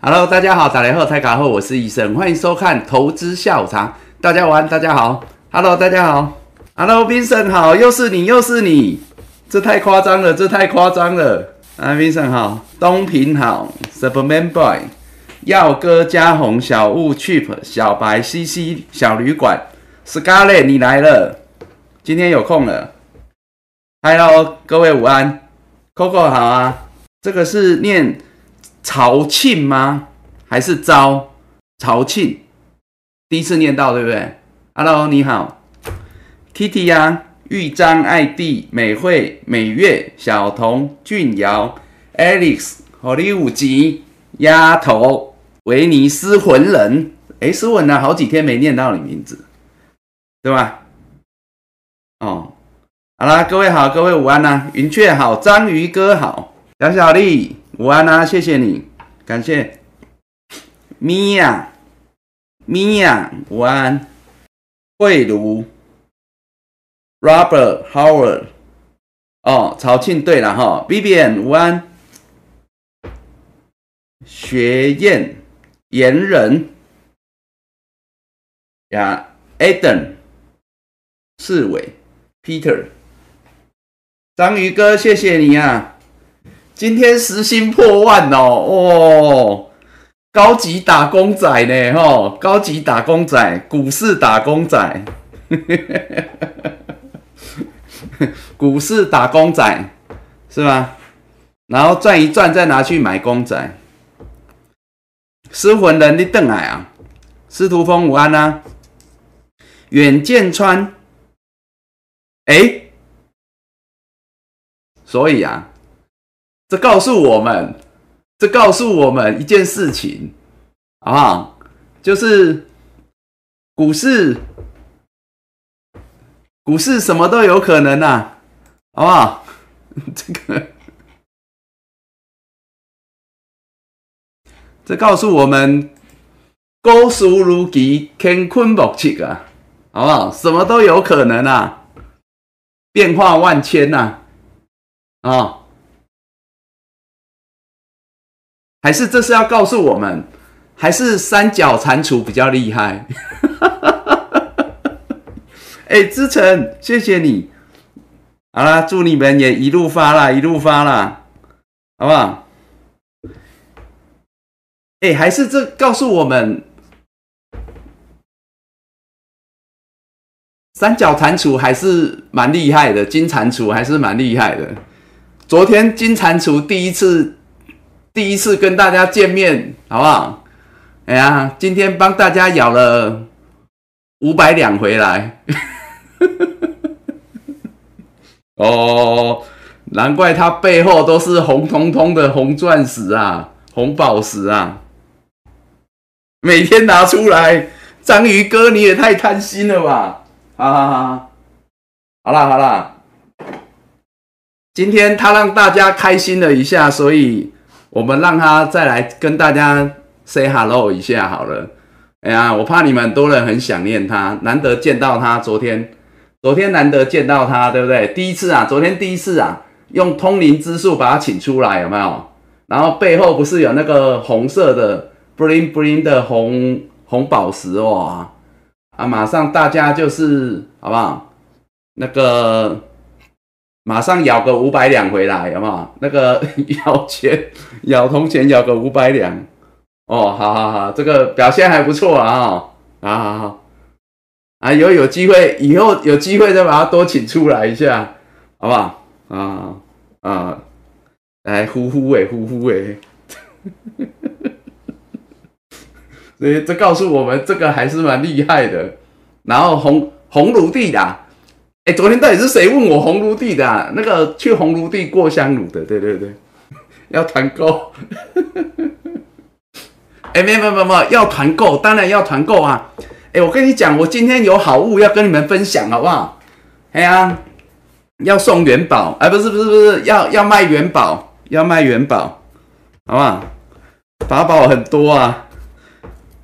Hello，大家好，打雷后台卡后，我是医生，欢迎收看投资下午茶。大家晚安，大家好。Hello，大家好。Hello，Vincent 好，又是你，又是你，这太夸张了，这太夸张了。啊，Vincent 好，东平好，Superman Boy，耀哥嘉红，小雾 Cheap，小白 CC，小旅馆，Scarlet 你来了，今天有空了。Hello，各位午安，Coco 好啊，这个是念。朝庆吗？还是招朝庆？第一次念到对不对？Hello，你好，Kitty 呀，玉章、爱弟、美惠、美月、小童、俊瑶、Alex、荷里五吉、丫头、维尼斯魂人。哎，斯文呢？好几天没念到你名字，对吧？哦，好啦，各位好，各位午安呐，云雀好，章鱼哥好，小小丽。午安啊，谢谢你，感谢。米娅，米娅，午安。慧茹，Robert Howard，哦，曹庆对了哈，Vivian，午安。学燕，言人，呀，Adam，四伟，Peter，章鱼哥，谢谢你啊。今天时薪破万哦，哦，高级打工仔呢，哦，高级打工仔，股市打工仔，股市打工仔是吧？然后赚一赚，再拿去买公仔。失魂人的邓来啊，司徒风午安啊，远见川，哎，所以啊。这告诉我们，这告诉我们一件事情，啊，就是股市，股市什么都有可能呐，好不好？这个，这告诉我们，高速如棋，乾坤莫测啊，好不好？什么都有可能啊，变化万千呐，啊。还是这是要告诉我们，还是三角蟾蜍比较厉害？哎，志成，谢谢你。好啦，祝你们也一路发啦，一路发啦，好不好？哎，还是这告诉我们，三角蟾蜍还是蛮厉害的，金蟾蜍还是蛮厉害的。昨天金蟾蜍第一次。第一次跟大家见面，好不好？哎呀，今天帮大家咬了五百两回来，哦，难怪它背后都是红彤彤的红钻石啊，红宝石啊，每天拿出来，章鱼哥你也太贪心了吧！哈哈哈，好啦好啦，今天他让大家开心了一下，所以。我们让他再来跟大家 say hello 一下好了。哎呀，我怕你们很多人很想念他，难得见到他。昨天，昨天难得见到他，对不对？第一次啊，昨天第一次啊，用通灵之术把他请出来，有没有？然后背后不是有那个红色的 bling bling 的红红宝石哇？啊，马上大家就是好不好？那个。马上咬个五百两回来，有没有？那个 咬钱，咬铜钱，咬个五百两。哦，好好好，这个表现还不错啊！好好好，啊，以后有机会，以后有机会再把他多请出来一下，好不好？啊啊，来呼呼哎，呼呼哎，所以这告诉我们，这个还是蛮厉害的。然后红红炉地的。哎，昨天到底是谁问我红炉地的？那个去红炉地过香炉的，对对对，要团购。哎，没有没有没有，要团购，当然要团购啊！哎，我跟你讲，我今天有好物要跟你们分享，好不好？哎呀，要送元宝，哎，不是不是不是，要要卖元宝，要卖元宝，好不好？法宝很多啊！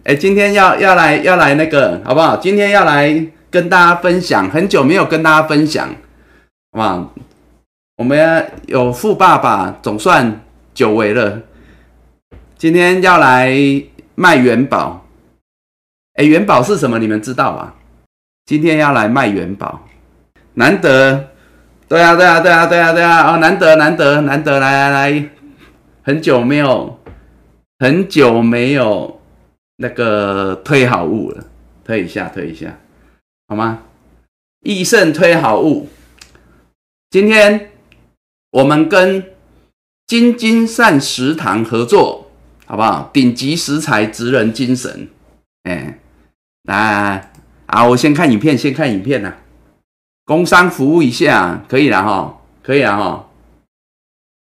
哎，今天要要来要来那个，好不好？今天要来。跟大家分享，很久没有跟大家分享，好吧？我们有富爸爸，总算久违了。今天要来卖元宝。哎，元宝是什么？你们知道吧？今天要来卖元宝，难得。对啊，对啊，对啊，对啊，对啊！哦，难得，难得，难得，来来来，很久没有，很久没有那个推好物了，推一下，推一下，好吗？益盛推好物，今天我们跟金金善食堂合作，好不好？顶级食材，职人精神，哎，来啊！我先看影片，先看影片呐。工商服务一下，可以了哈，可以了哈，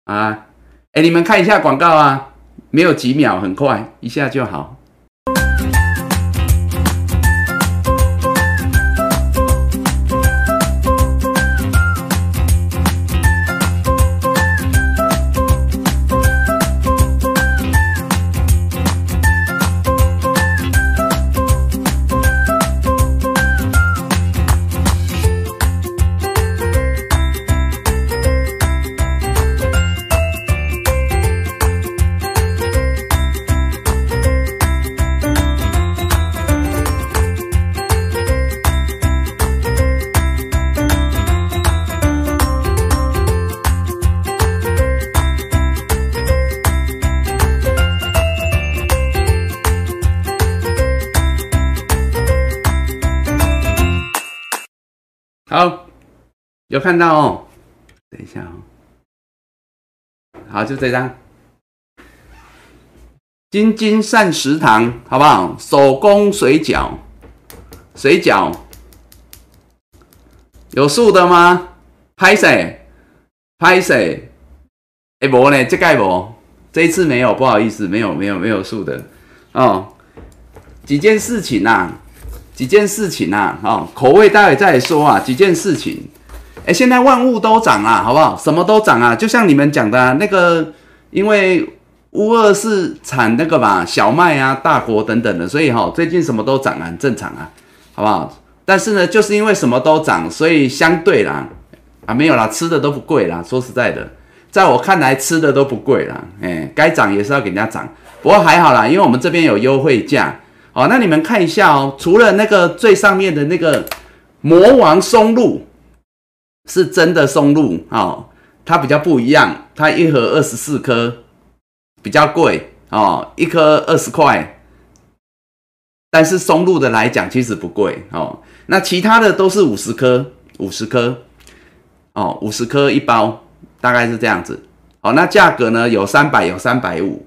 啊，哎，你们看一下广告啊，没有几秒，很快，一下就。好，有看到哦。等一下哦。好，就这张。金金善食堂，好不好？手工水饺，水饺有素的吗？拍谁？拍谁？哎，无呢，这盖无，这一次没有，不好意思，没有，没有，没有素的哦。几件事情呐。几件事情啊，哦，口味待会再说啊。几件事情，哎，现在万物都涨啊，好不好？什么都涨啊，就像你们讲的那个，因为乌二是产那个嘛，小麦啊，大国等等的，所以哈，最近什么都涨啊，很正常啊，好不好？但是呢，就是因为什么都涨，所以相对啦，啊，没有啦，吃的都不贵啦。说实在的，在我看来，吃的都不贵啦，哎，该涨也是要给人家涨，不过还好啦，因为我们这边有优惠价。哦，那你们看一下哦，除了那个最上面的那个魔王松露，是真的松露哦，它比较不一样，它一盒二十四颗，比较贵哦，一颗二十块，但是松露的来讲其实不贵哦。那其他的都是五十颗，五十颗哦，五十颗一包，大概是这样子。哦，那价格呢有三百，有三百五。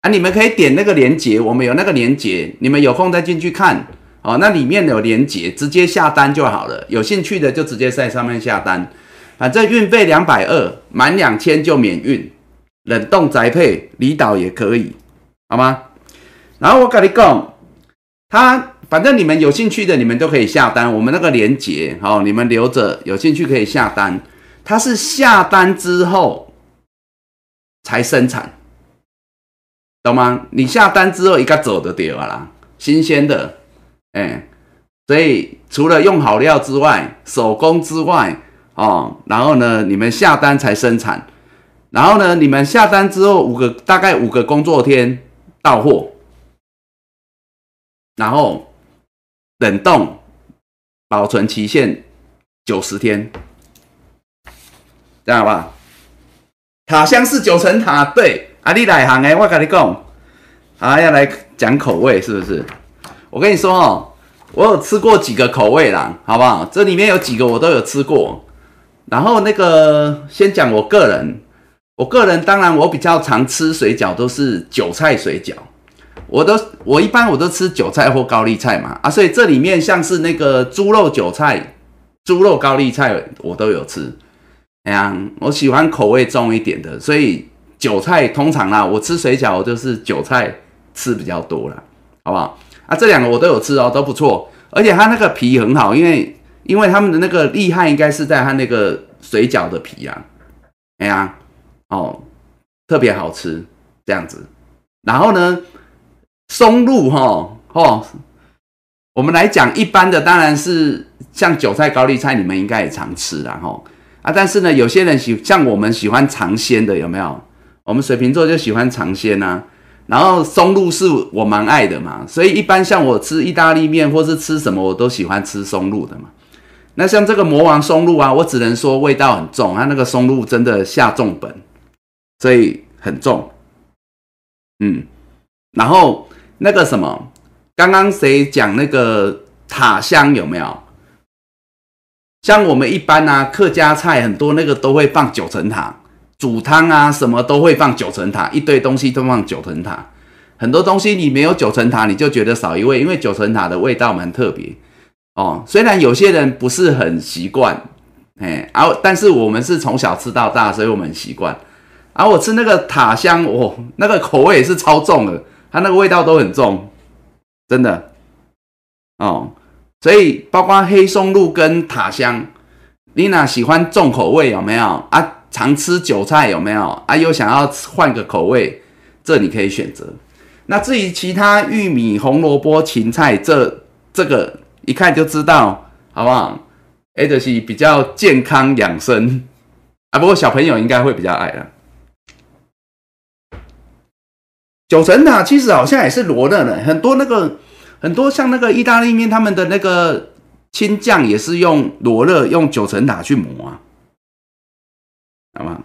啊，你们可以点那个链接，我们有那个链接，你们有空再进去看哦。那里面有链接，直接下单就好了。有兴趣的就直接在上面下单，反正运费两百二，满两千就免运，冷冻宅配离岛也可以，好吗？然后我跟你讲，他反正你们有兴趣的，你们都可以下单。我们那个链接，好，你们留着，有兴趣可以下单。它是下单之后才生产。懂吗？你下单之后一个走的掉啦，新鲜的，哎，所以除了用好料之外，手工之外，哦，然后呢，你们下单才生产，然后呢，你们下单之后五个大概五个工作天到货，然后冷冻，保存期限九十天，这样好不好？塔香是九层塔，对。啊，你来行诶，我跟你讲，啊，要来讲口味是不是？我跟你说哦，我有吃过几个口味啦，好不好？这里面有几个我都有吃过。然后那个先讲我个人，我个人当然我比较常吃水饺都是韭菜水饺，我都我一般我都吃韭菜或高丽菜嘛，啊，所以这里面像是那个猪肉韭菜、猪肉高丽菜我都有吃。哎呀，我喜欢口味重一点的，所以。韭菜通常啦，我吃水饺就是韭菜吃比较多了，好不好？啊，这两个我都有吃哦，都不错，而且它那个皮很好，因为因为他们的那个厉害应该是在它那个水饺的皮啊，哎呀，哦，特别好吃这样子。然后呢，松露哈，哦，我们来讲一般的，当然是像韭菜高丽菜，你们应该也常吃啦，哈啊，但是呢，有些人喜像我们喜欢尝鲜的，有没有？我们水瓶座就喜欢尝鲜呐，然后松露是我蛮爱的嘛，所以一般像我吃意大利面或是吃什么，我都喜欢吃松露的嘛。那像这个魔王松露啊，我只能说味道很重，它那个松露真的下重本，所以很重。嗯，然后那个什么，刚刚谁讲那个塔香有没有？像我们一般啊，客家菜很多那个都会放九层塔，煮汤啊什么都会放九层塔，一堆东西都放九层塔。很多东西你没有九层塔，你就觉得少一味，因为九层塔的味道蛮特别。哦，虽然有些人不是很习惯，哎，然后但是我们是从小吃到大，所以我们很习惯。而我吃那个塔香，哦，那个口味也是超重的，它那个味道都很重，真的。哦，所以包括黑松露跟塔香，你娜喜欢重口味有没有啊？常吃韭菜有没有啊？又想要换个口味，这你可以选择。那至于其他玉米、红萝卜、芹菜，这这个。一看就知道，好不好？哎，就是比较健康养生啊。不过小朋友应该会比较爱了。九层塔其实好像也是罗勒的，很多那个很多像那个意大利面，他们的那个青酱也是用罗勒用九层塔去磨啊，好吗？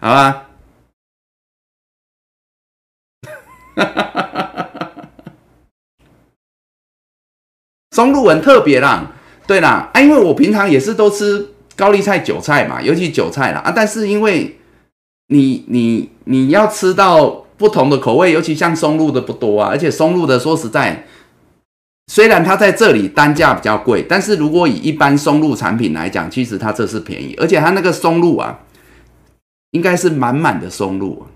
好吧。哈哈哈哈哈。松露很特别啦，对啦，啊，因为我平常也是都吃高丽菜、韭菜嘛，尤其韭菜啦啊，但是因为你你你要吃到不同的口味，尤其像松露的不多啊，而且松露的说实在，虽然它在这里单价比较贵，但是如果以一般松露产品来讲，其实它这是便宜，而且它那个松露啊，应该是满满的松露，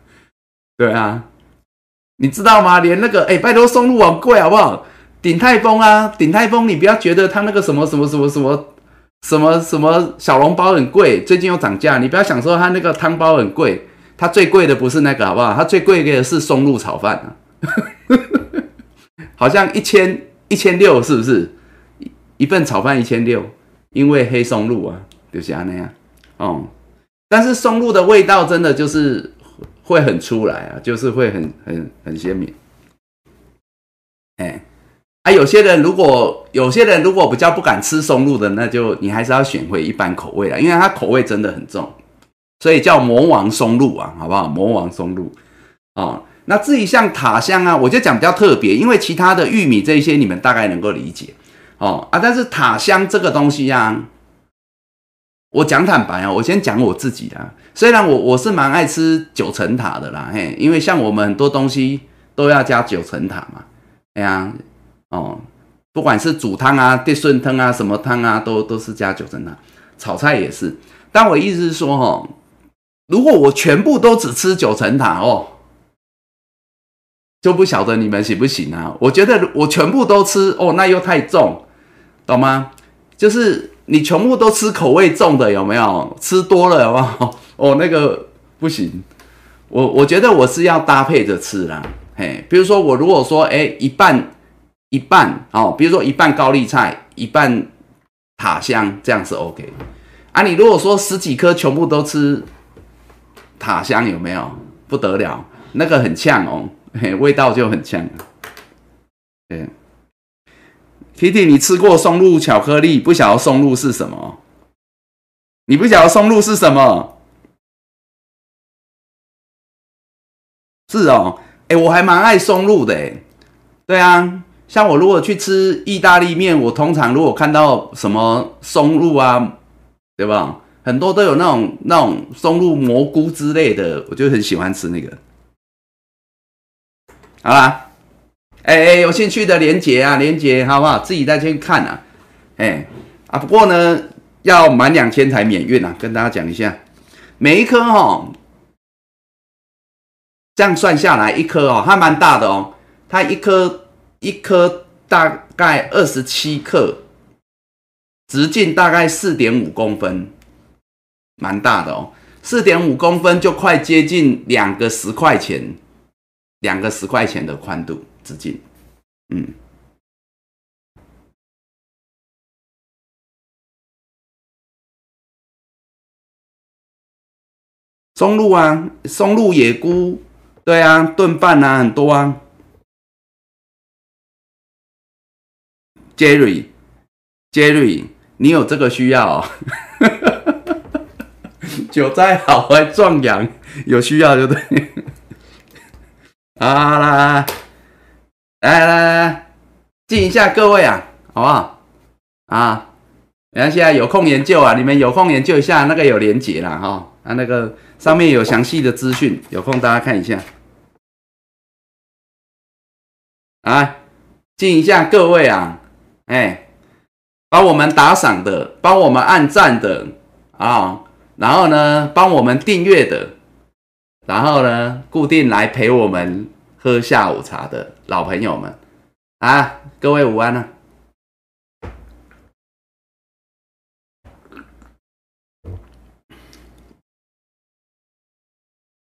对啊，你知道吗？连那个哎，拜托松露很贵好不好？鼎泰丰啊，鼎泰丰，你不要觉得它那个什么什么什么什么什么什么小笼包很贵，最近又涨价。你不要想说它那个汤包很贵，它最贵的不是那个，好不好？它最贵的是松露炒饭啊，好像一千一千六，是不是？一份炒饭一千六，因为黑松露啊，就是那样哦。但是松露的味道真的就是会很出来啊，就是会很很很鲜明，哎。啊，有些人如果有些人如果比较不敢吃松露的，那就你还是要选回一般口味啊，因为它口味真的很重，所以叫魔王松露啊，好不好？魔王松露哦。那至于像塔香啊，我就讲比较特别，因为其他的玉米这些你们大概能够理解哦啊，但是塔香这个东西啊，我讲坦白啊，我先讲我自己的，虽然我我是蛮爱吃九层塔的啦，嘿，因为像我们很多东西都要加九层塔嘛，哎呀。哦，不管是煮汤啊、炖顺汤啊、什么汤啊，都都是加九层塔。炒菜也是。但我意思是说，哈，如果我全部都只吃九层塔哦，就不晓得你们行不行啊？我觉得我全部都吃哦，那又太重，懂吗？就是你全部都吃口味重的，有没有？吃多了，有没有？哦，那个不行。我我觉得我是要搭配着吃啦。嘿，比如说我如果说，哎，一半。一半哦，比如说一半高丽菜，一半塔香，这样是 OK 啊。你如果说十几颗全部都吃塔香，有没有不得了？那个很呛哦，嘿，味道就很呛。对，Kitty，你吃过松露巧克力？不晓得松露是什么？你不晓得松露是什么？是哦，哎，我还蛮爱松露的，哎，对啊。像我如果去吃意大利面，我通常如果看到什么松露啊，对吧？很多都有那种那种松露蘑菇之类的，我就很喜欢吃那个。好啦，哎哎，有兴趣的连接啊，连接好不好？自己再去看啊。哎啊，不过呢，要满两千才免运啊，跟大家讲一下，每一颗哦，这样算下来一颗哦，还蛮大的哦，它一颗。一颗大概二十七克，直径大概四点五公分，蛮大的哦。四点五公分就快接近两个十块钱，两个十块钱的宽度直径。嗯，松露啊，松露野菇，对啊，炖饭啊，很多啊。Jerry，Jerry，你有这个需要？韭菜好还壮阳，有需要就对。啊啦，来来来来来，敬一下各位啊，好不好？啊，然后现在有空研究啊，你们有空研究一下，那个有连结了哈，啊，那个上面有详细的资讯，有空大家看一下。啊，敬一下各位啊，哎，帮我们打赏的，帮我们按赞的啊，然后呢，帮我们订阅的。然后呢，固定来陪我们喝下午茶的老朋友们啊，各位午安呢。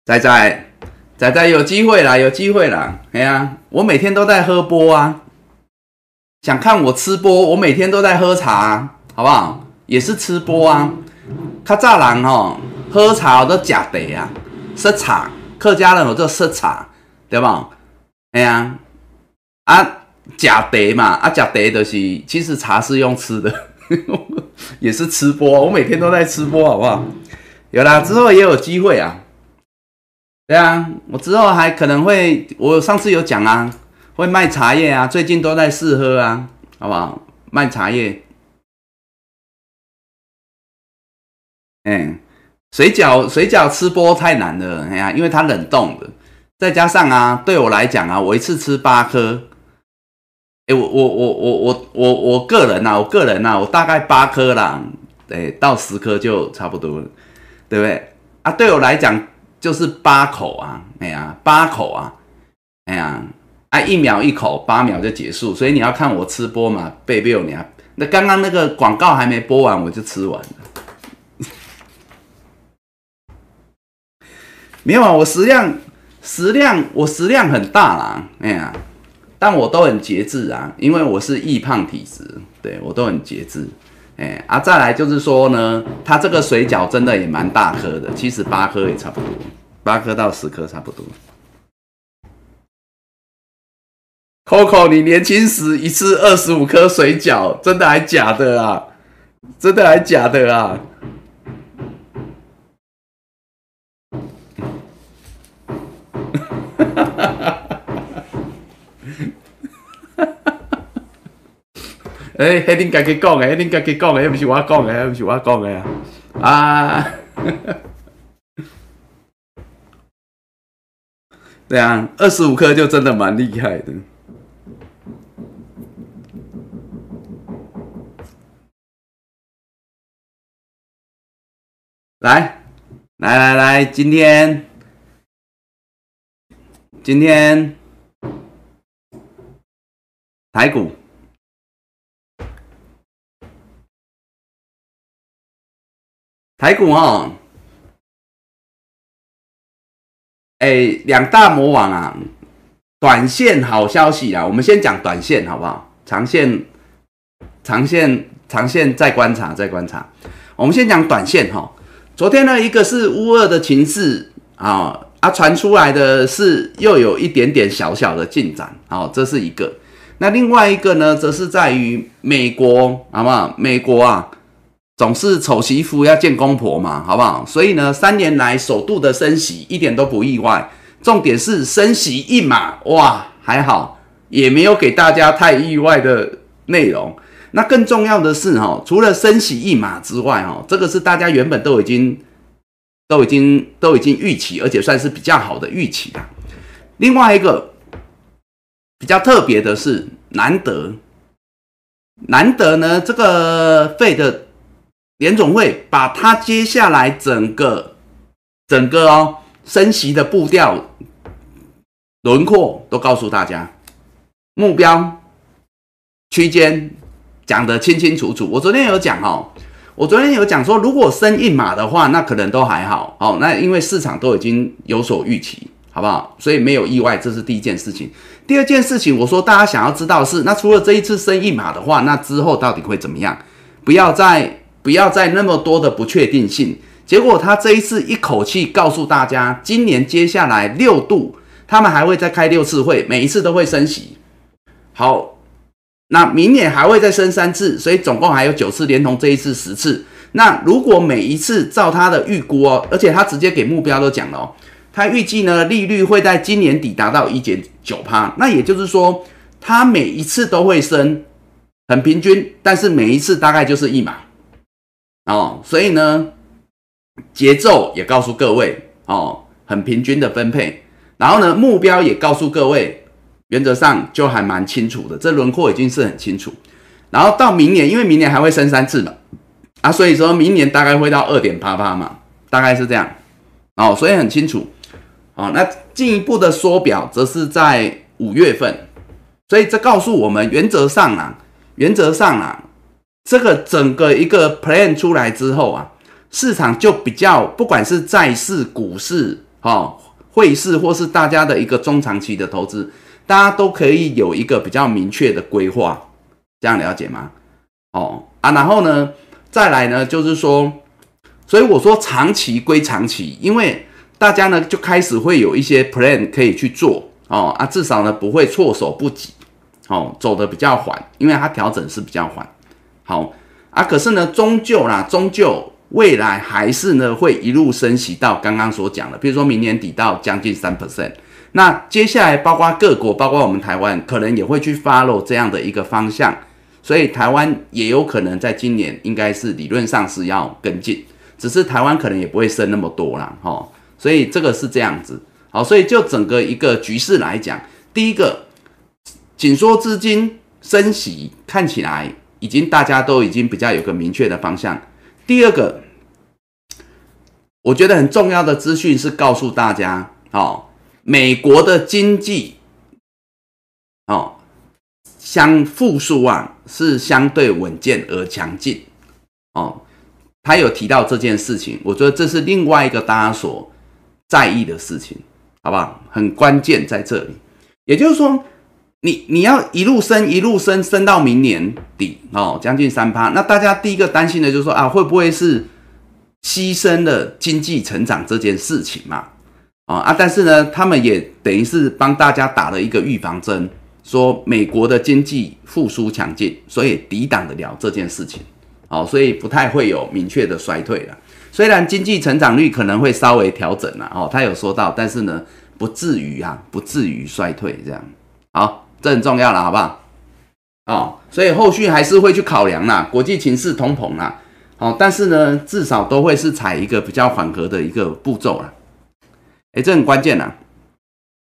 仔仔，仔仔有机会啦，有机会啦！哎呀，我每天都在喝波啊，想看我吃波，我每天都在喝茶，好不好？也是吃波啊。较早人吼喝茶都假的啊。色茶，客家人有做色茶，对吧？哎呀，啊，假茶嘛，啊，假茶就是，其实茶是用吃的，也是吃播。我每天都在吃播，好不好？有啦，之后也有机会啊。对啊，我之后还可能会，我上次有讲啊，会卖茶叶啊，最近都在试喝啊，好不好？卖茶叶，嗯。水饺，水饺吃播太难了，哎呀，因为它冷冻的，再加上啊，对我来讲啊，我一次吃八颗，哎，我我我我我我我个人呐，我个人呐，我大概八颗啦，哎，到十颗就差不多了，对不对？啊，对我来讲就是八口啊，哎呀，八口啊，哎呀，啊，一秒一口，八秒就结束，所以你要看我吃播嘛，贝贝你啊，那刚刚那个广告还没播完，我就吃完。没有啊，我食量食量我食量很大啦，哎呀，但我都很节制啊，因为我是易胖体质，对我都很节制，哎啊，再来就是说呢，它这个水饺真的也蛮大颗的，其实八颗也差不多，八颗到十颗差不多。Coco，你年轻时一次二十五颗水饺，真的还假的啊？真的还假的啊？哎，迄恁家己讲诶，迄恁家己讲诶，毋是我讲诶，毋是我讲诶啊！啊，对啊，二十五颗就真的蛮厉害的。来，来来来，今天，今天，台股。台股哦，哎，两大魔王啊，短线好消息啊，我们先讲短线好不好？长线，长线，长线再观察，再观察。我们先讲短线哈。昨天呢，一个是乌二的情势啊，啊传出来的是又有一点点小小的进展，好，这是一个。那另外一个呢，则是在于美国，好不好？美国啊。总是丑媳妇要见公婆嘛，好不好？所以呢，三年来首度的升息一点都不意外。重点是升息一码，哇，还好，也没有给大家太意外的内容。那更重要的是哈，除了升息一码之外，哈，这个是大家原本都已经、都已经、都已经预期，而且算是比较好的预期啦。另外一个比较特别的是，难得，难得呢，这个费的。联总会把它接下来整个整个哦升息的步调轮廓都告诉大家，目标区间讲得清清楚楚。我昨天有讲哦，我昨天有讲说，如果升一码的话，那可能都还好哦。那因为市场都已经有所预期，好不好？所以没有意外，这是第一件事情。第二件事情，我说大家想要知道是，那除了这一次升一码的话，那之后到底会怎么样？不要再。不要再那么多的不确定性。结果他这一次一口气告诉大家，今年接下来六度他们还会再开六次会，每一次都会升息。好，那明年还会再升三次，所以总共还有九次，连同这一次十次。那如果每一次照他的预估哦，而且他直接给目标都讲了哦，他预计呢利率会在今年底达到一点九趴，那也就是说，他每一次都会升，很平均，但是每一次大概就是一码哦，所以呢，节奏也告诉各位哦，很平均的分配，然后呢，目标也告诉各位，原则上就还蛮清楚的，这轮廓已经是很清楚，然后到明年，因为明年还会升三次嘛。啊，所以说明年大概会到二点八八嘛，大概是这样哦，所以很清楚哦。那进一步的缩表则是在五月份，所以这告诉我们，原则上啊，原则上啊，这个整个一个 plan 出来之后啊，市场就比较，不管是债市、股市、哦汇市，或是大家的一个中长期的投资，大家都可以有一个比较明确的规划，这样了解吗？哦啊，然后呢？再来呢，就是说，所以我说长期归长期，因为大家呢就开始会有一些 plan 可以去做哦啊，至少呢不会措手不及哦，走的比较缓，因为它调整是比较缓。好啊，可是呢，终究啦，终究未来还是呢会一路升息到刚刚所讲的，比如说明年底到将近三 percent。那接下来包括各国，包括我们台湾，可能也会去 follow 这样的一个方向。所以台湾也有可能在今年应该是理论上是要跟进，只是台湾可能也不会升那么多啦，哈。所以这个是这样子，好，所以就整个一个局势来讲，第一个紧缩资金升息看起来已经大家都已经比较有个明确的方向。第二个，我觉得很重要的资讯是告诉大家，哦，美国的经济，哦。相复苏啊，是相对稳健而强劲哦。他有提到这件事情，我觉得这是另外一个大家所在意的事情，好不好？很关键在这里。也就是说，你你要一路升一路升升到明年底哦，将近三趴。那大家第一个担心的就是说啊，会不会是牺牲了经济成长这件事情嘛？啊啊！但是呢，他们也等于是帮大家打了一个预防针。说美国的经济复苏强劲，所以抵挡得了这件事情，哦，所以不太会有明确的衰退了。虽然经济成长率可能会稍微调整了，哦，他有说到，但是呢，不至于啊，不至于衰退这样。好，这很重要了，好不好？哦，所以后续还是会去考量啦，国际情势、通膨啦，哦，但是呢，至少都会是采一个比较缓和的一个步骤了。哎，这很关键啦。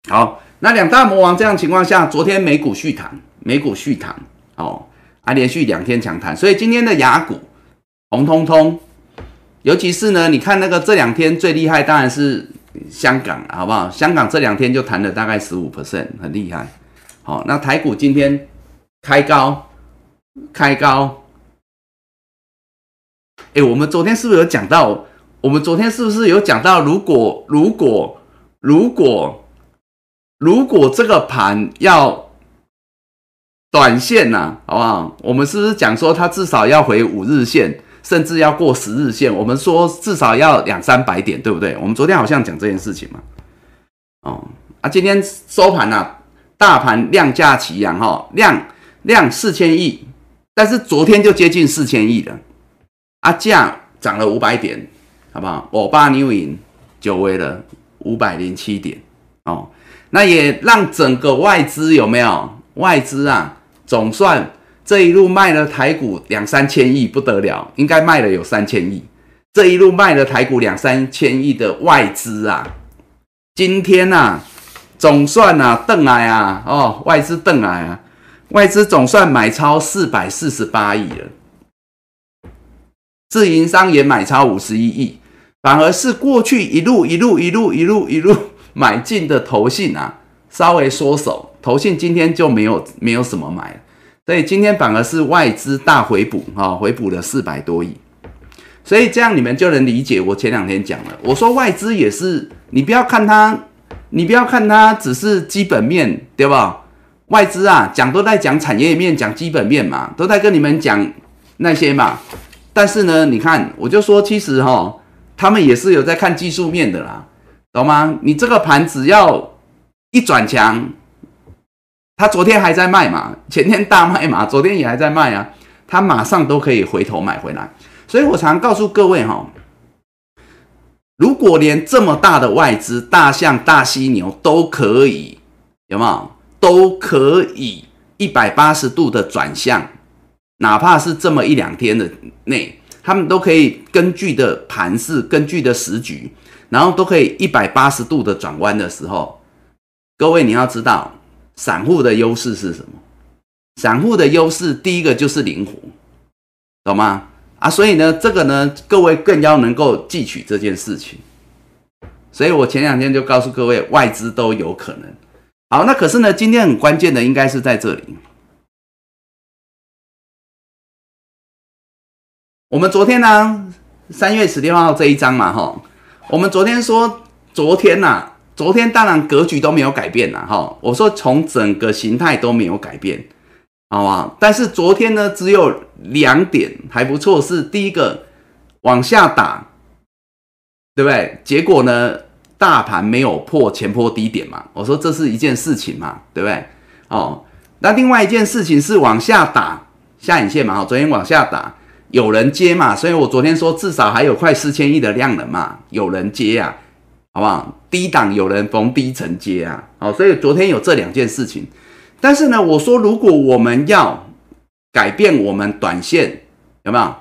好。那两大魔王这样情况下，昨天美股续弹，美股续弹，哦，啊，连续两天强弹，所以今天的雅股红彤彤，尤其是呢，你看那个这两天最厉害，当然是香港，好不好？香港这两天就弹了大概十五 percent，很厉害。好，那台股今天开高，开高，哎，我们昨天是不是有讲到？我们昨天是不是有讲到？如果，如果，如果。如果这个盘要短线呐，好不好？我们是不是讲说它至少要回五日线，甚至要过十日线？我们说至少要两三百点，对不对？我们昨天好像讲这件事情嘛。哦，啊，今天收盘呐，大盘量价齐扬哈，量量四千亿，但是昨天就接近四千亿了，啊，价涨了五百点，好不好？我爸牛赢，久违了五百零七点，哦。那也让整个外资有没有外资啊？总算这一路卖了台股两三千亿不得了，应该卖了有三千亿。这一路卖了台股两三千亿的外资啊，今天呐，总算啊，邓来啊，哦，外资邓来啊，外资总算买超四百四十八亿了，自营商也买超五十一亿，反而是过去一路一路一路一路一路。买进的投信啊，稍微缩手，投信今天就没有没有什么买了，所以今天反而是外资大回补啊，回补了四百多亿，所以这样你们就能理解我前两天讲了，我说外资也是，你不要看它，你不要看它只是基本面对吧？外资啊讲都在讲产业面，讲基本面嘛，都在跟你们讲那些嘛，但是呢，你看我就说其实哈，他们也是有在看技术面的啦。懂吗？你这个盘只要一转强，他昨天还在卖嘛，前天大卖嘛，昨天也还在卖啊，他马上都可以回头买回来。所以我常告诉各位哈，如果连这么大的外资大象、大犀牛都可以，有没有？都可以一百八十度的转向，哪怕是这么一两天的内，他们都可以根据的盘势、根据的时局，然后都可以一百八十度的转弯的时候，各位你要知道，散户的优势是什么？散户的优势第一个就是灵活，懂吗？啊，所以呢，这个呢，各位更要能够记取这件事情。所以我前两天就告诉各位，外资都有可能。好，那可是呢，今天很关键的应该是在这里。我们昨天呢，三月十六号这一章嘛，哈，我们昨天说，昨天呐，昨天当然格局都没有改变呐，哈，我说从整个形态都没有改变，好吧？但是昨天呢，只有两点还不错，是第一个往下打，对不对？结果呢？大盘没有破前波低点嘛？我说这是一件事情嘛，对不对？哦，那另外一件事情是往下打下影线嘛？哦，昨天往下打，有人接嘛？所以我昨天说至少还有快四千亿的量能嘛，有人接啊，好不好？低档有人逢低承接啊，好，所以昨天有这两件事情。但是呢，我说如果我们要改变我们短线，有没有？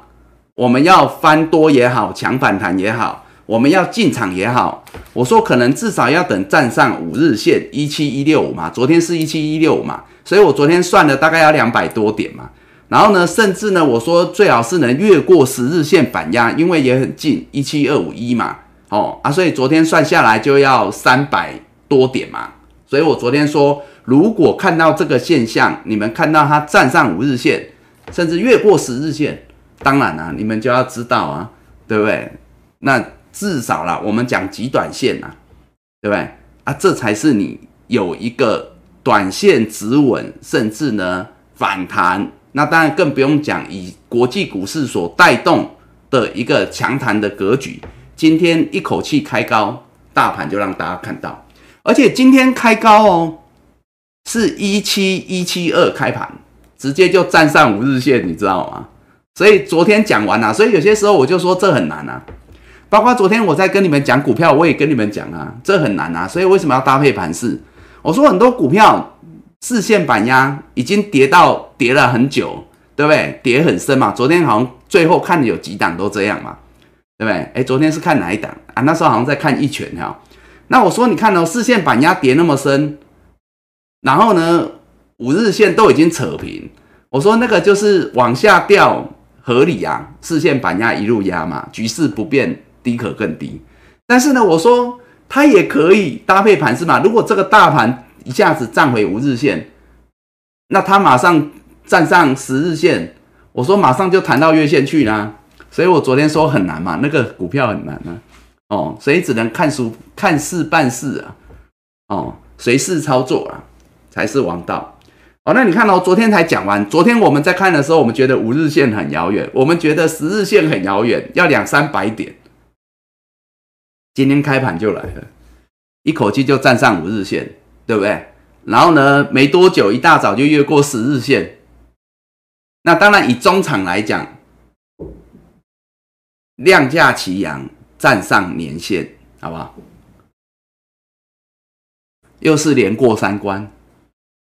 我们要翻多也好，强反弹也好。我们要进场也好，我说可能至少要等站上五日线一七一六五嘛，昨天是一七一六五嘛，所以我昨天算了大概要两百多点嘛，然后呢，甚至呢，我说最好是能越过十日线反压，因为也很近一七二五一嘛，哦啊，所以昨天算下来就要三百多点嘛，所以我昨天说，如果看到这个现象，你们看到它站上五日线，甚至越过十日线，当然啦，你们就要知道啊，对不对？那。至少啦，我们讲极短线呐，对不对啊？这才是你有一个短线止稳，甚至呢反弹。那当然更不用讲以国际股市所带动的一个强弹的格局。今天一口气开高，大盘就让大家看到，而且今天开高哦，是一七一七二开盘，直接就站上五日线，你知道吗？所以昨天讲完了，所以有些时候我就说这很难啊。包括昨天我在跟你们讲股票，我也跟你们讲啊，这很难啊，所以为什么要搭配盘势？我说很多股票四线板压已经跌到跌了很久，对不对？跌很深嘛。昨天好像最后看有几档都这样嘛，对不对？哎，昨天是看哪一档啊？那时候好像在看一拳哈。那我说你看哦，四线板压跌那么深，然后呢五日线都已经扯平，我说那个就是往下掉合理啊，四线板压一路压嘛，局势不变。低可更低，但是呢，我说它也可以搭配盘是嘛？如果这个大盘一下子站回五日线，那它马上站上十日线，我说马上就弹到月线去啦。所以我昨天说很难嘛，那个股票很难啊，哦，所以只能看书看事办事啊，哦，随势操作啊，才是王道。哦，那你看哦，昨天才讲完，昨天我们在看的时候，我们觉得五日线很遥远，我们觉得十日线很遥远，要两三百点。今天开盘就来了，一口气就站上五日线，对不对？然后呢，没多久一大早就越过十日线。那当然以中场来讲，量价齐扬，站上年线，好不好？又是连过三关。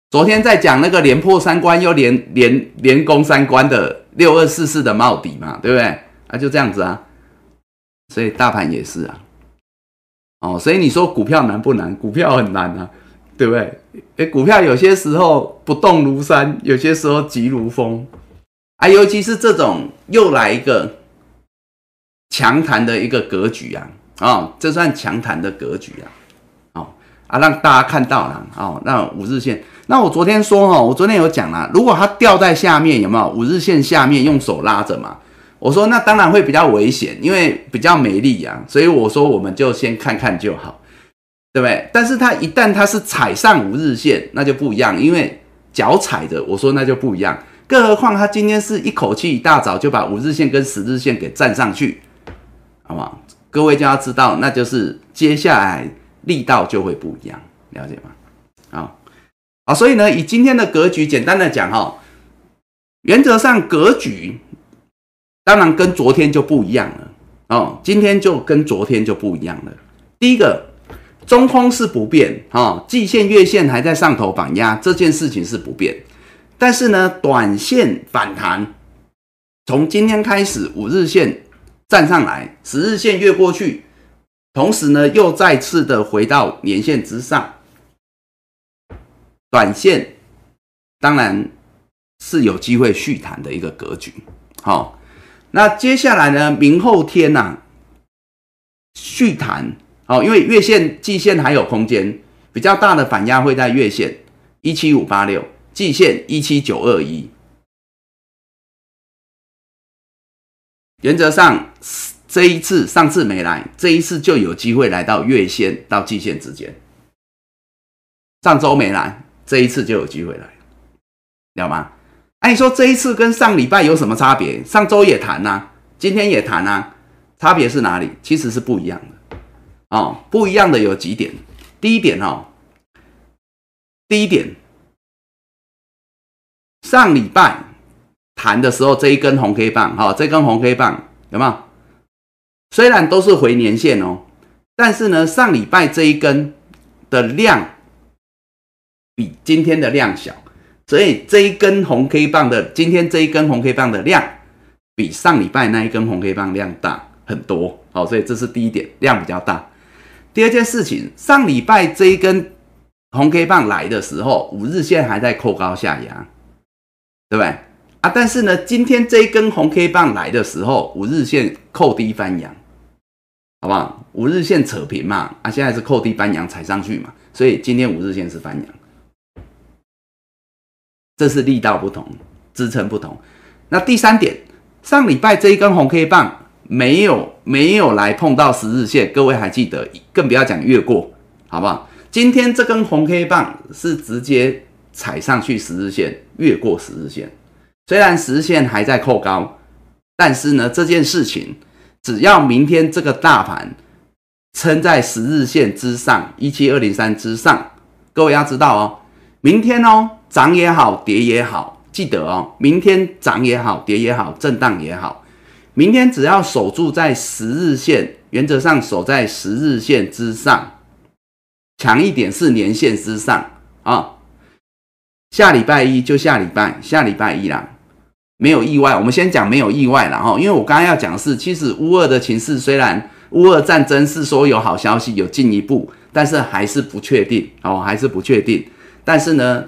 昨天在讲那个连破三关又连连连攻三关的六二四四的帽底嘛，对不对？啊，就这样子啊。所以大盘也是啊。哦，所以你说股票难不难？股票很难啊，对不对？诶，股票有些时候不动如山，有些时候急如风啊。尤其是这种又来一个强弹的一个格局啊，啊，这算强弹的格局啊，哦啊，让大家看到了哦。那五日线，那我昨天说哈，我昨天有讲啦，如果它掉在下面，有没有五日线下面用手拉着嘛？我说那当然会比较危险，因为比较没力啊，所以我说我们就先看看就好，对不对？但是它一旦它是踩上五日线，那就不一样，因为脚踩着，我说那就不一样。更何况它今天是一口气一大早就把五日线跟十日线给站上去，好不好？各位就要知道，那就是接下来力道就会不一样，了解吗？啊，所以呢，以今天的格局，简单的讲哈，原则上格局当然跟昨天就不一样了哦，今天就跟昨天就不一样了。第一个，中空是不变哈，季线、月线还在上头反压，这件事情是不变。但是呢，短线反弹，从今天开始，五日线站上来，十日线越过去，同时呢，又再次的回到年线之上。短线当然是有机会续弹的一个格局，好，那接下来呢，明后天呐续弹，好，因为月线、季线还有空间，比较大的反压会在月线一七五八六，季线一七九二一，原则上这一次上次没来，这一次就有机会来到月线到季线之间，上周没来。这一次就有机会来，了吗？哎，你说这一次跟上礼拜有什么差别？上周也谈呐，今天也谈呐，差别是哪里？其实是不一样的哦，不一样的有几点。第一点哦，第一点，上礼拜弹的时候这一根红 K 棒，哈，这根红 K 棒有没有？虽然都是回年线哦，但是呢，上礼拜这一根的量。比今天的量小，所以这一根红 K 棒的今天这一根红 K 棒的量比上礼拜那一根红 K 棒量大很多，好，所以这是第一点，量比较大。第二件事情，上礼拜这一根红 K 棒来的时候，五日线还在扣高下压，对不对啊？但是呢，今天这一根红 K 棒来的时候，五日线扣低翻阳，好不好？五日线扯平嘛，啊，现在是扣低翻阳踩上去嘛，所以今天五日线是翻阳。这是力道不同，支撑不同。那第三点，上礼拜这一根红 K 棒没有没有来碰到十日线，各位还记得？更不要讲越过，好不好？今天这根红 K 棒是直接踩上去十日线，越过十日线。虽然十日线还在扣高，但是呢，这件事情只要明天这个大盘撑在十日线之上，一七二零三之上，各位要知道哦，明天哦。涨也好，跌也好，记得哦，明天涨也好，跌也好，震荡也好，明天只要守住在十日线，原则上守在十日线之上，强一点是年线之上啊。下礼拜一就下礼拜，下礼拜一啦，没有意外。我们先讲没有意外了哈，因为我刚刚要讲的是，其实乌二的情势虽然乌二战争是说有好消息，有进一步，但是还是不确定哦，还是不确定。但是呢。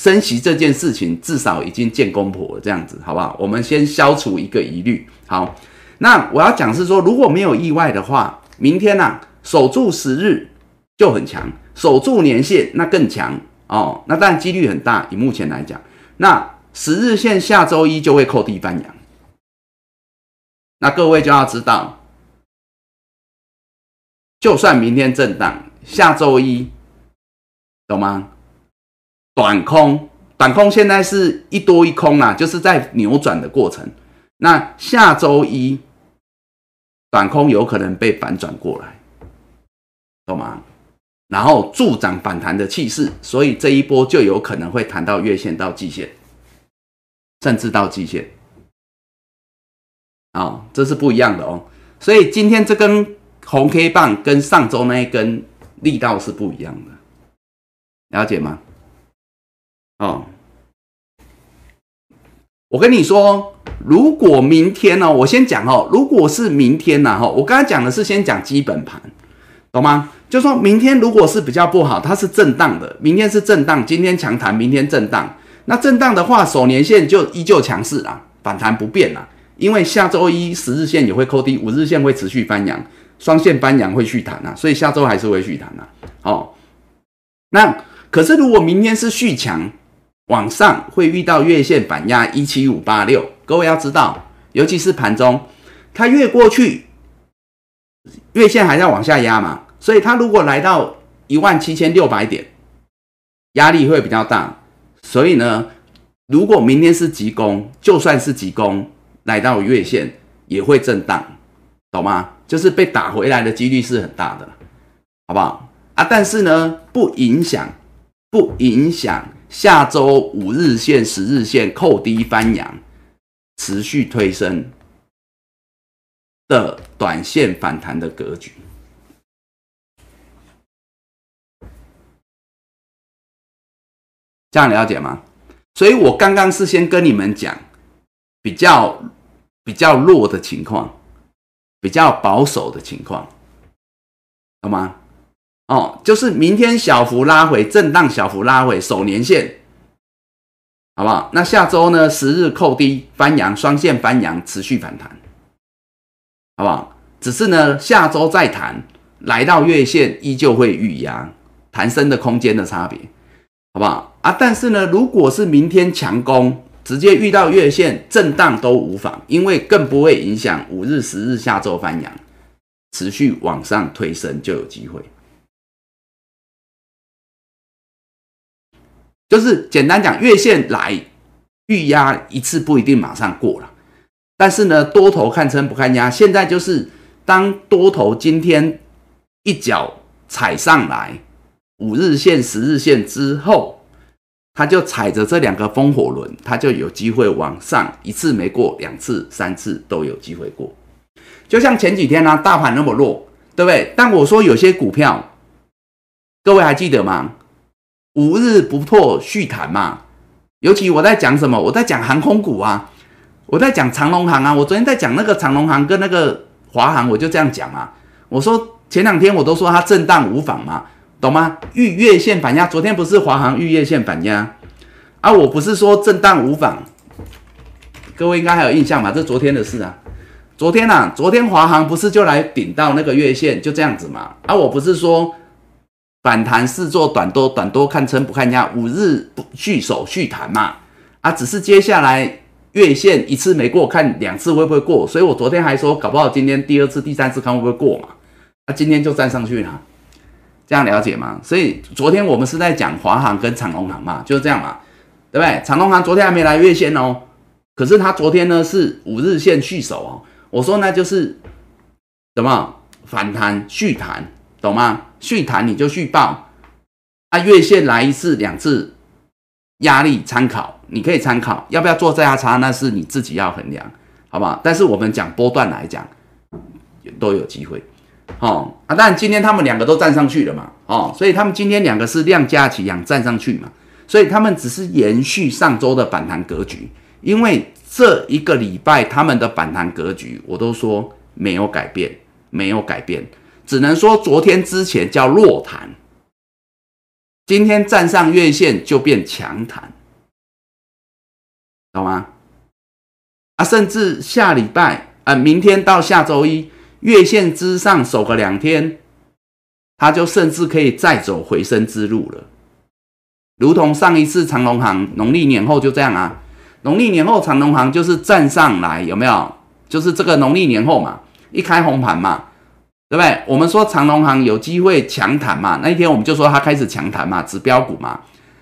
升息这件事情至少已经见公婆了，这样子好不好？我们先消除一个疑虑。好，那我要讲是说，如果没有意外的话，明天呢守住十日就很强，守住年线那更强哦。那但几率很大，以目前来讲，那十日线下周一就会扣地翻阳。那各位就要知道，就算明天震荡，下周一懂吗？短空，短空现在是一多一空啊，就是在扭转的过程。那下周一，短空有可能被反转过来，懂吗？然后助长反弹的气势，所以这一波就有可能会弹到月线到季线，甚至到季线。啊，这是不一样的哦。所以今天这根红 K 棒跟上周那一根力道是不一样的，了解吗？哦，我跟你说，如果明天呢，我先讲哦，如果是明天呢，哈，我刚才讲的是先讲基本盘，懂吗？就说明天如果是比较不好，它是震荡的，明天是震荡，今天强弹，明天震荡。那震荡的话，首年线就依旧强势啊，反弹不变啊，因为下周一十日线也会扣低，五日线会持续翻阳，双线翻阳会续弹啊，所以下周还是会续弹啊。哦，那可是如果明天是续强。往上会遇到月线反压一七五八六，各位要知道，尤其是盘中，它越过去，月线还在往下压嘛，所以它如果来到一万七千六百点，压力会比较大。所以呢，如果明天是急攻，就算是急攻来到月线，也会震荡，懂吗？就是被打回来的几率是很大的，好不好啊？但是呢，不影响。不影响下周五日线、十日线扣低翻阳，持续推升的短线反弹的格局。这样了解吗？所以我刚刚是先跟你们讲比较比较弱的情况，比较保守的情况，好吗？哦，就是明天小幅拉回，震荡小幅拉回，守年线，好不好？那下周呢？十日扣低翻阳，双线翻阳，持续反弹，好不好？只是呢，下周再谈，来到月线依旧会预压，弹升的空间的差别。好不好啊？但是呢，如果是明天强攻，直接遇到月线震荡都无妨，因为更不会影响五日、十日下周翻阳，持续往上推升就有机会。就是简单讲，月线来预压一次不一定马上过了，但是呢，多头看撑不看压。现在就是当多头今天一脚踩上来。五日线、十日线之后，它就踩着这两个风火轮，它就有机会往上。一次没过，两次、三次都有机会过。就像前几天呢，大盘那么弱，对不对？但我说有些股票，各位还记得吗？五日不破续谈嘛。尤其我在讲什么？我在讲航空股啊，我在讲长龙航啊。我昨天在讲那个长龙航跟那个华航，我就这样讲啊。我说前两天我都说它震荡无妨嘛。懂吗？遇月线反压，昨天不是华航遇月线反压啊？我不是说震荡无妨，各位应该还有印象吧？这昨天的事啊。昨天呐，昨天华航不是就来顶到那个月线，就这样子嘛？啊，我不是说反弹是做短多，短多看撑不看压，五日不续手续弹嘛？啊，只是接下来月线一次没过，看两次会不会过？所以我昨天还说，搞不好今天第二次、第三次看会不会过嘛？啊，今天就站上去了。这样了解吗？所以昨天我们是在讲华航跟长隆航嘛，就是这样嘛，对不对？长隆航昨天还没来月线哦，可是它昨天呢是五日线续守哦。我说那就是什么反弹续弹，懂吗？续弹你就续报，啊，月线来一次两次，压力参考，你可以参考，要不要做价差那是你自己要衡量，好不好？但是我们讲波段来讲，都有机会。哦啊，但今天他们两个都站上去了嘛，哦，所以他们今天两个是量价齐扬站上去嘛，所以他们只是延续上周的反弹格局，因为这一个礼拜他们的反弹格局我都说没有改变，没有改变，只能说昨天之前叫弱弹，今天站上月线就变强弹，懂吗？啊，甚至下礼拜啊，明天到下周一。月线之上守个两天，它就甚至可以再走回升之路了。如同上一次长隆行农历年后就这样啊，农历年后长隆行就是站上来，有没有？就是这个农历年后嘛，一开红盘嘛，对不对？我们说长隆行有机会强弹嘛，那一天我们就说它开始强弹嘛，指标股嘛，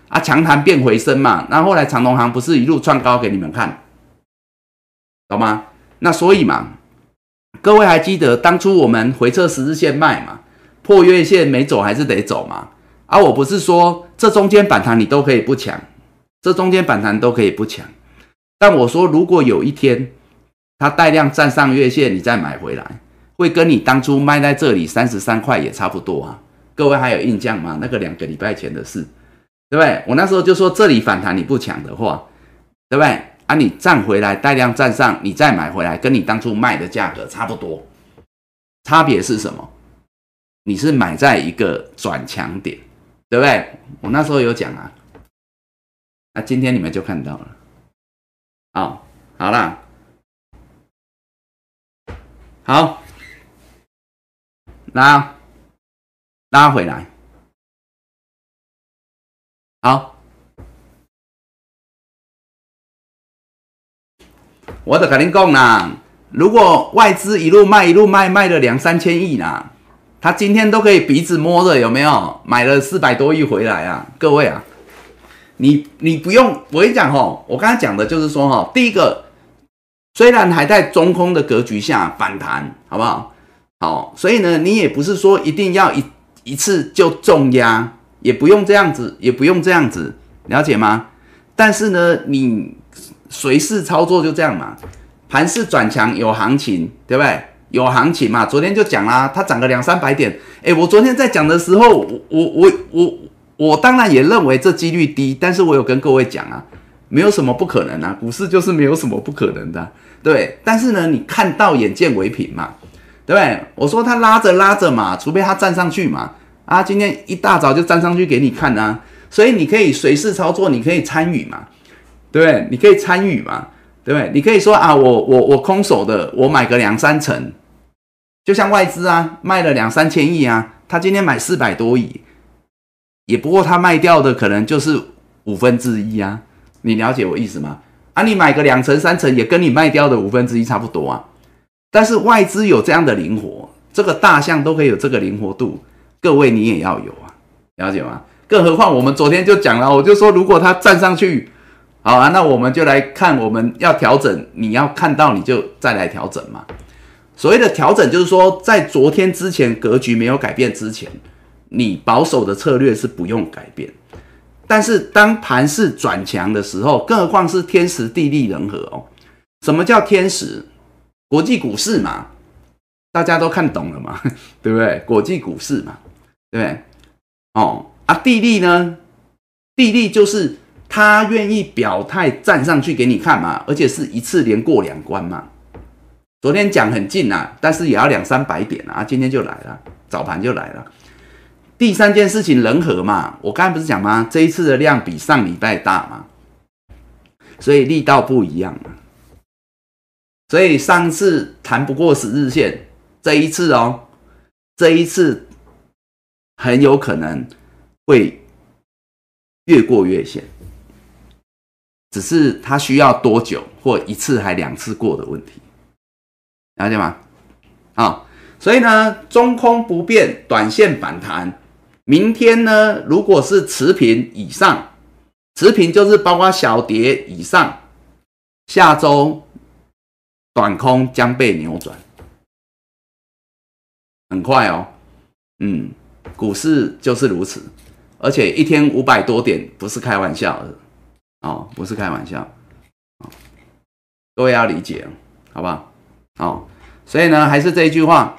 啊强弹变回升嘛，那后来长隆行不是一路创高给你们看，懂吗？那所以嘛。各位还记得当初我们回撤十日线卖嘛？破月线没走还是得走嘛？啊，我不是说这中间反弹你都可以不抢，这中间反弹都可以不抢。但我说如果有一天它带量站上月线，你再买回来，会跟你当初卖在这里三十三块也差不多啊。各位还有印象吗？那个两个礼拜前的事，对不对？我那时候就说这里反弹你不抢的话，对不对？啊，你站回来，带量站上，你再买回来，跟你当初卖的价格差不多，差别是什么？你是买在一个转强点，对不对？我那时候有讲啊，那今天你们就看到了。好，好了，好，拉拉回来，好。我得跟您讲啦，如果外资一路卖一路卖，卖了两三千亿啦，他今天都可以鼻子摸着有没有买了四百多亿回来啊？各位啊，你你不用我跟你讲吼，我刚才讲的就是说哈，第一个虽然还在中空的格局下反弹，好不好？好，所以呢，你也不是说一定要一一次就重压，也不用这样子，也不用这样子，了解吗？但是呢，你随势操作就这样嘛，盘势转强有行情，对不对？有行情嘛？昨天就讲啦，它涨个两三百点。诶，我昨天在讲的时候，我我我我我当然也认为这几率低，但是我有跟各位讲啊，没有什么不可能啊，股市就是没有什么不可能的，对。但是呢，你看到眼见为凭嘛，对不对？我说它拉着拉着嘛，除非它站上去嘛，啊，今天一大早就站上去给你看啊，所以你可以随时操作，你可以参与嘛，对？你可以参与嘛，对不对？你可以说啊，我我我空手的，我买个两三成。就像外资啊，卖了两三千亿啊，他今天买四百多亿，也不过他卖掉的可能就是五分之一啊，你了解我意思吗？啊，你买个两成三成，也跟你卖掉的五分之一差不多啊。但是外资有这样的灵活，这个大象都可以有这个灵活度，各位你也要有啊，了解吗？更何况我们昨天就讲了，我就说如果它站上去，好啊，那我们就来看我们要调整，你要看到你就再来调整嘛。所谓的调整，就是说，在昨天之前格局没有改变之前，你保守的策略是不用改变。但是当盘势转强的时候，更何况是天时地利人和哦。什么叫天时？国际股市嘛，大家都看懂了嘛，对不对？国际股市嘛，对不对？哦啊，地利呢？地利就是他愿意表态站上去给你看嘛，而且是一次连过两关嘛。昨天讲很近啊，但是也要两三百点啊，今天就来了，早盘就来了。第三件事情人和嘛，我刚才不是讲吗？这一次的量比上礼拜大嘛，所以力道不一样嘛。所以上次谈不过十日线，这一次哦，这一次很有可能会越过月线，只是它需要多久或一次还两次过的问题。了解吗？啊，所以呢，中空不变，短线反弹。明天呢，如果是持平以上，持平就是包括小跌以上，下周短空将被扭转，很快哦。嗯，股市就是如此，而且一天五百多点，不是开玩笑的哦，不是开玩笑各位要理解，好不好？哦，所以呢，还是这一句话，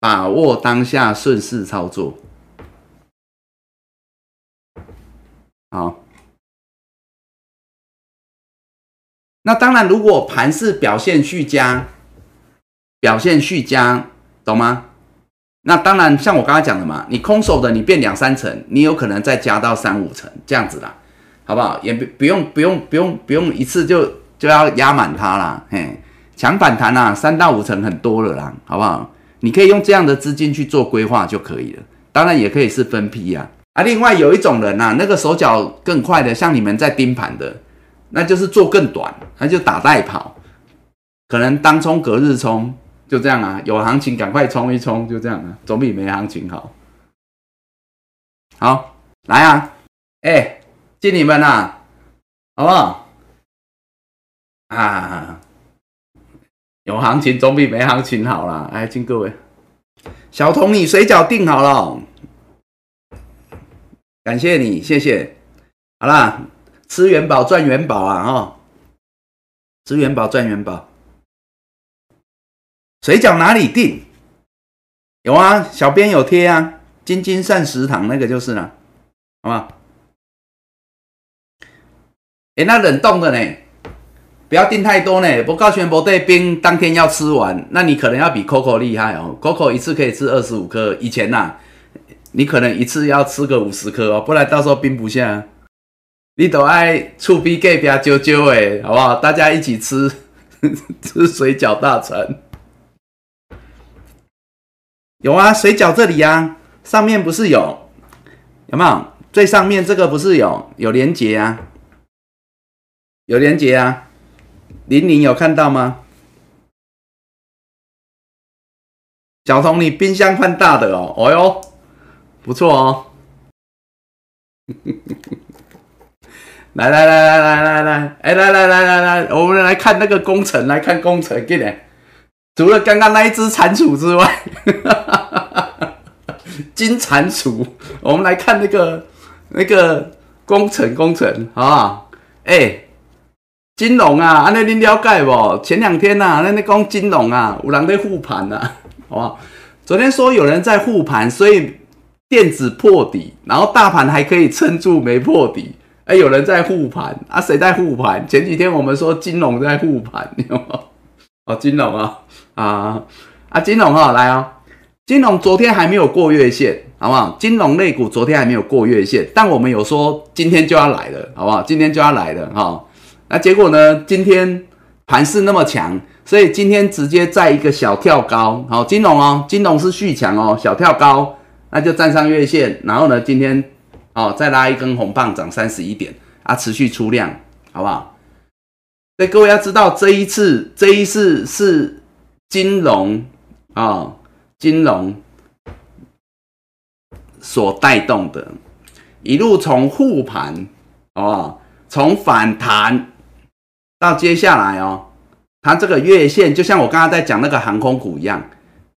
把握当下，顺势操作。好，那当然，如果盘势表现续佳，表现续佳，懂吗？那当然，像我刚才讲的嘛，你空手的，你变两三成，你有可能再加到三五成这样子啦，好不好？也不不用不用不用不用一次就。就要压满它啦，嘿，强反弹啊，三到五成很多了啦，好不好？你可以用这样的资金去做规划就可以了，当然也可以是分批呀。啊，另外有一种人呐，那个手脚更快的，像你们在盯盘的，那就是做更短，那就打带跑，可能当冲隔日冲，就这样啊，有行情赶快冲一冲，就这样啊，总比没行情好。好，来啊，哎，敬你们呐，好不好？啊，有行情总比没行情好啦！哎，敬各位，小童，你水饺订好了，感谢你，谢谢。好啦，吃元宝赚元宝啊！哈，吃元宝赚元宝。水饺哪里订？有啊，小编有贴啊，金金善食堂那个就是了，好吗？哎，那冷冻的呢？不要订太多呢，不告全不对冰，当天要吃完，那你可能要比 Coco 厉害哦。Coco 一次可以吃二十五颗，以前呐，你可能一次要吃个五十颗哦，不然到时候冰不下。你都爱醋逼给比较揪揪哎，好不好？大家一起吃 吃水饺大餐。有啊，水饺这里啊，上面不是有有没有？最上面这个不是有有连接啊？有连接啊？玲玲有看到吗？小童，你冰箱换大的哦，哦哟，不错哦。来来来来来来来，哎，来来来来来，我们来看那个工程，来看工程，给你。除了刚刚那一只蟾蜍之外，金蟾蜍。我们来看那个那个工程工程，好不好？哎，金融啊，安尼您了解不？前两天呐，那那讲金融啊，有人在护盘呐，好不好？昨天说有人在护盘，所以电子破底，然后大盘还可以撑住没破底。哎，有人在护盘啊？谁在护盘？前几天我们说金融在护盘，有吗？哦，金融啊，啊啊，金融哈，来啊，金融昨天还没有过月线，好不好？金融类股昨天还没有过月线，但我们有说今天就要来了，好不好？今天就要来了哈。那结果呢？今天盘势那么强，所以今天直接在一个小跳高，好，金融哦，金融是续强哦，小跳高，那就站上月线，然后呢，今天哦再拉一根红棒，涨三十一点啊，持续出量，好不好？各位要知道，这一次这一次是金融啊，金融所带动的，一路从护盘，哦？从反弹到接下来哦，它这个月线就像我刚刚在讲那个航空股一样，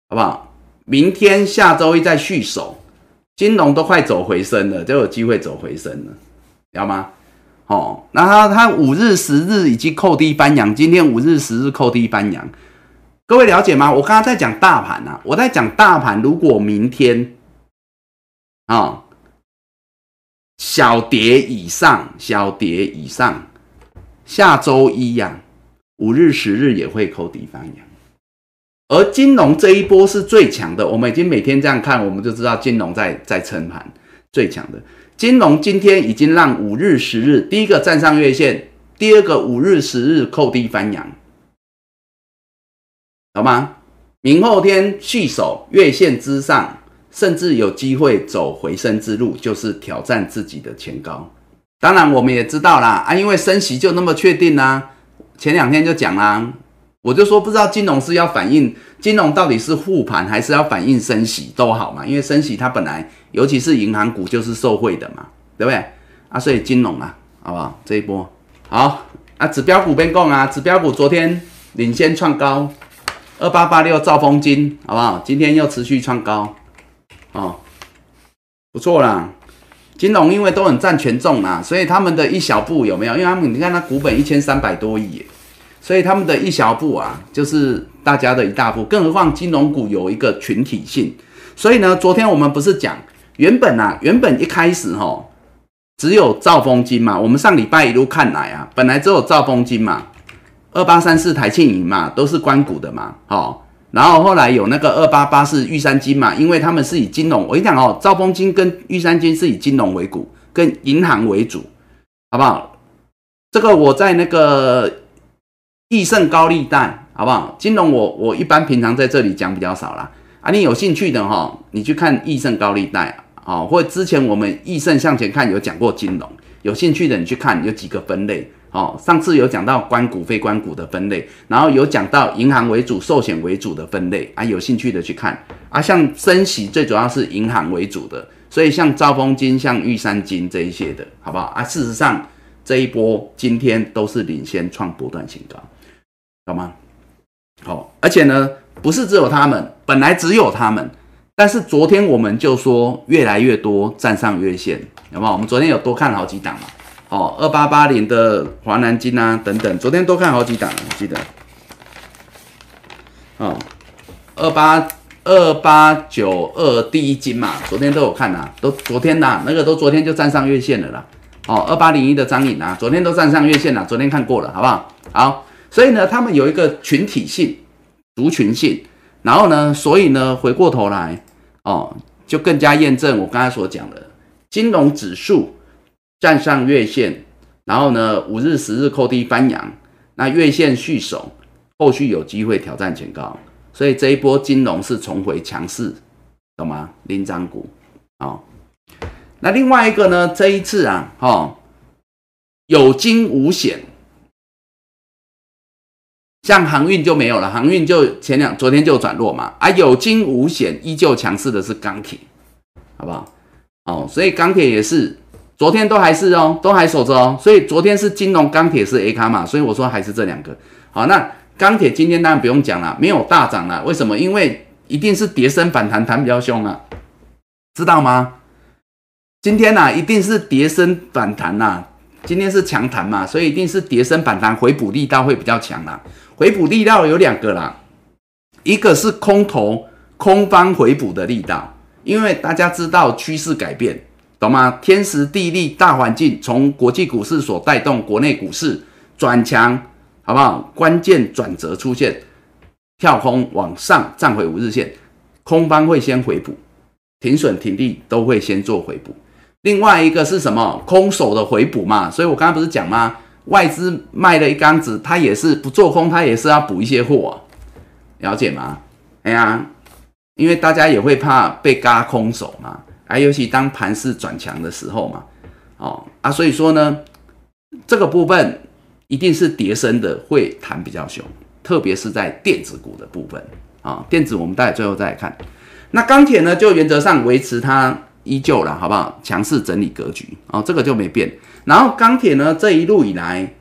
好不好？明天下周一再续手，金融都快走回升了，就有机会走回升了，知道吗？哦，那它它五日十日已经扣低翻阳，今天五日十日扣低翻阳，各位了解吗？我刚刚在讲大盘啊，我在讲大盘，如果明天啊小跌以上，小跌以上，下周一呀五日十日也会扣低翻阳，而金融这一波是最强的，我们已经每天这样看，我们就知道金融在在撑盘最强的。金融今天已经让五日、十日第一个站上月线，第二个五日、十日扣低翻阳，好吗？明后天续守月线之上，甚至有机会走回升之路，就是挑战自己的前高。当然，我们也知道啦，啊，因为升息就那么确定啦。前两天就讲啦，我就说不知道金融是要反映金融到底是护盘，还是要反映升息都好嘛，因为升息它本来。尤其是银行股就是受惠的嘛，对不对啊？所以金融啊，好不好？这一波好啊，指标股边讲啊，指标股昨天领先创高，二八八六兆丰金，好不好？今天又持续创高，哦，不错啦。金融因为都很占权重啊，所以他们的一小步有没有？因为他们你看它股本一千三百多亿，所以他们的一小步啊，就是大家的一大步。更何况金融股有一个群体性，所以呢，昨天我们不是讲。原本啊，原本一开始哈，只有兆丰金嘛。我们上礼拜一路看来啊，本来只有兆丰金嘛，二八三四台庆银嘛，都是关谷的嘛，哦。然后后来有那个二八八四玉山金嘛，因为他们是以金融，我跟你讲哦，兆丰金跟玉山金是以金融为股，跟银行为主，好不好？这个我在那个易盛高利贷，好不好？金融我我一般平常在这里讲比较少啦。啊，你有兴趣的哈，你去看易盛高利贷。哦，或者之前我们易盛向前看有讲过金融，有兴趣的你去看有几个分类。哦，上次有讲到关股、非关股的分类，然后有讲到银行为主、寿险为主的分类啊，有兴趣的去看啊。像升息最主要是银行为主的，所以像兆丰金、像玉山金这一些的，好不好啊？事实上这一波今天都是领先创波段新高，好吗？好，而且呢，不是只有他们，本来只有他们。但是昨天我们就说越来越多站上月线，有没有？我们昨天有多看好几档嘛？哦，二八八零的华南金啊等等，昨天多看好几档，记得。哦，二八二八九二第一金嘛，昨天都有看呐，都昨天呐，那个都昨天就站上月线了啦。哦，二八零一的张颖啊，昨天都站上月线了，昨天看过了，好不好？好，所以呢，他们有一个群体性、族群性。然后呢？所以呢，回过头来哦，就更加验证我刚才所讲的，金融指数站上月线，然后呢，五日、十日扣低翻阳，那月线续守，后续有机会挑战前高，所以这一波金融是重回强势，懂吗？领涨股啊。那另外一个呢？这一次啊，哈，有惊无险。像航运就没有了，航运就前两昨天就转弱嘛，啊有惊无险，依旧强势的是钢铁，好不好？哦，所以钢铁也是昨天都还是哦，都还守着哦，所以昨天是金融钢铁是 A 卡嘛，所以我说还是这两个好。那钢铁今天当然不用讲了，没有大涨了，为什么？因为一定是跌升反弹弹比较凶啊，知道吗？今天呐，一定是跌升反弹呐。今天是强弹嘛，所以一定是跌升反弹，回补力道会比较强啦。回补力道有两个啦，一个是空头空方回补的力道，因为大家知道趋势改变，懂吗？天时地利大环境从国际股市所带动国内股市转强，好不好？关键转折出现，跳空往上站回五日线，空方会先回补，停损停利都会先做回补。另外一个是什么？空手的回补嘛，所以我刚刚不是讲吗？外资卖了一缸子，他也是不做空，他也是要补一些货，了解吗？哎呀，因为大家也会怕被嘎空手嘛，啊，尤其当盘势转强的时候嘛，哦啊，所以说呢，这个部分一定是叠升的，会弹比较凶，特别是在电子股的部分啊，电子我们待最后再来看，那钢铁呢，就原则上维持它。依旧了，好不好？强势整理格局哦，这个就没变。然后钢铁呢，这一路以来，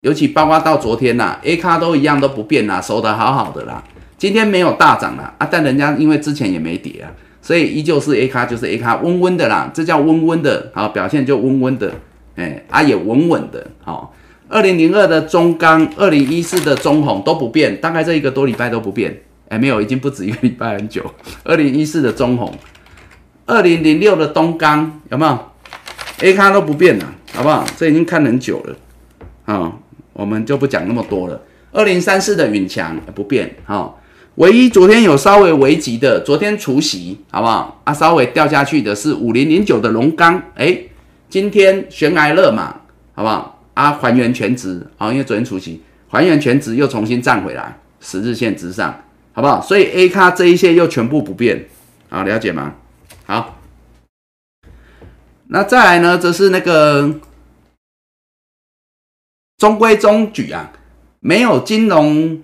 尤其包括到昨天呐，A 卡都一样都不变啦，收得好好的啦。今天没有大涨了啊，但人家因为之前也没跌啊，所以依旧是 A 卡就是 A 卡，温温的啦，这叫温温的，好表现就温温的，哎啊也稳稳的，好。二零零二的中钢，二零一四的中红都不变，大概这一个多礼拜都不变，哎没有，已经不止一个礼拜很久。二零一四的中红。二零零六的东钢有没有？A 卡都不变了，好不好？这已经看很久了，啊，我们就不讲那么多了。二零三四的允强不变，哈，唯一昨天有稍微危急的，昨天除夕，好不好？啊，稍微掉下去的是五零零九的龙钢，哎，今天悬崖勒马，好不好？啊，还原全值，好，因为昨天除夕还原全值又重新站回来，十日线之上，好不好？所以 A 卡这一些又全部不变，好，了解吗？好，那再来呢？则是那个中规中矩啊，没有金融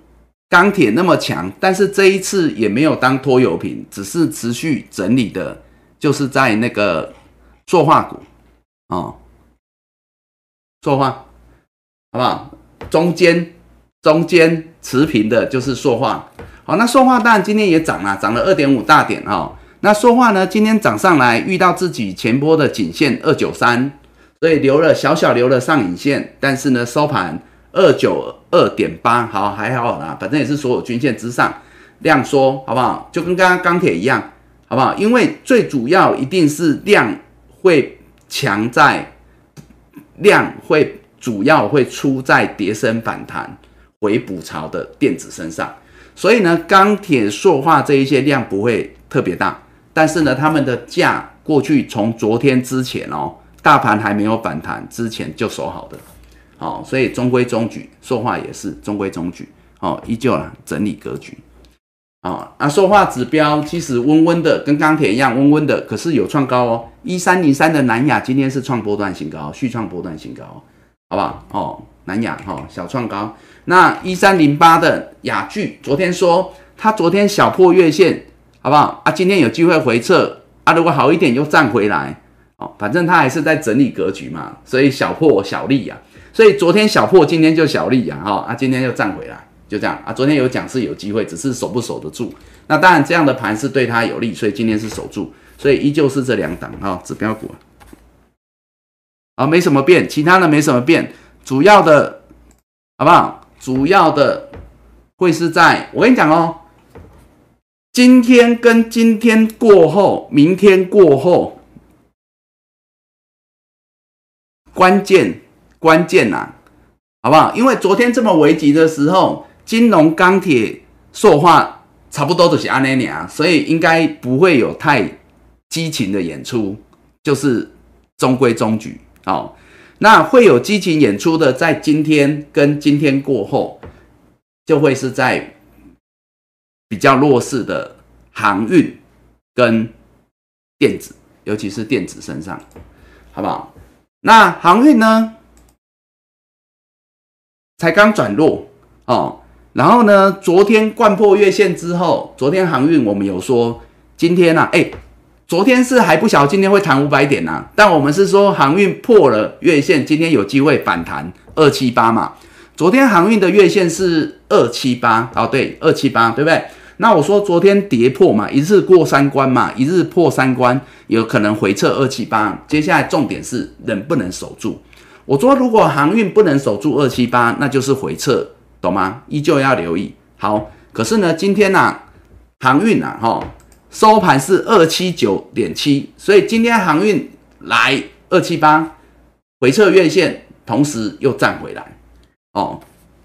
钢铁那么强，但是这一次也没有当拖油瓶，只是持续整理的，就是在那个塑化股哦，塑化好不好？中间中间持平的就是塑化，好，那塑化当然今天也涨了，涨了二点五大点哈。那说话呢？今天涨上来，遇到自己前波的颈线二九三，所以留了小小留了上影线，但是呢，收盘二九二点八，好还好啦，反正也是所有均线之上，量缩好不好？就跟刚刚钢铁一样，好不好？因为最主要一定是量会强在量会主要会出在叠升反弹回补潮的电子身上，所以呢，钢铁塑化这一些量不会特别大。但是呢，他们的价过去从昨天之前哦，大盘还没有反弹之前就守好的，好，所以中规中矩，说话也是中规中矩，哦，依旧啊整理格局，啊，那说话指标其实温温的，跟钢铁一样温温的，可是有创高哦，一三零三的南亚今天是创波段新高，续创波段新高，好不好？哦，南亚哈小创高，那一三零八的雅聚昨天说它昨天小破月线。好不好啊？今天有机会回撤啊，如果好一点又站回来哦，反正它还是在整理格局嘛，所以小破小利呀。所以昨天小破，今天就小利呀，哈啊，今天又站回来，就这样啊。昨天有讲是有机会，只是守不守得住。那当然这样的盘是对它有利，所以今天是守住，所以依旧是这两档啊，指标股啊，没什么变，其他的没什么变，主要的好不好？主要的会是在我跟你讲哦。今天跟今天过后，明天过后，关键关键呐，好不好？因为昨天这么危急的时候，金融、钢铁、塑化差不多都是安尼尼所以应该不会有太激情的演出，就是中规中矩哦。那会有激情演出的，在今天跟今天过后，就会是在。比较弱势的航运跟电子，尤其是电子身上，好不好？那航运呢，才刚转弱哦。然后呢，昨天贯破月线之后，昨天航运我们有说，今天呢，哎，昨天是还不晓得今天会弹五百点呐，但我们是说航运破了月线，今天有机会反弹二七八嘛。昨天航运的月线是二七八哦，对，二七八，对不对？那我说昨天跌破嘛，一日过三关嘛，一日破三关，有可能回撤二七八。接下来重点是能不能守住。我说如果航运不能守住二七八，那就是回撤，懂吗？依旧要留意。好，可是呢，今天呢，航运啊，哈，收盘是二七九点七，所以今天航运来二七八回撤月线，同时又站回来，哦。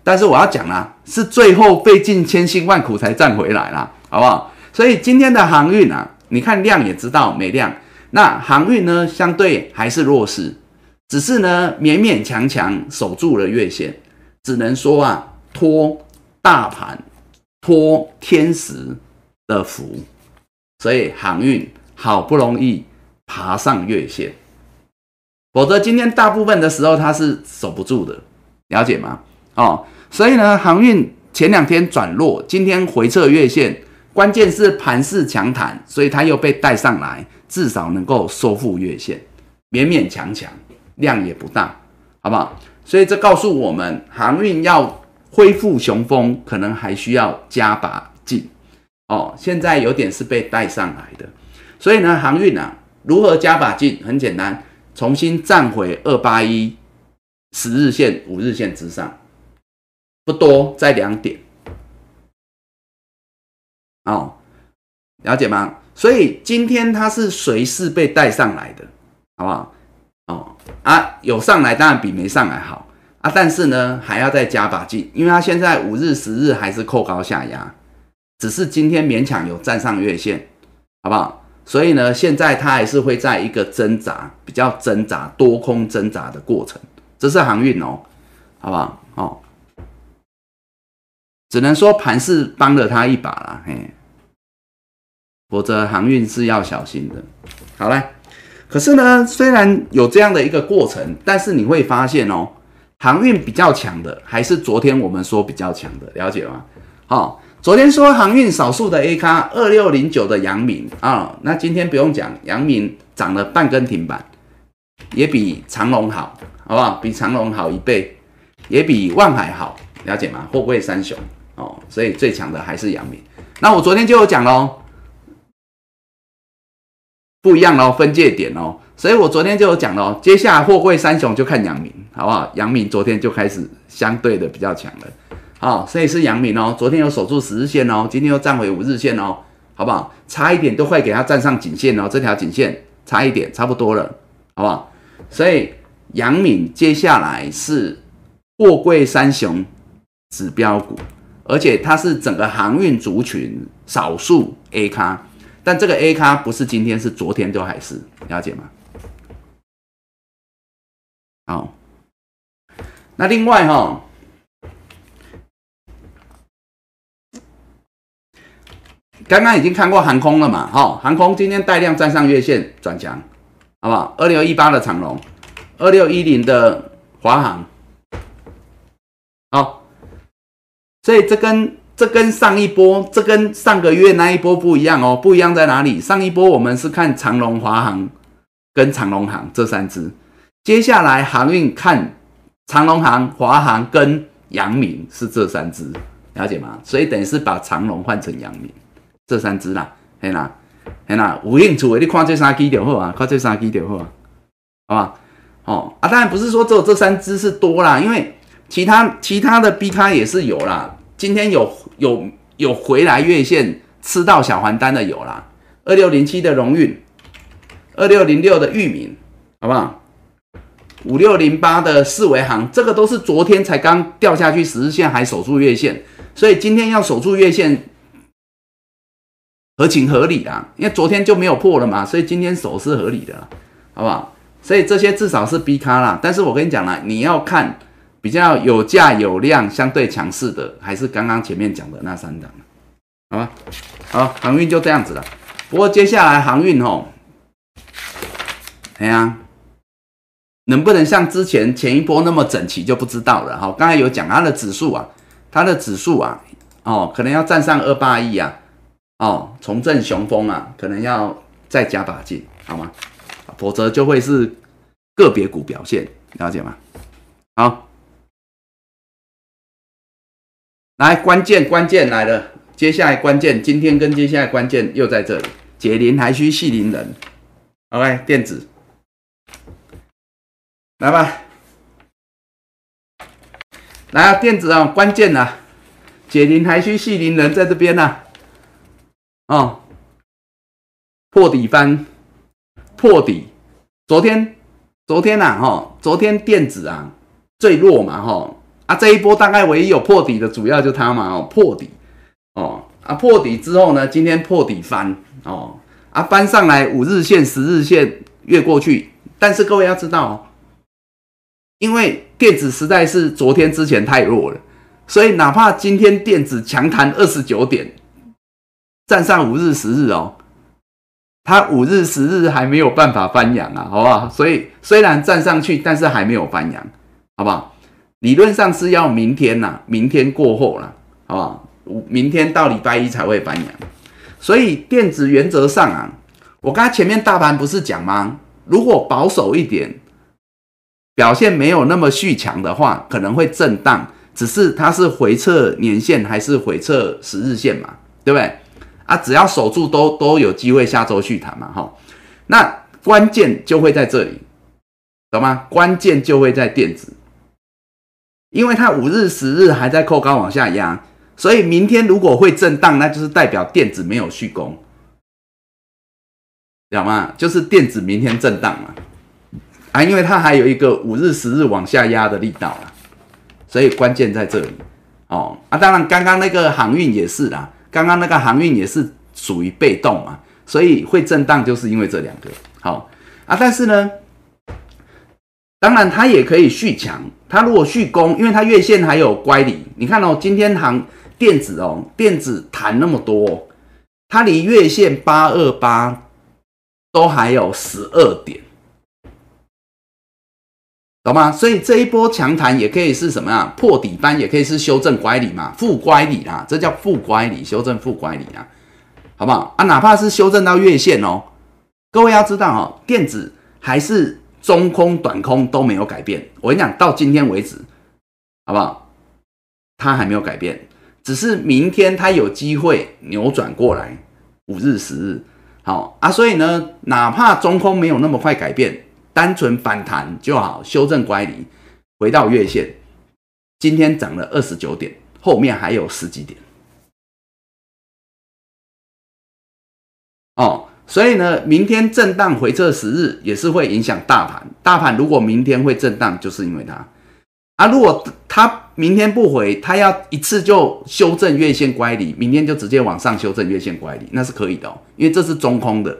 但是我要讲啦，是最后费尽千辛万苦才赚回来啦，好不好？所以今天的航运啊，你看量也知道没量。那航运呢，相对还是弱势，只是呢勉勉强强守住了月线，只能说啊，托大盘、托天时的福，所以航运好不容易爬上月线，否则今天大部分的时候它是守不住的，了解吗？哦。所以呢，航运前两天转弱，今天回撤月线，关键是盘势强弹，所以它又被带上来，至少能够收复月线，勉勉强强，量也不大，好不好？所以这告诉我们，航运要恢复雄风，可能还需要加把劲哦。现在有点是被带上来的，所以呢，航运啊，如何加把劲？很简单，重新站回二八一十日线、五日线之上。不多，在两点，哦，了解吗？所以今天它是随势被带上来的，好不好？哦啊，有上来当然比没上来好啊，但是呢还要再加把劲，因为它现在五日、十日还是扣高下压，只是今天勉强有站上月线，好不好？所以呢，现在它还是会在一个挣扎，比较挣扎、多空挣扎的过程，这是航运哦，好不好？哦。只能说盘是帮了他一把啦，嘿，否则航运是要小心的。好嘞，可是呢，虽然有这样的一个过程，但是你会发现哦，航运比较强的还是昨天我们说比较强的，了解吗？好，昨天说航运少数的 A 咖二六零九的阳明啊，那今天不用讲，阳明涨了半根停板，也比长隆好，好不好？比长隆好一倍，也比万海好，了解吗？货柜三雄。哦，所以最强的还是阳明。那我昨天就有讲喽，不一样喽，分界点哦。所以我昨天就有讲喽，接下来货柜三雄就看阳明，好不好？阳明昨天就开始相对的比较强了，好，所以是阳明哦。昨天有守住十日线哦，今天又站回五日线哦，好不好？差一点都快给它站上颈线哦，这条颈线差一点，差不多了，好不好？所以阳明接下来是货柜三雄指标股。而且它是整个航运族群少数 A 咖，但这个 A 咖不是今天，是昨天都还是了解吗？好，那另外哈，刚刚已经看过航空了嘛？哈，航空今天带量站上月线转强，好不好？二六一八的长龙，二六一零的华航，好。所以这跟这跟上一波，这跟上个月那一波不一样哦，不一样在哪里？上一波我们是看长隆、华航跟长隆航这三只，接下来航运看长隆航、华航跟阳明是这三只，了解吗？所以等于是把长隆换成阳明这三只啦，嘿啦，嘿啦，有兴趣的你看这三支就好啊，看这三支就好啊，好吧？哦啊，当然不是说只有这三只是多啦，因为其他其他的 B 咖也是有啦。今天有有有回来月线吃到小环单的有啦，二六零七的荣运，二六零六的域名，好不好？五六零八的四维行，这个都是昨天才刚掉下去十日线还守住月线，所以今天要守住月线合情合理啊，因为昨天就没有破了嘛，所以今天守是合理的，好不好？所以这些至少是 B 咖啦，但是我跟你讲啦，你要看。比较有价有量、相对强势的，还是刚刚前面讲的那三档，好吧？好，航运就这样子了。不过接下来航运哦，哎呀，能不能像之前前一波那么整齐就不知道了哈。刚才有讲它的指数啊，它的指数啊，哦，可能要站上二八亿啊，哦，重振雄风啊，可能要再加把劲，好吗？否则就会是个别股表现，了解吗？好。来，关键关键来了，接下来关键，今天跟接下来关键又在这里，解铃还须系铃人。OK，电子，来吧，来啊，电子啊，关键啊，解铃还须系铃人，在这边呢，哦，破底翻，破底，昨天，昨天呐，哈，昨天电子啊最弱嘛，哈，啊，这一波大概唯一有破底的，主要就它嘛，哦，破底，哦，啊，破底之后呢，今天破底翻，哦。啊，翻上来五日线、十日线越过去，但是各位要知道哦，因为电子实在是昨天之前太弱了，所以哪怕今天电子强弹二十九点，站上五日、十日哦，它五日、十日还没有办法翻阳啊，好不好？所以虽然站上去，但是还没有翻阳，好不好？理论上是要明天呐，明天过后了，好不好？明天到礼拜一才会翻阳。所以电子原则上啊，我刚才前面大盘不是讲吗？如果保守一点，表现没有那么续强的话，可能会震荡。只是它是回撤年线还是回撤十日线嘛？对不对？啊，只要守住都都有机会下周续弹嘛，哈。那关键就会在这里，懂吗？关键就会在电子，因为它五日、十日还在扣高往下压。所以明天如果会震荡，那就是代表电子没有续攻，懂吗？就是电子明天震荡嘛，啊，因为它还有一个五日、十日往下压的力道啊，所以关键在这里哦。啊，当然刚刚那个航运也是啦，刚刚那个航运也是属于被动嘛，所以会震荡就是因为这两个好啊。但是呢，当然它也可以续强，它如果续攻，因为它月线还有乖离，你看哦，今天行。电子哦，电子弹那么多，它离月线八二八都还有十二点，懂吗？所以这一波强弹也可以是什么呀？破底翻也可以是修正乖离嘛，负乖离啊，这叫负乖离，修正负乖离啊，好不好啊？哪怕是修正到月线哦，各位要知道哦，电子还是中空、短空都没有改变。我跟你讲，到今天为止，好不好？它还没有改变。只是明天它有机会扭转过来，五日、十日，好啊，所以呢，哪怕中空没有那么快改变，单纯反弹就好，修正乖离，回到月线，今天涨了二十九点，后面还有十几点，哦，所以呢，明天震荡回撤十日也是会影响大盘，大盘如果明天会震荡，就是因为它。啊，如果它明天不回，它要一次就修正月线乖离，明天就直接往上修正月线乖离，那是可以的哦，因为这是中空的，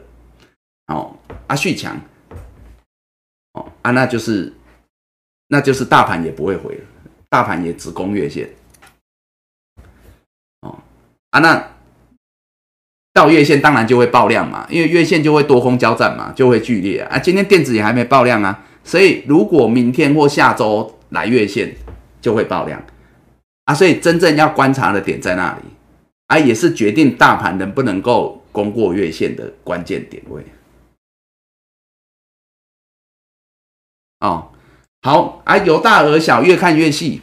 哦，啊续强，哦啊，那就是，那就是大盘也不会回，大盘也只攻月线，哦，啊那到月线当然就会爆量嘛，因为月线就会多空交战嘛，就会剧烈啊，今天电子也还没爆量啊，所以如果明天或下周。来月线就会爆量啊，所以真正要观察的点在那里啊，也是决定大盘能不能够攻过月线的关键点位。哦，好啊，由大而小，越看越细，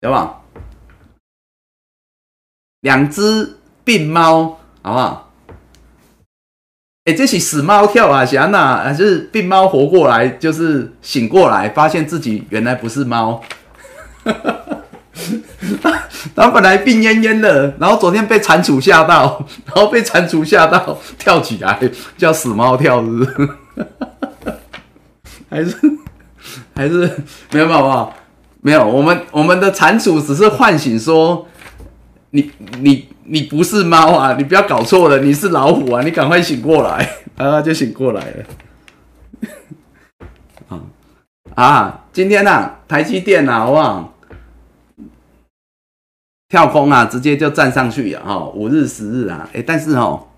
有吧？两只病猫，好不好？哎，这是死猫跳啊，想哪？还是病猫活过来，就是醒过来，发现自己原来不是猫。他本来病恹恹的，然后昨天被蟾蜍吓到，然后被蟾蜍吓到跳起来，叫死猫跳，是不是？还是还是没有没有没有，我们我们的蟾蜍只是唤醒说。你你你不是猫啊！你不要搞错了，你是老虎啊！你赶快醒过来，啊，就醒过来了。啊啊！今天呢，台积电啊，好不好？跳空啊，直接就站上去了哈！五日、十日啊，哎，但是哦，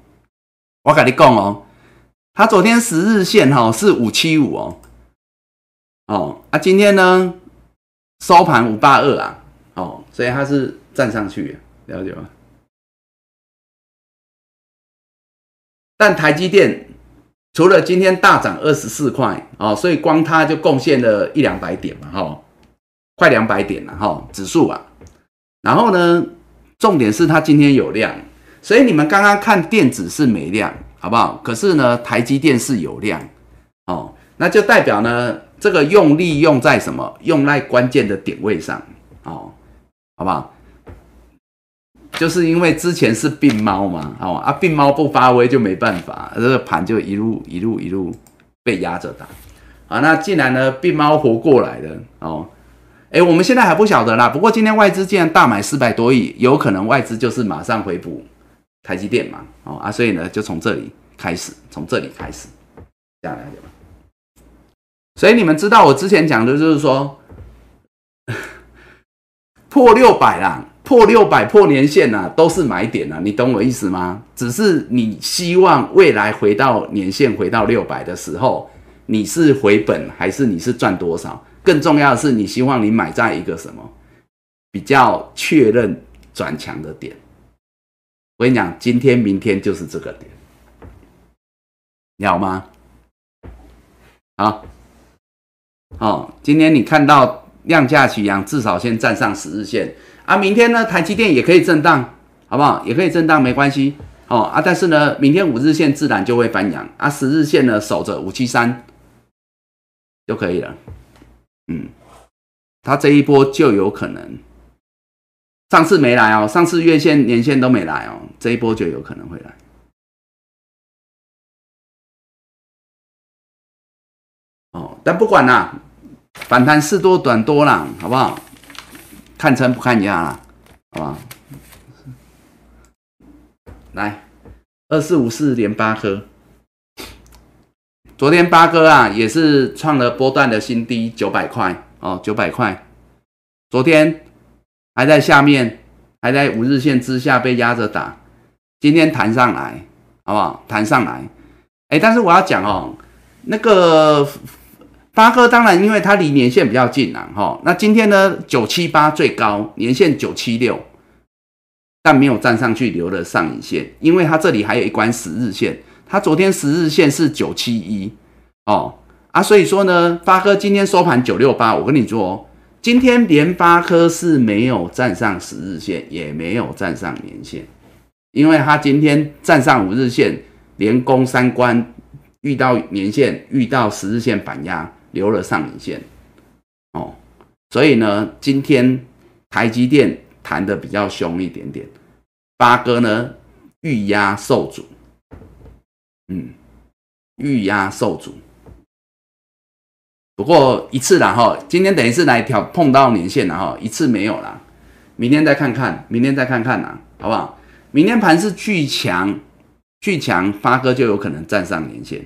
我跟你讲哦，它昨天十日线哈是五七五哦，哦啊，今天呢收盘五八二啊，哦，所以它是站上去。了解吗？但台积电除了今天大涨二十四块哦，所以光它就贡献了一两百点嘛，哈，快两百点了哈，指数啊。然后呢，重点是它今天有量，所以你们刚刚看电子是没量，好不好？可是呢，台积电是有量哦，那就代表呢，这个用力用在什么？用在关键的点位上哦，好不好？就是因为之前是病猫嘛，哦啊，病猫不发威就没办法，这个盘就一路一路一路被压着打啊。那既然呢，病猫活过来了哦。哎，我们现在还不晓得啦。不过今天外资竟然大买四百多亿，有可能外资就是马上回补台积电嘛。哦啊，所以呢，就从这里开始，从这里开始，这样了解吗？所以你们知道我之前讲的就是说，破六百啦，破六百破年线呐，都是买点啊，你懂我意思吗？只是你希望未来回到年线回到六百的时候，你是回本还是你是赚多少？更重要的是，你希望你买在一个什么比较确认转强的点？我跟你讲，今天、明天就是这个点，你好吗？好，哦，今天你看到量价齐扬，至少先站上十日线啊。明天呢，台积电也可以震荡，好不好？也可以震荡，没关系哦啊。但是呢，明天五日线自然就会翻阳啊，十日线呢守着五七三就可以了。嗯，它这一波就有可能，上次没来哦，上次月线、年线都没来哦，这一波就有可能会来。哦，但不管啦，反弹是多短多啦，好不好？看撑不看压啦，好不好？来，二四五四连八颗。昨天八哥啊，也是创了波段的新低，九百块哦，九百块。昨天还在下面，还在五日线之下被压着打，今天弹上来，好不好？弹上来，哎，但是我要讲哦，那个八哥当然因为它离年线比较近啊，哈。那今天呢，九七八最高，年线九七六，但没有站上去留了上影线，因为它这里还有一关十日线。它昨天十日线是九七一哦啊，所以说呢，发科今天收盘九六八。我跟你说，今天连发科是没有站上十日线，也没有站上年线，因为它今天站上五日线，连攻三关，遇到年线，遇到十日线反压，留了上影线哦。所以呢，今天台积电弹的比较凶一点点，发哥呢遇压受阻。嗯，遇压受阻，不过一次了哈。今天等于是来挑碰到年线了哈，一次没有了，明天再看看，明天再看看呐，好不好？明天盘是巨强，巨强发哥就有可能站上年线。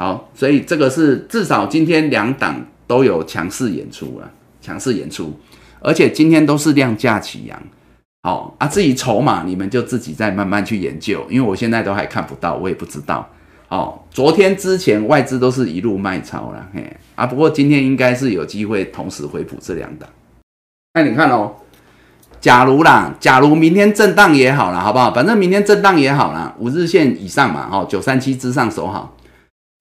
好，所以这个是至少今天两档都有强势演出了，强势演出，而且今天都是量价齐扬。好啊，至于筹码，你们就自己再慢慢去研究，因为我现在都还看不到，我也不知道。哦，昨天之前外资都是一路卖超了，嘿啊，不过今天应该是有机会同时回补这两档。那你看哦，假如啦，假如明天震荡也好了，好不好？反正明天震荡也好了，五日线以上嘛，哦，九三七之上守好。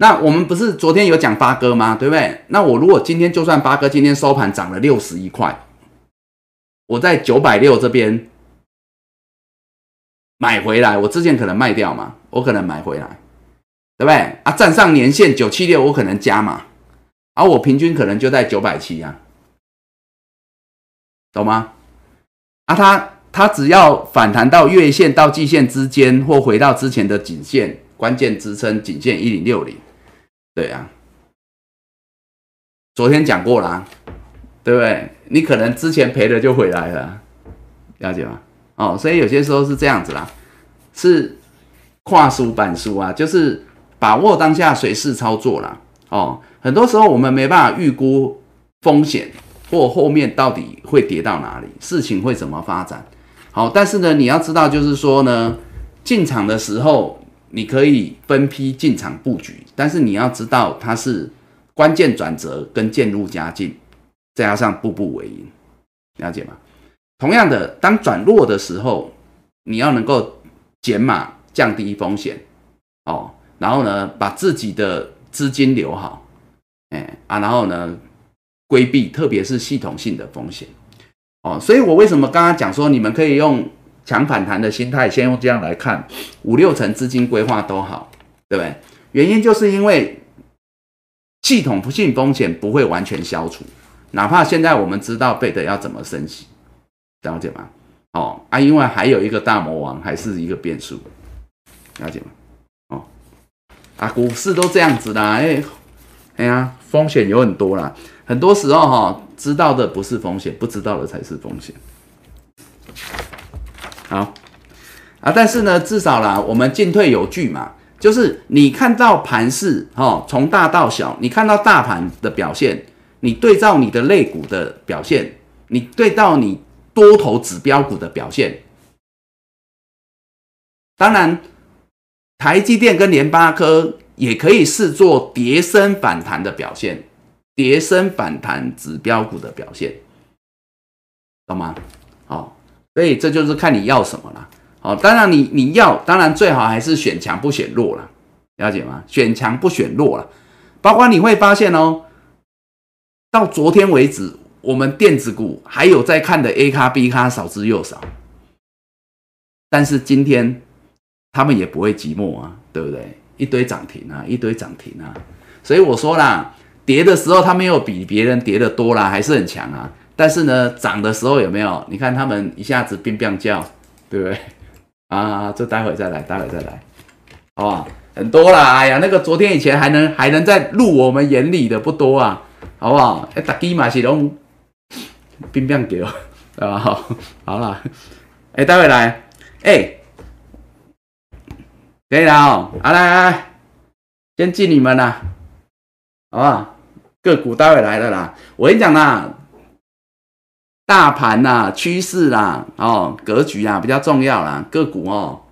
那我们不是昨天有讲八哥吗？对不对？那我如果今天就算八哥今天收盘涨了六十一块。我在九百六这边买回来，我之前可能卖掉嘛，我可能买回来，对不对？啊，站上年线九七六，我可能加嘛，而我平均可能就在九百七啊，懂吗？啊，它它只要反弹到月线到季线之间，或回到之前的颈线关键支撑颈线一零六零，对啊，昨天讲过了。对不对？你可能之前赔了就回来了，了解吗？哦，所以有些时候是这样子啦，是跨书板书啊，就是把握当下随势操作啦。哦，很多时候我们没办法预估风险或后面到底会跌到哪里，事情会怎么发展。好，但是呢，你要知道，就是说呢，进场的时候你可以分批进场布局，但是你要知道它是关键转折跟渐入佳境。再加上步步为营，了解吗？同样的，当转弱的时候，你要能够减码，降低风险哦。然后呢，把自己的资金留好，哎啊，然后呢，规避特别是系统性的风险哦，所以我为什么刚刚讲说你们可以用强反弹的心态，先用这样来看，五六成资金规划都好，对不对？原因就是因为系统性风险不会完全消除，哪怕现在我们知道贝德要怎么升息，了解吗？哦啊，因为还有一个大魔王还是一个变数，了解吗？哦啊，股市都这样子啦，哎哎呀，风险有很多啦，很多时候哈，知道的不是风险，不知道的才是风险。好啊，但是呢，至少啦，我们进退有据嘛，就是你看到盘势哈，从大到小，你看到大盘的表现，你对照你的类股的表现，你对照你。多头指标股的表现，当然，台积电跟联发科也可以视作叠升反弹的表现，叠升反弹指标股的表现，懂吗？所以这就是看你要什么了。好，当然你你要，当然最好还是选强不选弱了，了解吗？选强不选弱了，包括你会发现哦，到昨天为止。我们电子股还有在看的 A 卡 B 卡少之又少，但是今天他们也不会寂寞啊，对不对？一堆涨停啊，一堆涨停啊，所以我说啦，跌的时候它没有比别人跌的多啦，还是很强啊。但是呢，涨的时候有没有？你看他们一下子乒乒叫，对不对？啊，这待会再来，待会再来，好不好？很多啦，哎呀，那个昨天以前还能还能在入我们眼里的不多啊，好不好？哎，打基嘛是龙。冰冰给我，啊好，好了，哎，待会来，哎，可以了哦，来来来，先敬你们啦，好不好？个股待会来了啦，我跟你讲啦，大盘呐，趋势啦，哦，格局啊比较重要啦，个股哦，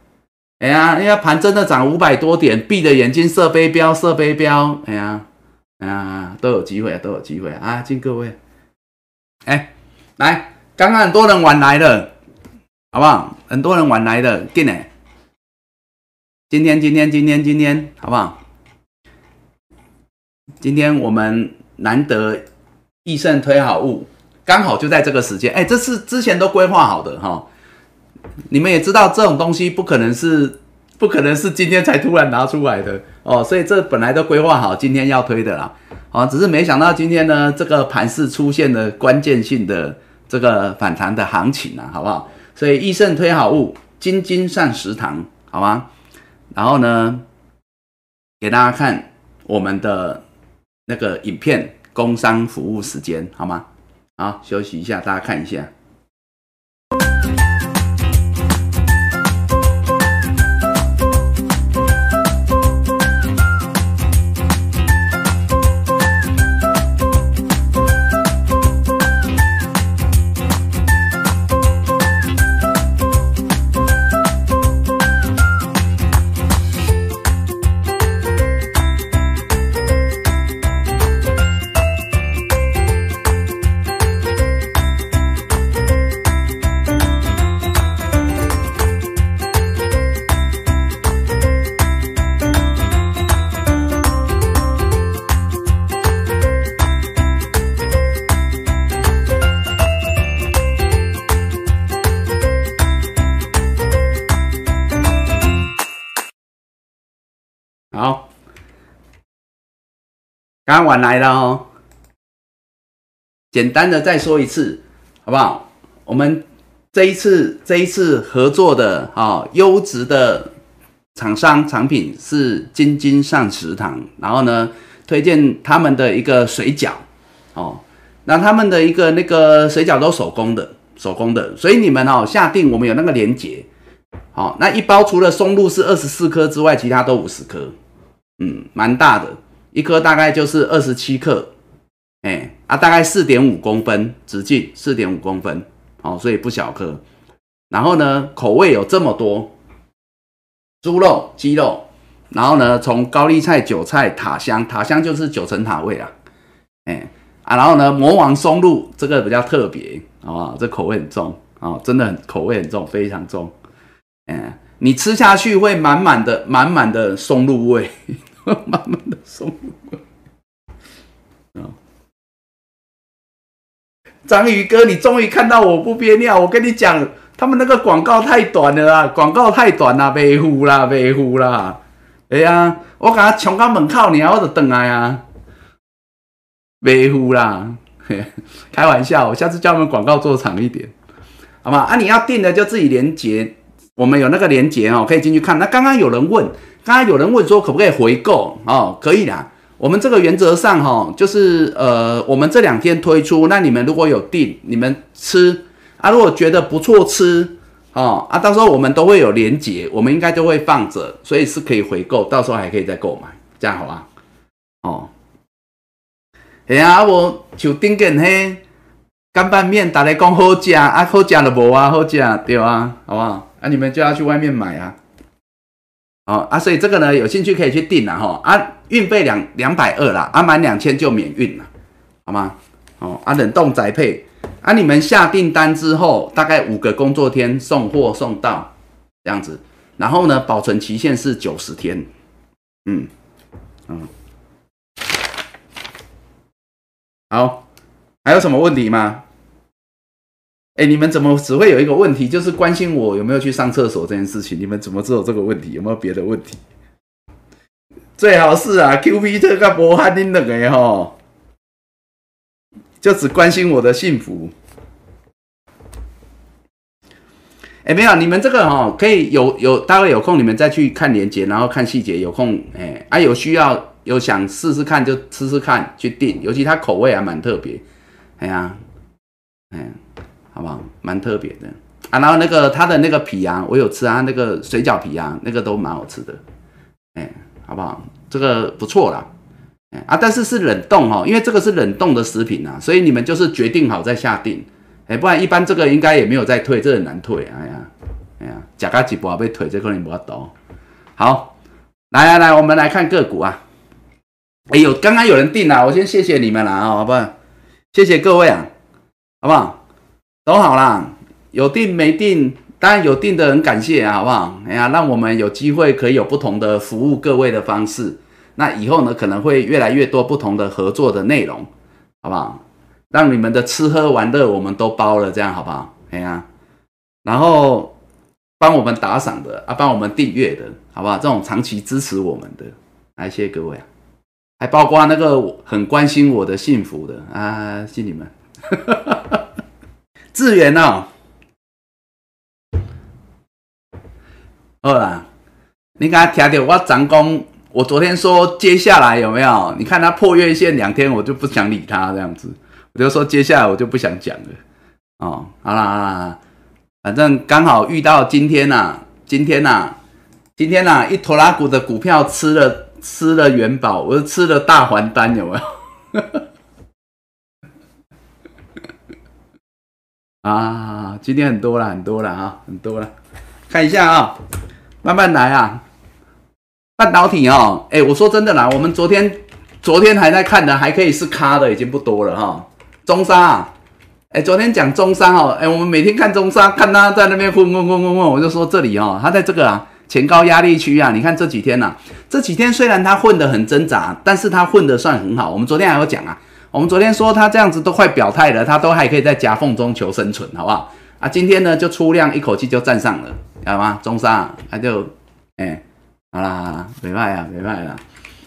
哎呀，哎呀，盘真的涨五百多点，闭着眼睛射飞镖，射飞镖，哎呀，哎呀，都有机会，都有机会啊，敬各位，哎。来，刚刚很多人晚来了，好不好？很多人晚来的，进来。今天，今天，今天，今天，好不好？今天我们难得易盛推好物，刚好就在这个时间。哎，这是之前都规划好的哈。你们也知道，这种东西不可能是不可能是今天才突然拿出来的哦，所以这本来都规划好今天要推的啦。啊，只是没想到今天呢，这个盘势出现了关键性的。这个反弹的行情啊，好不好？所以益盛推好物，金金上食堂，好吗？然后呢，给大家看我们的那个影片，工商服务时间，好吗？好，休息一下，大家看一下。刚晚来了哦，简单的再说一次，好不好？我们这一次这一次合作的啊，优质的厂商产品是金金上食堂，然后呢，推荐他们的一个水饺哦，那他们的一个那个水饺都手工的，手工的，所以你们哦下定我们有那个连结，好，那一包除了松露是二十四颗之外，其他都五十颗，嗯，蛮大的。一颗大概就是二十七克，哎啊，大概四点五公分直径，四点五公分，哦，所以不小颗。然后呢，口味有这么多，猪肉、鸡肉，然后呢，从高丽菜、韭菜、塔香，塔香就是九层塔味啊，哎啊，然后呢，魔王松露这个比较特别，好不好？这口味很重啊，真的很口味很重，非常重，嗯，你吃下去会满满的、满满的松露味。慢慢的松，啊，章鱼哥，你终于看到我不憋尿。我跟你讲，他们那个广告太短了啦，广告太短啦，没糊啦，没糊啦。哎呀，我给他冲到门口，你我就等来啊，没糊啦。开玩笑，我下次叫他们广告做长一点，好吗？啊，你要订的就自己连接，我们有那个连接哦，可以进去看。那刚刚有人问，刚刚有人问说可不可以回购哦？可以啦。我们这个原则上哈，就是呃，我们这两天推出，那你们如果有订，你们吃啊，如果觉得不错吃哦啊，到时候我们都会有连接，我们应该都会放着，所以是可以回购，到时候还可以再购买，这样好吧？哦，哎呀，我就顶个嘿干拌面，大家讲好食啊，好食就无啊，好食对啊，好不好？啊，你们就要去外面买啊。哦啊，所以这个呢，有兴趣可以去订了哈啊，运费两两百二啦，啊满两千就免运了，好吗？哦啊，冷冻宅配啊，你们下订单之后，大概五个工作天送货送到这样子，然后呢，保存期限是九十天，嗯嗯，好，还有什么问题吗？哎，你们怎么只会有一个问题，就是关心我有没有去上厕所这件事情？你们怎么只有这个问题？有没有别的问题？最好是啊，Q P 特跟博汉丁两个吼，就只关心我的幸福。哎，没有，你们这个哈可以有有，待会有空你们再去看链接，然后看细节。有空哎，啊有需要有想试试看就吃吃看，去订。尤其它口味还蛮特别。哎呀，哎。好不好？蛮特别的啊，然后那个它的那个皮啊，我有吃啊，那个水饺皮啊，那个都蛮好吃的，哎，好不好？这个不错啦，哎啊，但是是冷冻哈，因为这个是冷冻的食品啊，所以你们就是决定好再下定，哎，不然一般这个应该也没有再退，这很难退，哎呀，哎呀，假加几波被退，这可能不要多。好，来来来，我们来看个股啊，哎呦，刚刚有人订了，我先谢谢你们了啊，好不好？谢谢各位啊，好不好？都好啦，有定没定，当然有定的很感谢啊，好不好？哎呀，让我们有机会可以有不同的服务各位的方式。那以后呢，可能会越来越多不同的合作的内容，好不好？让你们的吃喝玩乐我们都包了，这样好不好？哎呀，然后帮我们打赏的啊，帮我们订阅的好不好？这种长期支持我们的，来谢谢各位啊，还包括那个很关心我的幸福的啊，谢你们。志源哦，好啦，你刚才听到我讲讲，我昨天说接下来有没有？你看他破月线两天，我就不想理他这样子，我就说接下来我就不想讲了。哦，好啦好啦，反正刚好遇到今天呐，今天呐，今天呐，一拖拉股的股票吃了吃了元宝，我就吃了大还丹，有没有？啊，今天很多了，很多了啊，很多了。看一下啊，慢慢来啊。半导体哦，哎，我说真的啦，我们昨天昨天还在看的，还可以是卡的，已经不多了哈。中沙啊，哎，昨天讲中沙哦，哎，我们每天看中沙，看他在那边混混混混混，我就说这里哦，他在这个啊前高压力区啊，你看这几天呐，这几天虽然他混得很挣扎，但是他混得算很好。我们昨天还有讲啊。我们昨天说他这样子都快表态了，他都还可以在夹缝中求生存，好不好？啊，今天呢就出量一口气就站上了，知道吗？中沙他就，哎，好啦，没卖啊，没卖啦。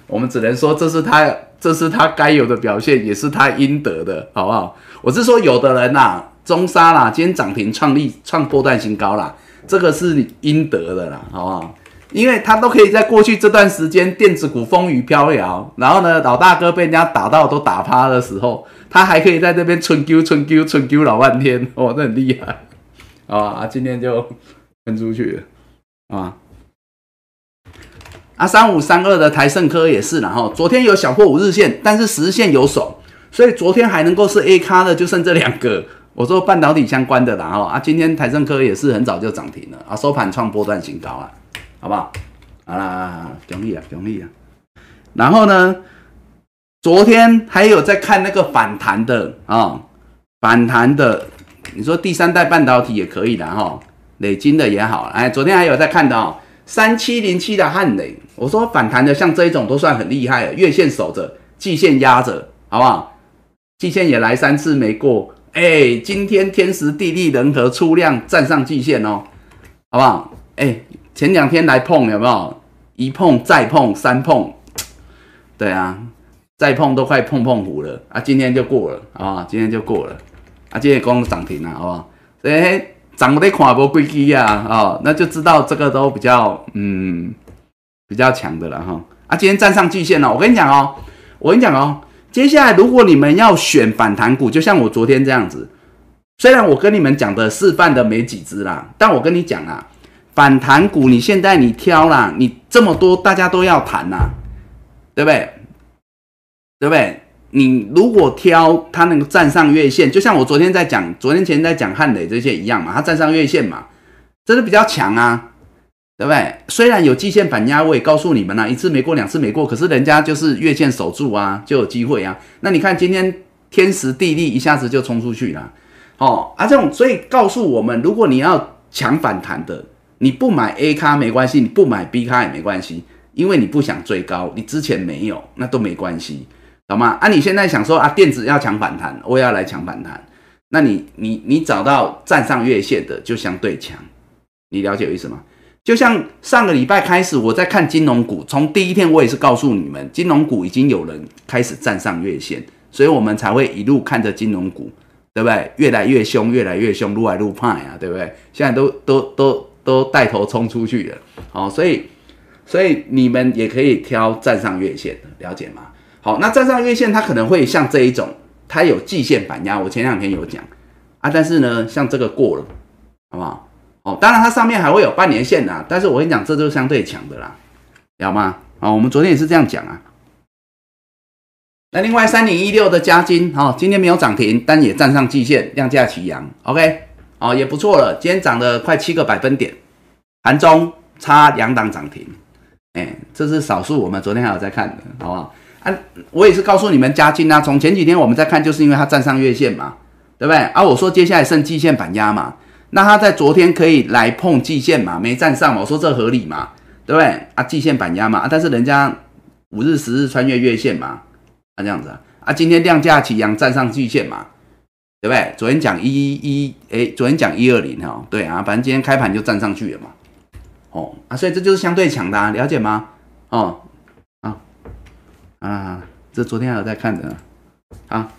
我们只能说这是他，这是他该有的表现，也是他应得的，好不好？我是说有的人呐，中沙啦，今天涨停创立创波段新高啦，这个是你应得的啦，好不好？因为他都可以在过去这段时间电子股风雨飘摇，然后呢，老大哥被人家打到都打趴的时候，他还可以在这边春丢春丢春丢老半天，哦，这很厉害啊！今天就分出去了啊！啊，三五三二的台盛科也是，然后昨天有小破五日线，但是十日线有守，所以昨天还能够是 A 咖的，就剩这两个。我说半导体相关的，然后啊，今天台盛科也是很早就涨停了啊，收盘创波段新高啊。好不好？好啦，容易啊，容易啊。然后呢，昨天还有在看那个反弹的啊，反弹的。你说第三代半导体也可以的哈，磊金的也好。哎，昨天还有在看的，三七零七的汉磊。我说反弹的像这一种都算很厉害了，月线守着，季线压着，好不好？季线也来三次没过，哎，今天天时地利人和出量站上季线哦，好不好？哎，前两天来碰有没有？一碰再碰三碰，对啊，再碰都快碰碰糊了啊！今天就过了啊，今天就过了啊！今天光涨停了，好不好？哎，涨得看不规矩啊，哦，那就知道这个都比较嗯比较强的了哈。啊，今天站上季线了，我跟你讲哦，我跟你讲哦，接下来如果你们要选反弹股，就像我昨天这样子，虽然我跟你们讲的示范的没几只啦，但我跟你讲啊。反弹股，你现在你挑啦，你这么多，大家都要谈呐，对不对？对不对？你如果挑它那个站上月线，就像我昨天在讲，昨天前在讲汉磊这些一样嘛，它站上月线嘛，这是比较强啊，对不对？虽然有季线反压，我也告诉你们啦，一次没过，两次没过，可是人家就是月线守住啊，就有机会啊。那你看今天天时地利一下子就冲出去了，哦啊，这种所以告诉我们，如果你要抢反弹的。你不买 A 咖没关系，你不买 B 咖也没关系，因为你不想追高，你之前没有，那都没关系，懂吗？啊，你现在想说啊，电子要抢反弹，我也要来抢反弹，那你你你找到站上月线的就相对强，你了解我意思吗？就像上个礼拜开始我在看金融股，从第一天我也是告诉你们，金融股已经有人开始站上月线，所以我们才会一路看着金融股，对不对？越来越凶，越来越凶，撸来撸派啊，对不对？现在都都都。都带头冲出去了，好，所以所以你们也可以挑站上月线的，了解吗？好，那站上月线它可能会像这一种，它有季线板压，我前两天有讲啊，但是呢，像这个过了，好不好？哦，当然它上面还会有半年线呐，但是我跟你讲，这就是相对强的啦，了吗？啊，我们昨天也是这样讲啊。那另外三零一六的加金，哦，今天没有涨停，但也站上季线，量价齐扬，OK。哦，也不错了，今天涨了快七个百分点，盘中差两档涨停，哎，这是少数，我们昨天还有在看的，好不好？啊，我也是告诉你们加金啊，从前几天我们在看，就是因为它站上月线嘛，对不对？啊，我说接下来剩季线板压嘛，那它在昨天可以来碰季线嘛，没站上，我说这合理嘛，对不对？啊，季线板压嘛，啊，但是人家五日、十日穿越月线嘛，啊，这样子啊，啊，今天量价齐扬站上季线嘛。对不对？昨天讲一一哎，昨天讲一二零哈，对啊，反正今天开盘就站上去了嘛。哦啊，所以这就是相对强的，啊了解吗？哦啊啊，这昨天还有在看的啊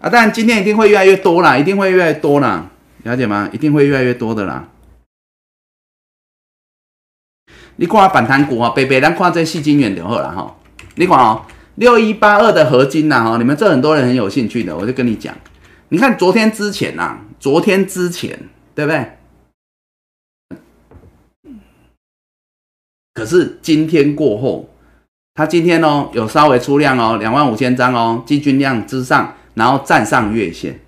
啊，但今天一定会越来越多啦，一定会越来越多啦，了解吗？一定会越来越多的啦。你看反弹股啊，北北咱看这细金元就好了哈。你看哦，六一八二的合金呐哈，你们这很多人很有兴趣的，我就跟你讲。你看昨天之前呐，昨天之前对不对？可是今天过后，它今天哦有稍微出量哦，两万五千张哦，季均量之上，然后站上月线，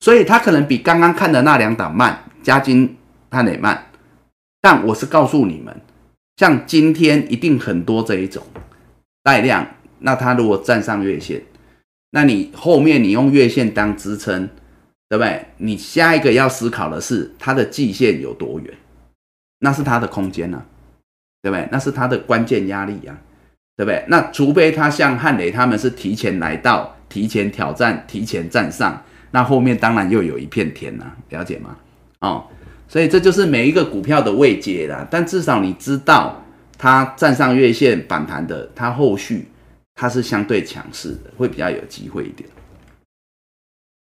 所以它可能比刚刚看的那两档慢，加金它得慢。但我是告诉你们，像今天一定很多这一种带量，那它如果站上月线。那你后面你用月线当支撑，对不对？你下一个要思考的是它的季线有多远，那是它的空间呢，对不对？那是它的关键压力呀，对不对？那除非它像汉雷他们是提前来到、提前挑战、提前站上，那后面当然又有一片天呐，了解吗？哦，所以这就是每一个股票的位阶啦。但至少你知道它站上月线反弹的，它后续。它是相对强势的，会比较有机会一点。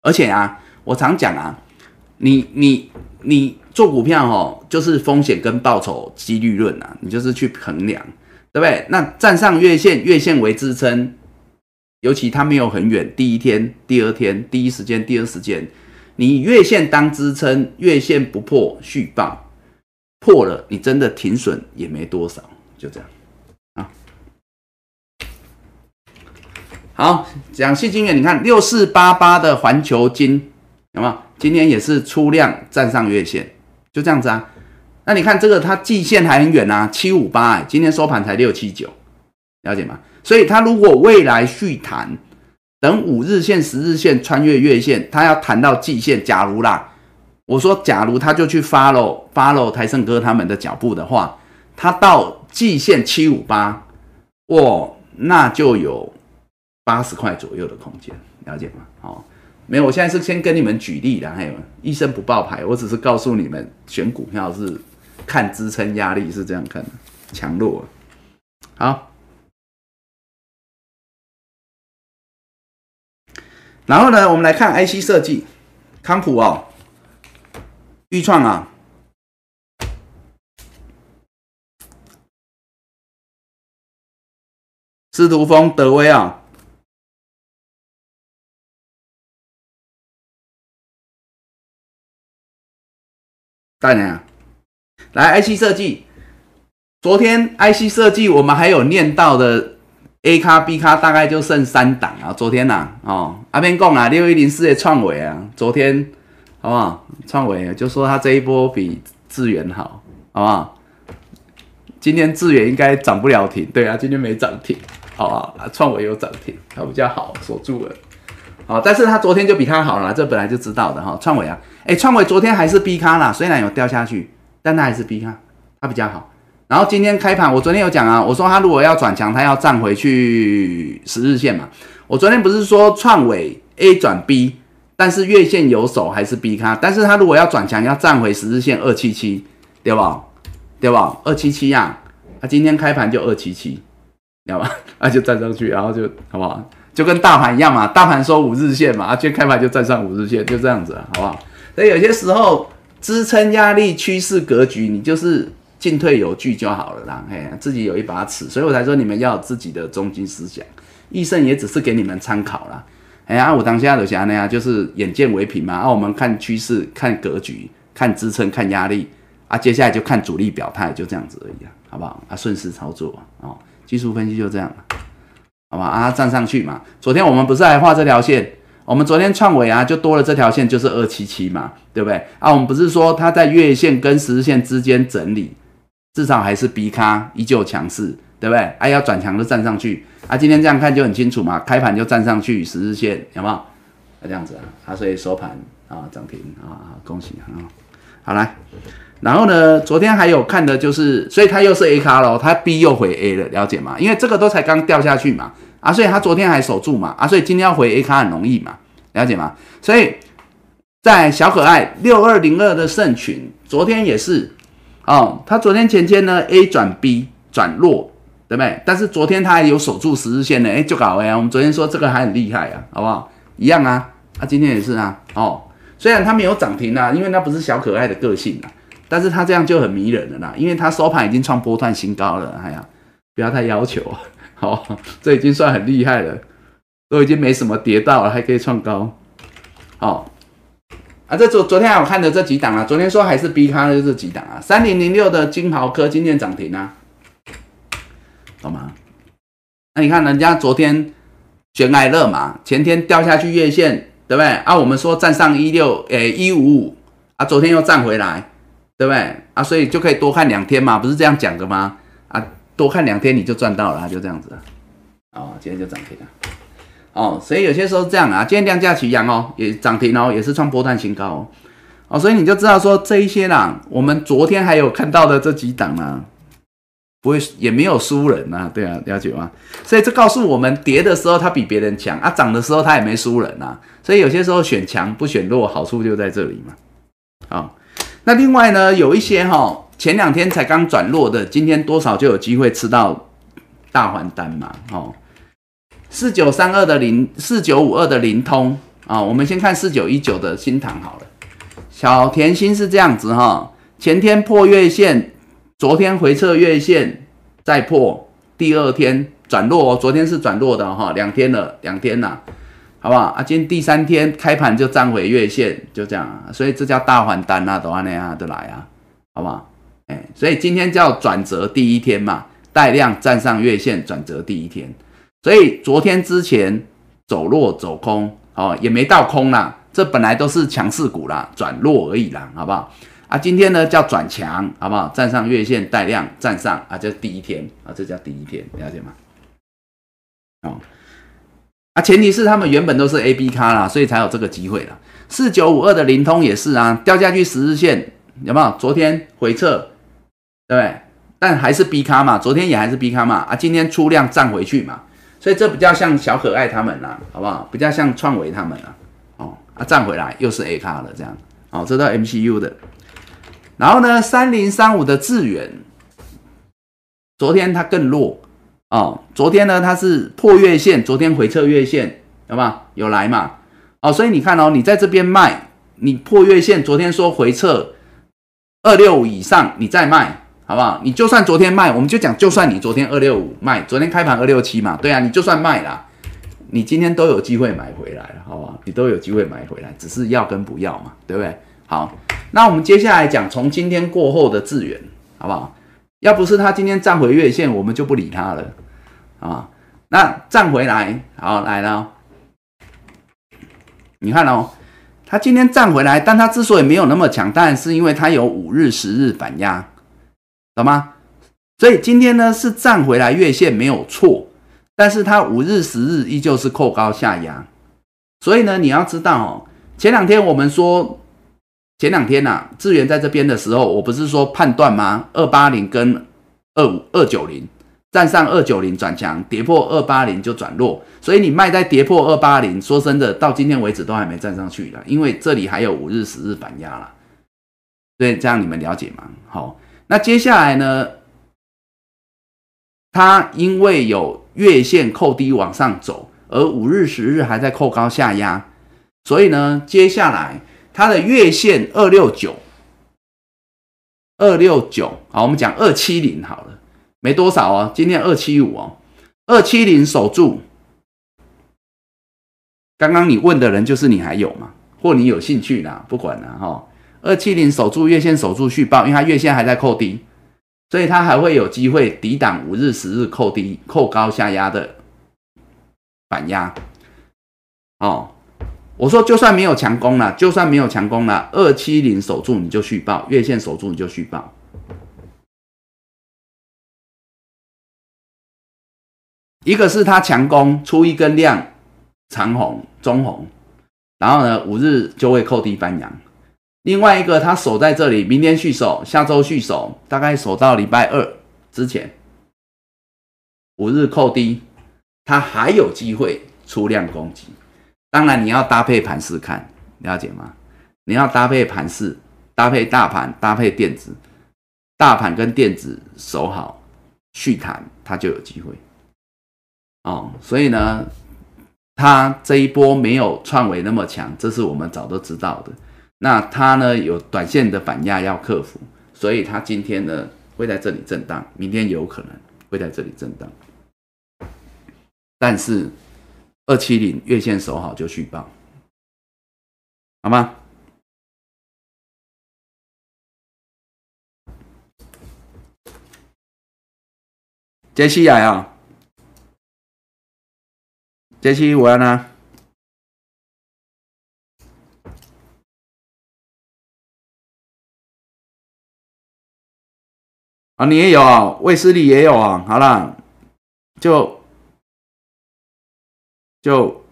而且啊，我常讲啊，你你你做股票哦，就是风险跟报酬几率论啊，你就是去衡量，对不对？那站上月线，月线为支撑，尤其它没有很远，第一天、第二天、第一时间、第二时间，你月线当支撑，月线不破续报，破了你真的停损也没多少，就这样。好，讲细金元，你看六四八八的环球金，有没有？今天也是出量站上月线，就这样子啊。那你看这个，它季线还很远啊，七五八，哎，今天收盘才六七九，了解吗？所以它如果未来续弹，等五日线、十日线穿越月线，它要弹到季线，假如啦，我说假如它就去 follow follow 台盛哥他们的脚步的话，它到季线七五八，哇，那就有。八十块左右的空间，了解吗？好，没有，我现在是先跟你们举例的，还有医生不报牌，我只是告诉你们选股票是看支撑压力是这样看的，强弱。好，然后呢，我们来看 IC 设计，康普哦，预创啊。司徒峰、德威啊，大娘，来 IC 设计。昨天 IC 设计我们还有念到的 A 卡 B 卡，大概就剩三档啊。昨天呐，哦，阿边讲啊，六一零四的创伟啊，昨天好不好？创伟就说他这一波比智源好，好不好？今天智源应该涨不了停，对啊，今天没涨停。好啊，创维有涨停，它比较好锁住了。好，但是它昨天就比它好了，这本来就知道的哈。创维啊，哎，创维昨天还是 B 卡啦，虽然有掉下去，但它还是 B 卡，它比较好。然后今天开盘，我昨天有讲啊，我说它如果要转强，它要站回去十日线嘛。我昨天不是说创维 A 转 B，但是月线有手还是 B 卡，但是它如果要转强，要站回十日线二七七，对吧？对吧？二七七呀，它今天开盘就二七七。知道吧？那就站上去，然后就好不好？就跟大盘一样嘛，大盘收五日线嘛，啊，今天开盘就站上五日线，就这样子，好不好？所以有些时候支撑、压力、趋势、格局，你就是进退有据就好了啦。嘿，自己有一把尺，所以我才说你们要有自己的中心思想。易胜也只是给你们参考啦。哎呀，我当下的想那样，就是眼见为凭嘛。啊，我们看趋势、看格局、看支撑、看压力啊，接下来就看主力表态，就这样子而已啊，好不好？啊，顺势操作啊。技术分析就这样好吧？啊，站上去嘛。昨天我们不是还画这条线？我们昨天创伟啊，就多了这条线，就是二七七嘛，对不对？啊，我们不是说它在月线跟十日线之间整理，至少还是 B 咖依旧强势，对不对？啊，要转强就站上去。啊，今天这样看就很清楚嘛，开盘就站上去十日线，有没有？啊，这样子啊，啊，所以收盘啊涨停啊，恭喜啊！好来。然后呢？昨天还有看的就是，所以它又是 A 卡喽，它 B 又回 A 了，了解吗？因为这个都才刚掉下去嘛，啊，所以他昨天还守住嘛，啊，所以今天要回 A 卡很容易嘛，了解吗？所以在小可爱六二零二的圣群，昨天也是哦，他昨天前天呢 A 转 B 转弱，对不对？但是昨天他还有守住十日线呢，哎，就搞哎，我们昨天说这个还很厉害啊，好不好？一样啊，啊，今天也是啊，哦，虽然它没有涨停啊，因为那不是小可爱的个性啊。但是他这样就很迷人了啦，因为他收盘已经创波段新高了。哎呀，不要太要求，好，这已经算很厉害了，都已经没什么跌到了，还可以创高。好，啊，这昨昨天我看的这几档啊，昨天说还是 B 咖的这几档啊，三零零六的金豪科今天涨停啊，懂吗？那你看人家昨天悬爱乐嘛，前天掉下去月线，对不对？啊，我们说站上一六诶一五五，啊，昨天又站回来。对不对啊？所以就可以多看两天嘛，不是这样讲的吗？多看两天你就赚到了，就这样子。哦，今天就涨停了。哦，所以有些时候这样啊，今天量价齐扬哦，也涨停哦，也是创波段新高哦。哦，所以你就知道说这一些啦，我们昨天还有看到的这几档啊，不会也没有输人呐，对啊，了解吗？所以这告诉我们，跌的时候它比别人强啊，涨的时候它也没输人呐。所以有些时候选强不选弱，好处就在这里嘛。啊。那另外呢，有一些哈，前两天才刚转弱的，今天多少就有机会吃到大还单嘛，哦，四九三二的零，四九五二的灵通啊，我们先看四九一九的新塘好了。小甜心是这样子哈，前天破月线，昨天回撤月线再破，第二天转弱哦，昨天是转弱的哈，两天了，两天了。好不好啊？今天第三天开盘就站回月线，就这样，所以这叫大还单啊，都安那样都来啊，好不好？所以今天叫转折第一天嘛，带量站上月线，转折第一天，所以昨天之前走弱走空哦，也没到空啦，这本来都是强势股啦，转弱而已啦，好不好？啊，今天呢叫转强，好不好？站上月线带量站上啊，这第一天啊，这叫第一天，了解吗？哦。啊，前提是他们原本都是 A、B 卡啦，所以才有这个机会啦。四九五二的灵通也是啊，掉下去十日线有没有？昨天回撤，对？但还是 B 卡嘛，昨天也还是 B 卡嘛。啊，今天出量站回去嘛，所以这比较像小可爱他们啦，好不好？比较像创维他们啦，哦。啊，站回来又是 A 卡了，这样，哦，这都 MCU 的。然后呢，三零三五的智远，昨天它更弱哦，昨天呢它是破月线，昨天回撤月线，有吗？有来嘛？哦，所以你看哦，你在这边卖，你破月线，昨天说回撤二六五以上，你再卖，好不好？你就算昨天卖，我们就讲，就算你昨天二六五卖，昨天开盘二六七嘛，对啊，你就算卖啦，你今天都有机会买回来，好不好？你都有机会买回来，只是要跟不要嘛，对不对？好，那我们接下来讲从今天过后的智源，好不好？要不是他今天站回月线，我们就不理他了，啊，那站回来，好来了。你看哦，它今天站回来，但它之所以没有那么强，当然是因为它有五日、十日反压，懂吗？所以今天呢是站回来月线没有错，但是它五日、十日依旧是扣高下压。所以呢，你要知道哦，前两天我们说，前两天呐，智源在这边的时候，我不是说判断吗？二八零跟二五二九零。站上二九零转强，跌破二八零就转弱，所以你卖在跌破二八零，说真的，到今天为止都还没站上去了，因为这里还有五日、十日反压了。对，这样你们了解吗？好，那接下来呢？它因为有月线扣低往上走，而五日、十日还在扣高下压，所以呢，接下来它的月线二六九、二六九，好，我们讲二七零好了。没多少哦，今天二七五哦，二七零守住。刚刚你问的人就是你还有吗？或你有兴趣啦？不管了哈，二七零守住月线守住续报，因为它月线还在扣低，所以它还会有机会抵挡五日、十日扣低、扣高下压的反压。哦，我说就算没有强攻了，就算没有强攻了，二七零守住你就续报，月线守住你就续报。一个是它强攻出一根量长红中红，然后呢五日就会扣低翻阳。另外一个它守在这里，明天续守，下周续守，大概守到礼拜二之前，五日扣低，它还有机会出量攻击。当然你要搭配盘势看，了解吗？你要搭配盘势，搭配大盘，搭配电子，大盘跟电子守好续弹，它就有机会。哦，所以呢，它这一波没有创维那么强，这是我们早都知道的。那它呢有短线的反压要克服，所以它今天呢会在这里震荡，明天有可能会在这里震荡。但是二七零月线守好就续棒，好吗？接下来啊。杰西，我要呢。啊，你也有啊，卫斯理也有啊。好了，就就，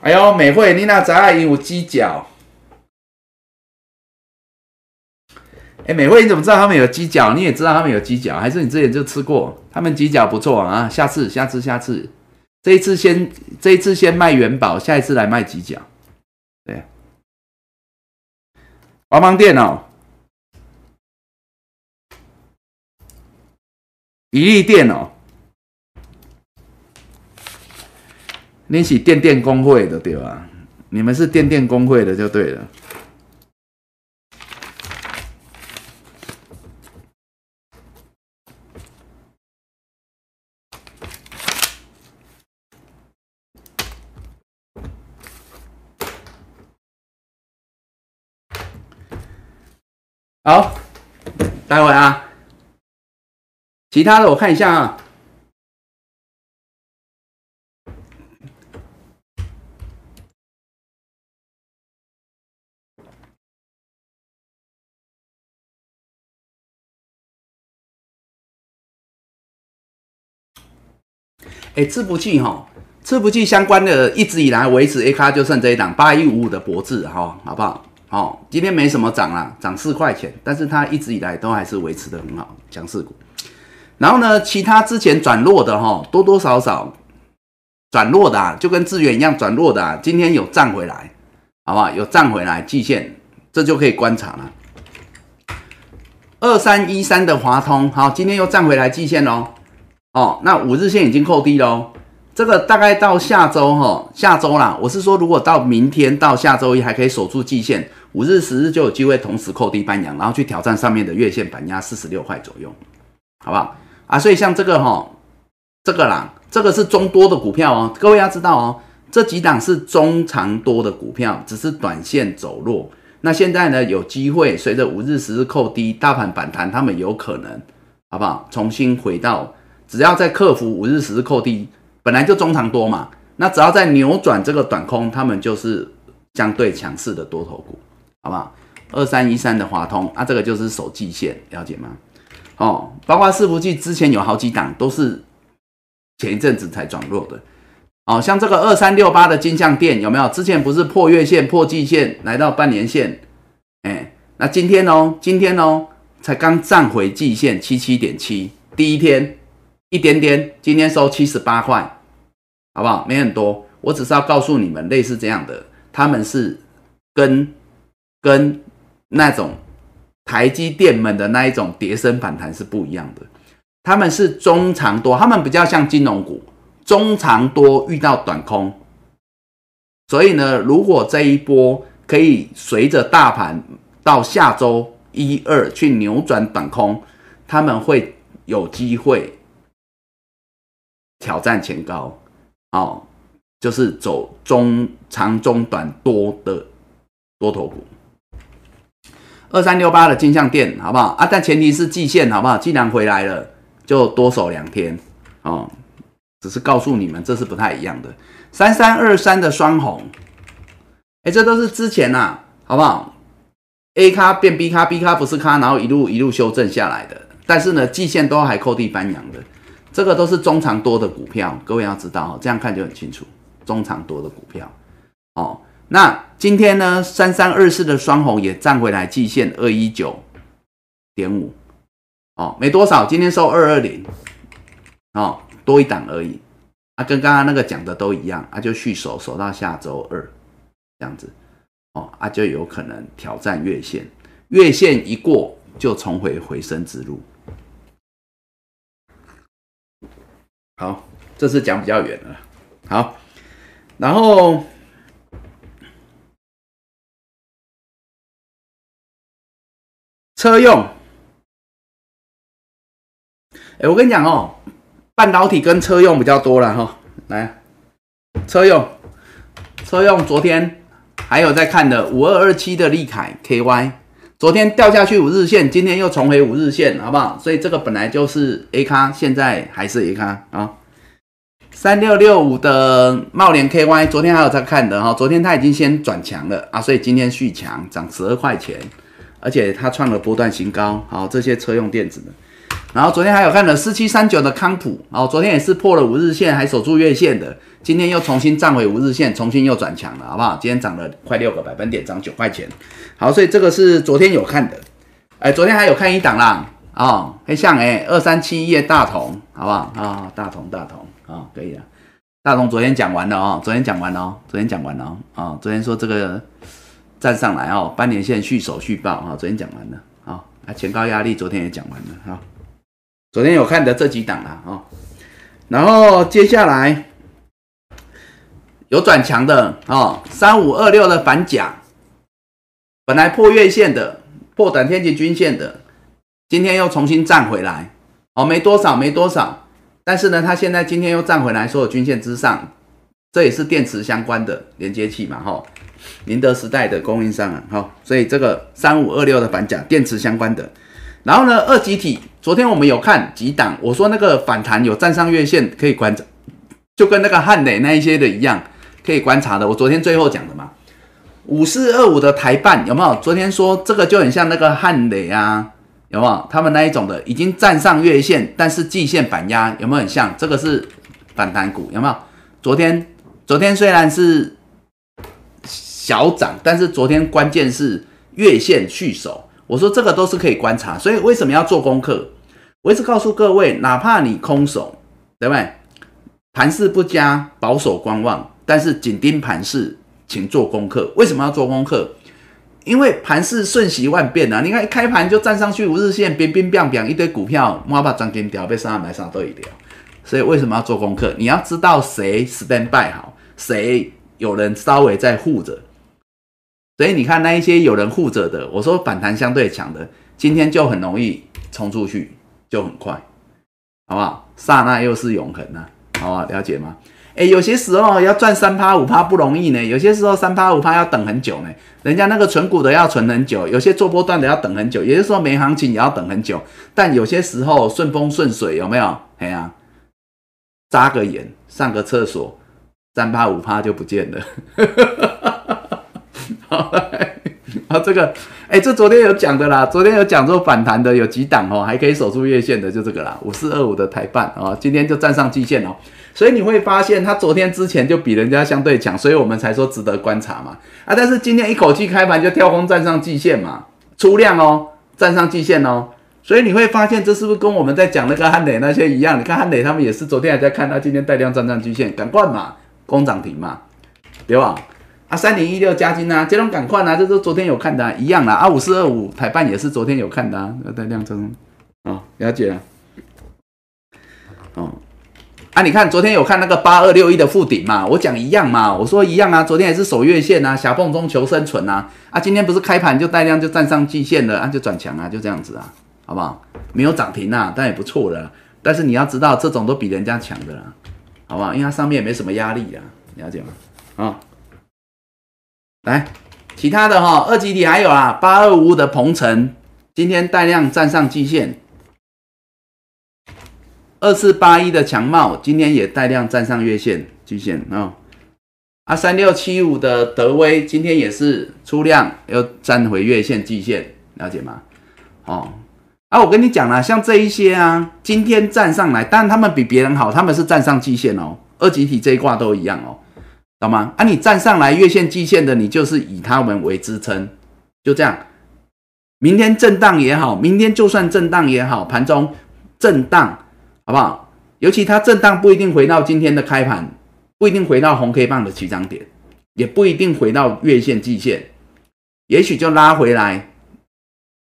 哎呦，美惠，你那杂影有犄角。哎，美惠，你怎么知道他们有鸡脚？你也知道他们有鸡脚，还是你之前就吃过？他们鸡脚不错啊，下次、下次、下次，这一次先，这一次先卖元宝，下一次来卖几角。对，帮忙店哦，一利店哦，你是电电工会的对吧？你们是电电工会的就对了。好，待会啊，其他的我看一下啊。哎，吃不济哈，吃不济相关的，一直以来维持 A 卡就剩这一档八一五五的博智哈，好不好？哦，今天没什么涨啦，涨四块钱，但是它一直以来都还是维持的很好，强势股。然后呢，其他之前转弱的哈，多多少少转弱的，啊，就跟资源一样转弱的，啊，今天有站回来，好不好？有站回来，季线这就可以观察了。二三一三的华通，好，今天又站回来季线喽。哦，那五日线已经扣低喽。这个大概到下周哈，下周啦，我是说，如果到明天到下周一还可以守住季线，五日、十日就有机会同时扣低半阳，然后去挑战上面的月线板压四十六块左右，好不好？啊，所以像这个哈，这个啦，这个是中多的股票哦，各位要知道哦，这几档是中长多的股票，只是短线走弱。那现在呢，有机会随着五日、十日扣低，大盘反弹，他们有可能，好不好？重新回到，只要在克服五日、十日扣低，本来就中长多嘛，那只要在扭转这个短空，他们就是相对强势的多头股，好不好？二三一三的华通啊，这个就是守季线，了解吗？哦，包括伺服器之前有好几档都是前一阵子才转弱的。哦，像这个二三六八的金像店有没有？之前不是破月线、破季线，来到半年线，哎，那今天哦，今天哦，才刚站回季线七七点七，第一天一点点，今天收七十八块，好不好？没很多，我只是要告诉你们，类似这样的，他们是跟跟那种台积电们的那一种叠升反弹是不一样的，他们是中长多，他们比较像金融股。中长多遇到短空，所以呢，如果这一波可以随着大盘到下周一二去扭转短空，他们会有机会挑战前高，哦，就是走中长中短多的多头股。二三六八的金项店好不好啊？但前提是季线好不好？既然回来了，就多守两天哦。只是告诉你们，这是不太一样的。三三二三的双红，哎，这都是之前呐，好不好？A 咖变 B 咖，B 咖不是咖，然后一路一路修正下来的。但是呢，季线都还扣地翻阳的，这个都是中长多的股票，各位要知道哦，这样看就很清楚，中长多的股票哦。那今天呢，三三二四的双红也站回来，季线二一九点五，哦，没多少，今天收二二零，哦。多一档而已，啊，跟刚刚那个讲的都一样，啊，就续守守到下周二这样子，哦，啊，就有可能挑战月线，月线一过就重回回升之路。好，这次讲比较远了，好，然后车用，哎，我跟你讲哦。半导体跟车用比较多了哈，来，车用，车用昨天还有在看的五二二七的利凯 KY，昨天掉下去五日线，今天又重回五日线，好不好？所以这个本来就是 A 咖，现在还是 A 咖啊。三六六五的茂联 KY，昨天还有在看的哈，昨天它已经先转强了啊，所以今天续强，涨十二块钱，而且它创了波段新高，好，这些车用电子的。然后昨天还有看了四七三九的康普，哦，昨天也是破了五日线，还守住月线的，今天又重新站回五日线，重新又转强了，好不好？今天涨了快六个百分点，涨九块钱。好，所以这个是昨天有看的，哎，昨天还有看一档啦，哦，很像哎，二三七一大同，好不好？啊，大同大同，啊，可以了。大同昨天讲完了哦，昨天讲完了哦，昨天讲完了哦，啊，昨天说这个站上来哦，半年线续守续报啊，昨天讲完了，啊，啊，前高压力昨天也讲完了，哈。昨天有看的这几档啦，哦，然后接下来有转强的哦，三五二六的反甲，本来破月线的，破短天期均线的，今天又重新站回来，哦，没多少，没多少，但是呢，它现在今天又站回来，所有均线之上，这也是电池相关的连接器嘛，哈，宁德时代的供应商啊，哈，所以这个三五二六的反甲电池相关的。然后呢，二级体，昨天我们有看几档，我说那个反弹有站上月线可以观察，就跟那个汉磊那一些的一样，可以观察的。我昨天最后讲的嘛，五四二五的台办有没有？昨天说这个就很像那个汉磊啊，有没有？他们那一种的已经站上月线，但是季线反压有没有很像？这个是反弹股有没有？昨天昨天虽然是小涨，但是昨天关键是月线续守，我说这个都是可以观察，所以为什么要做功课？我一直告诉各位，哪怕你空手，对不对？盘势不佳，保守观望，但是紧盯盘势，请做功课。为什么要做功课？因为盘势瞬息万变啊！你看一开盘就站上去五日线，冰冰冰冰一堆股票，妈把涨停掉，被上买上都一条。所以为什么要做功课？你要知道谁 stand by 好，谁有人稍微在护着。所以你看那一些有人护着的，我说反弹相对强的，今天就很容易冲出去，就很快，好不好？刹那又是永恒呐，好不好？了解吗？哎，有些时候要赚三趴五趴不容易呢，有些时候三趴五趴要等很久呢。人家那个存股的要存很久，有些做波段的要等很久，有些时候没行情也要等很久。但有些时候顺风顺水，有没有？哎呀，眨个眼，上个厕所，三趴五趴就不见了。好，啊，这个，哎，这昨天有讲的啦，昨天有讲说反弹的有几档哦，还可以守住月线的，就这个啦，五四二五的台半哦，今天就站上季线哦。所以你会发现，它昨天之前就比人家相对强，所以我们才说值得观察嘛。啊，但是今天一口气开盘就跳空站上季线嘛，出量哦，站上季线哦。所以你会发现，这是不是跟我们在讲那个汉磊那些一样？你看汉磊他们也是昨天还在看，他今天带量站上季线，赶快嘛，攻涨停嘛，对吧？啊，三零一六加金啊，这种赶快啊，这都昨天有看的，一样啦。啊，五四二五台半也是昨天有看的啊，带量增啊，了解了，哦。啊，你看昨天有看那个八二六一的附顶嘛？我讲一样嘛，我说一样啊。昨天也是守月线啊，狭缝中求生存啊。啊，今天不是开盘就带量就站上季线了，啊，就转强啊，就这样子啊，好不好？没有涨停啊，但也不错了。但是你要知道，这种都比人家强的啦，好不好？因为它上面也没什么压力呀，了解吗？啊，来，其他的哈，二级体还有啊，八二五的鹏程今天带量站上季线。二四八一的强茂今天也带量站上月线、季线啊，啊三六七五的德威今天也是出量又站回月线、季线，了解吗？哦，啊我跟你讲了，像这一些啊，今天站上来，但他们比别人好，他们是站上季线哦，二级体这一挂都一样哦，懂吗？啊你站上来月线、季线的，你就是以他们为支撑，就这样。明天震荡也好，明天就算震荡也好，盘中震荡。好不好？尤其它震荡不一定回到今天的开盘，不一定回到红 K 棒的起涨点，也不一定回到月线、季线，也许就拉回来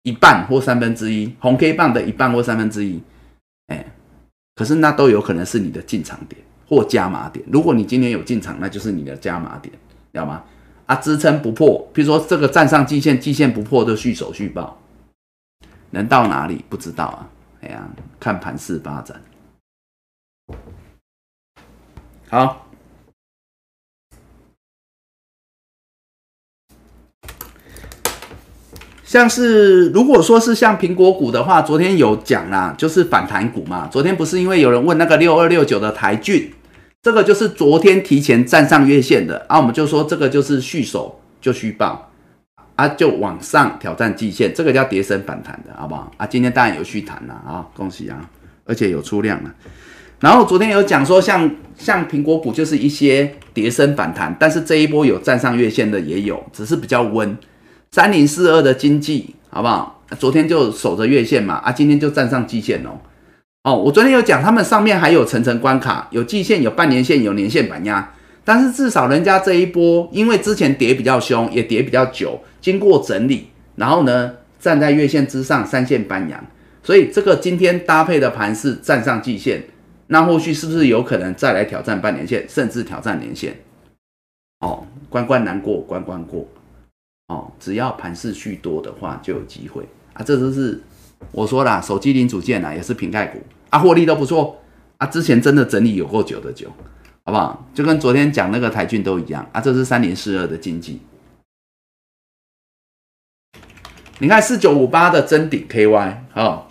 一半或三分之一，红 K 棒的一半或三分之一。哎，可是那都有可能是你的进场点或加码点。如果你今天有进场，那就是你的加码点，知道吗？啊，支撑不破，比如说这个站上季线，季线不破就续手续报，能到哪里不知道啊？哎呀，看盘势发展。好，像是如果说是像苹果股的话，昨天有讲啦，就是反弹股嘛。昨天不是因为有人问那个六二六九的台骏，这个就是昨天提前站上月线的啊，我们就说这个就是续手就续报啊，就往上挑战季线，这个叫跌升反弹的好不好啊？今天当然有续弹了啊，恭喜啊，而且有出量了。然后昨天有讲说，像像苹果股就是一些跌升反弹，但是这一波有站上月线的也有，只是比较温。三零四二的经济好不好？昨天就守着月线嘛，啊，今天就站上季线哦。哦，我昨天有讲，他们上面还有层层关卡，有季线、有半年线、有年线板压，但是至少人家这一波，因为之前跌比较凶，也跌比较久，经过整理，然后呢站在月线之上，三线板阳，所以这个今天搭配的盘是站上季线。那后续是不是有可能再来挑战半年线，甚至挑战年线？哦，关关难过关关过，哦，只要盘势续多的话就有机会啊！这都是我说啦，手机零组件啊，也是瓶盖股啊，获利都不错啊。之前真的整理有够久的久，好不好？就跟昨天讲那个台骏都一样啊。这是三零四二的经济，你看四九五八的真顶 KY 哦，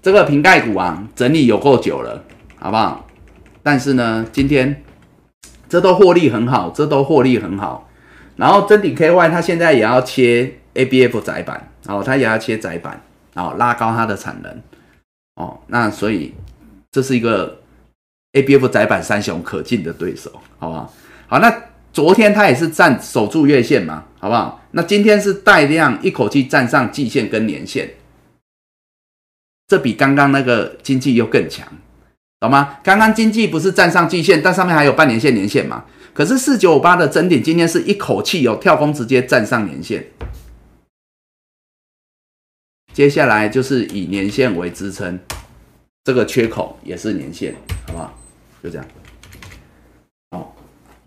这个瓶盖股啊，整理有够久了。好不好？但是呢，今天这都获利很好，这都获利很好。然后真顶 KY 它现在也要切 ABF 窄板，然后它也要切窄板，然后拉高它的产能。哦，那所以这是一个 ABF 窄板三雄可敬的对手，好不好？好，那昨天它也是站守住月线嘛，好不好？那今天是带量一口气站上季线跟年线，这比刚刚那个经济又更强，懂吗？刚刚经济不是站上季线，但上面还有半年线、年线嘛？可是四九五八的真顶今天是一口气有跳空直接站上年线，接下来就是以年线为支撑，这个缺口也是年线，好不好？就这样。好，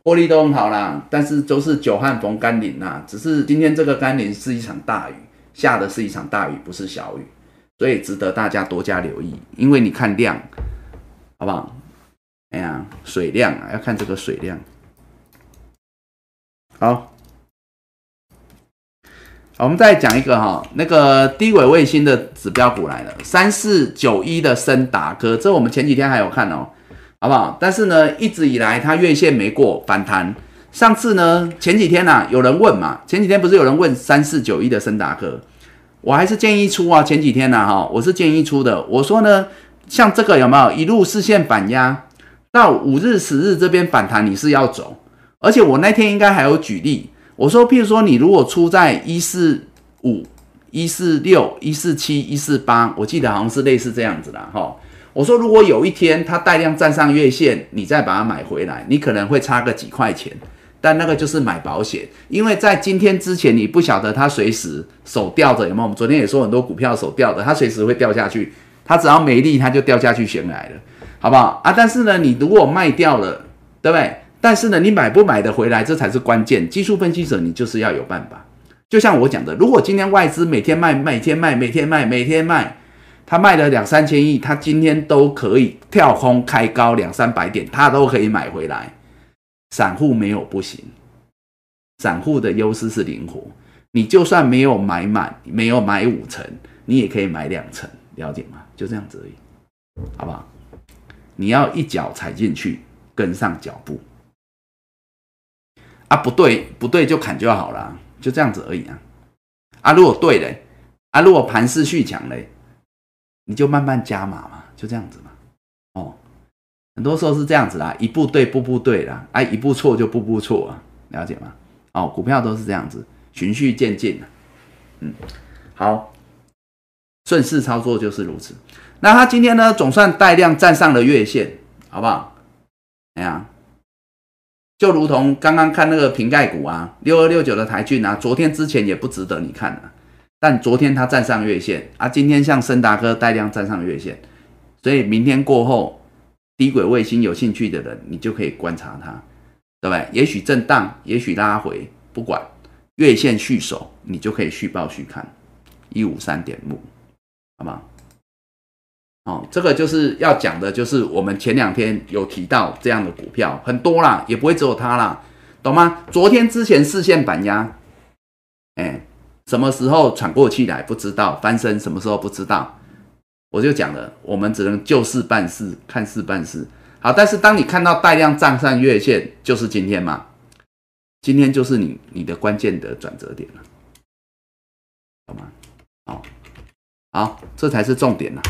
获利都很好啦，但是都是久旱逢甘霖呐。只是今天这个甘霖是一场大雨，下的是一场大雨，不是小雨，所以值得大家多加留意。因为你看量，好不好？哎呀，水量啊，要看这个水量。好，我们再讲一个哈，那个低轨卫星的指标股来了，三四九一的森达科，这我们前几天还有看哦，好不好？但是呢，一直以来它月线没过反弹。上次呢，前几天呐，有人问嘛，前几天不是有人问三四九一的森达科，我还是建议出啊。前几天呢，哈，我是建议出的。我说呢，像这个有没有一路视线反压到五日、十日这边反弹，你是要走。而且我那天应该还有举例，我说，譬如说你如果出在一四五、一四六、一四七、一四八，我记得好像是类似这样子的哈。我说，如果有一天它带量站上月线，你再把它买回来，你可能会差个几块钱，但那个就是买保险，因为在今天之前你不晓得它随时手吊着有没有？我们昨天也说很多股票手吊着，它随时会掉下去，它只要没力，它就掉下去悬崖了，好不好啊？但是呢，你如果卖掉了，对不对？但是呢，你买不买得回来，这才是关键。技术分析者，你就是要有办法。就像我讲的，如果今天外资每天卖、每天卖、每天卖、每天卖，他卖了两三千亿，他今天都可以跳空开高两三百点，他都可以买回来。散户没有不行，散户的优势是灵活。你就算没有买满，没有买五成，你也可以买两成，了解吗？就这样子而已，好不好？你要一脚踩进去，跟上脚步。啊，不对，不对，就砍就好了，就这样子而已啊。啊，如果对嘞，啊，如果盘势续强嘞，你就慢慢加码嘛，就这样子嘛。哦，很多时候是这样子啦，一步对，步步对啦，啊，一步错就步步错啊，了解吗？哦，股票都是这样子，循序渐进的。嗯，好，顺势操作就是如此。那它今天呢，总算带量站上了月线，好不好？哎呀。就如同刚刚看那个瓶盖股啊，六二六九的台骏啊，昨天之前也不值得你看了，但昨天它站上月线啊，今天像森达科带量站上月线，所以明天过后，低轨卫星有兴趣的人，你就可以观察它，对不对？也许震荡，也许拉回，不管月线续守，你就可以续报续看一五三点五，好吗？哦，这个就是要讲的，就是我们前两天有提到这样的股票很多啦，也不会只有它啦，懂吗？昨天之前视线板压，哎，什么时候喘过气来不知道，翻身什么时候不知道，我就讲了，我们只能就事办事，看事办事。好，但是当你看到带量站上月线，就是今天嘛，今天就是你你的关键的转折点了，好吗？好，好，这才是重点呐。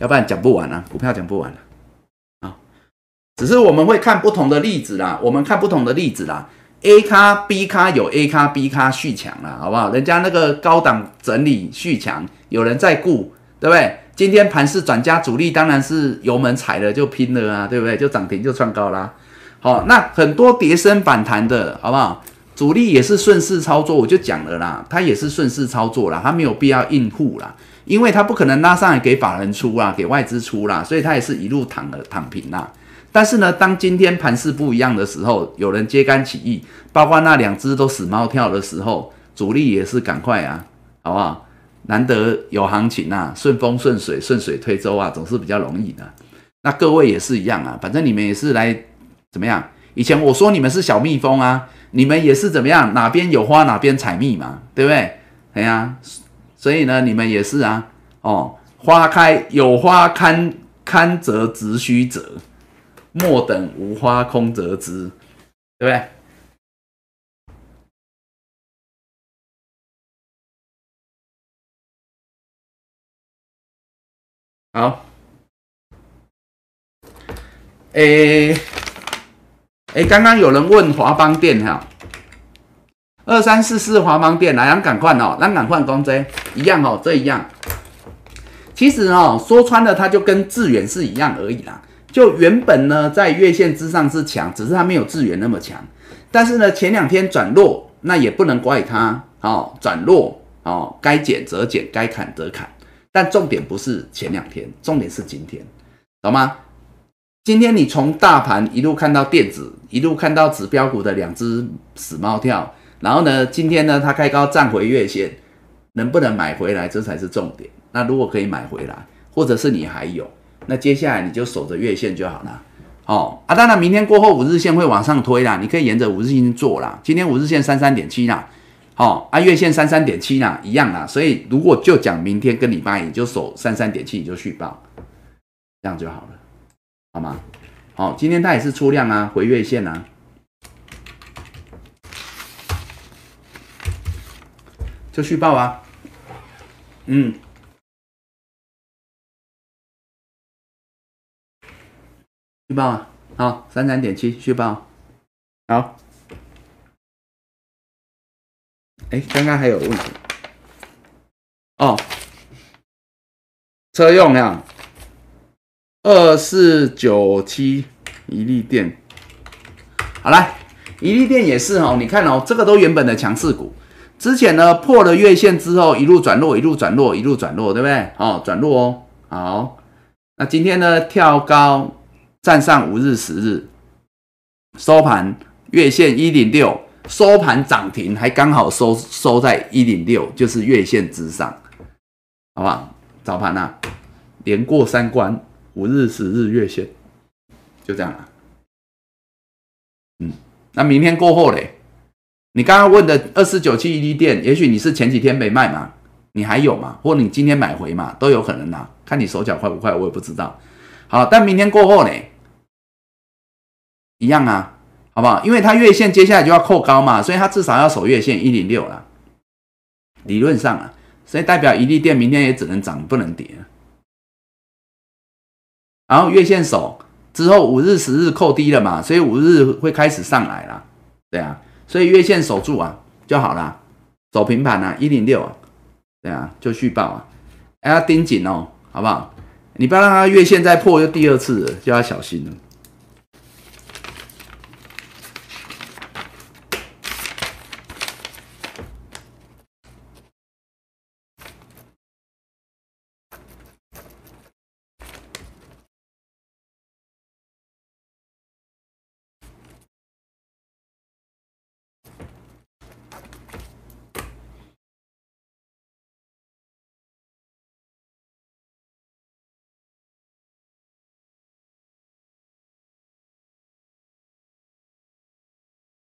要不然讲不完啊，股票讲不完了啊。只是我们会看不同的例子啦，我们看不同的例子啦。A 咖 B 咖有 A 咖 B 咖续强了，好不好？人家那个高档整理续强，有人在顾，对不对？今天盘势转加主力，当然是油门踩了就拼了啊，对不对？就涨停就创高啦。好，那很多跌升反弹的，好不好？主力也是顺势操作，我就讲了啦，他也是顺势操作啦，他没有必要应付啦。因为他不可能拉上来给法人出啊，给外资出啦，所以他也是一路躺了躺平啦。但是呢，当今天盘势不一样的时候，有人揭竿起义，包括那两只都死猫跳的时候，主力也是赶快啊，好不好？难得有行情啊，顺风顺水，顺水推舟啊，总是比较容易的。那各位也是一样啊，反正你们也是来怎么样？以前我说你们是小蜜蜂啊，你们也是怎么样？哪边有花哪边采蜜嘛，对不对？哎呀。所以呢，你们也是啊，哦，花开有花堪堪折直须折，莫等无花空折枝，对不对？好，诶，哎，刚刚有人问华邦店哈，二三四四华邦店，来，咱赶快哦，咱赶快讲这一样哦，这一样。其实哦，说穿了，它就跟智远是一样而已啦。就原本呢，在月线之上是强，只是它没有智远那么强。但是呢，前两天转弱，那也不能怪它哦，转弱哦，该减则减，该砍则砍。但重点不是前两天，重点是今天，懂吗？今天你从大盘一路看到电子，一路看到指标股的两只死猫跳，然后呢，今天呢它开高站回月线，能不能买回来，这才是重点。那如果可以买回来，或者是你还有，那接下来你就守着月线就好了。哦啊，当然明天过后五日线会往上推啦，你可以沿着五日线做啦。今天五日线三三点七啦。哦，啊，月线三三点七啦，一样啦。所以如果就讲明天跟礼拜一就守三三点七，你就续报，这样就好了，好吗？好，今天它也是出量啊，回月线啊，就续报啊，嗯，续报啊，好，三三点七续报，好。哎，刚刚还有问题。哦，车用量。二四九七一利电，好来，一利电也是哦，你看哦，这个都原本的强势股，之前呢破了月线之后一路转弱，一路转弱，一路转弱，对不对？哦，转弱哦，好，那今天呢跳高站上五日、十日，收盘月线一零六。收盘涨停，还刚好收收在一零六，就是月线之上，好不好？早盘啊，连过三关，五日、十日月线，就这样了。嗯，那明天过后嘞，你刚刚问的二四九七一利电，也许你是前几天没卖嘛，你还有嘛？或你今天买回嘛，都有可能呐。看你手脚快不快，我也不知道。好，但明天过后嘞，一样啊。好不好？因为它月线接下来就要扣高嘛，所以它至少要守月线一零六了。理论上啊，所以代表一利电明天也只能涨不能跌。然后月线守之后，五日、十日扣低了嘛，所以五日会开始上来了。对啊，所以月线守住啊就好啦，走平盘啊一零六啊，对啊就续报啊，要盯紧哦，好不好？你不要让它月线再破又第二次，就要小心了。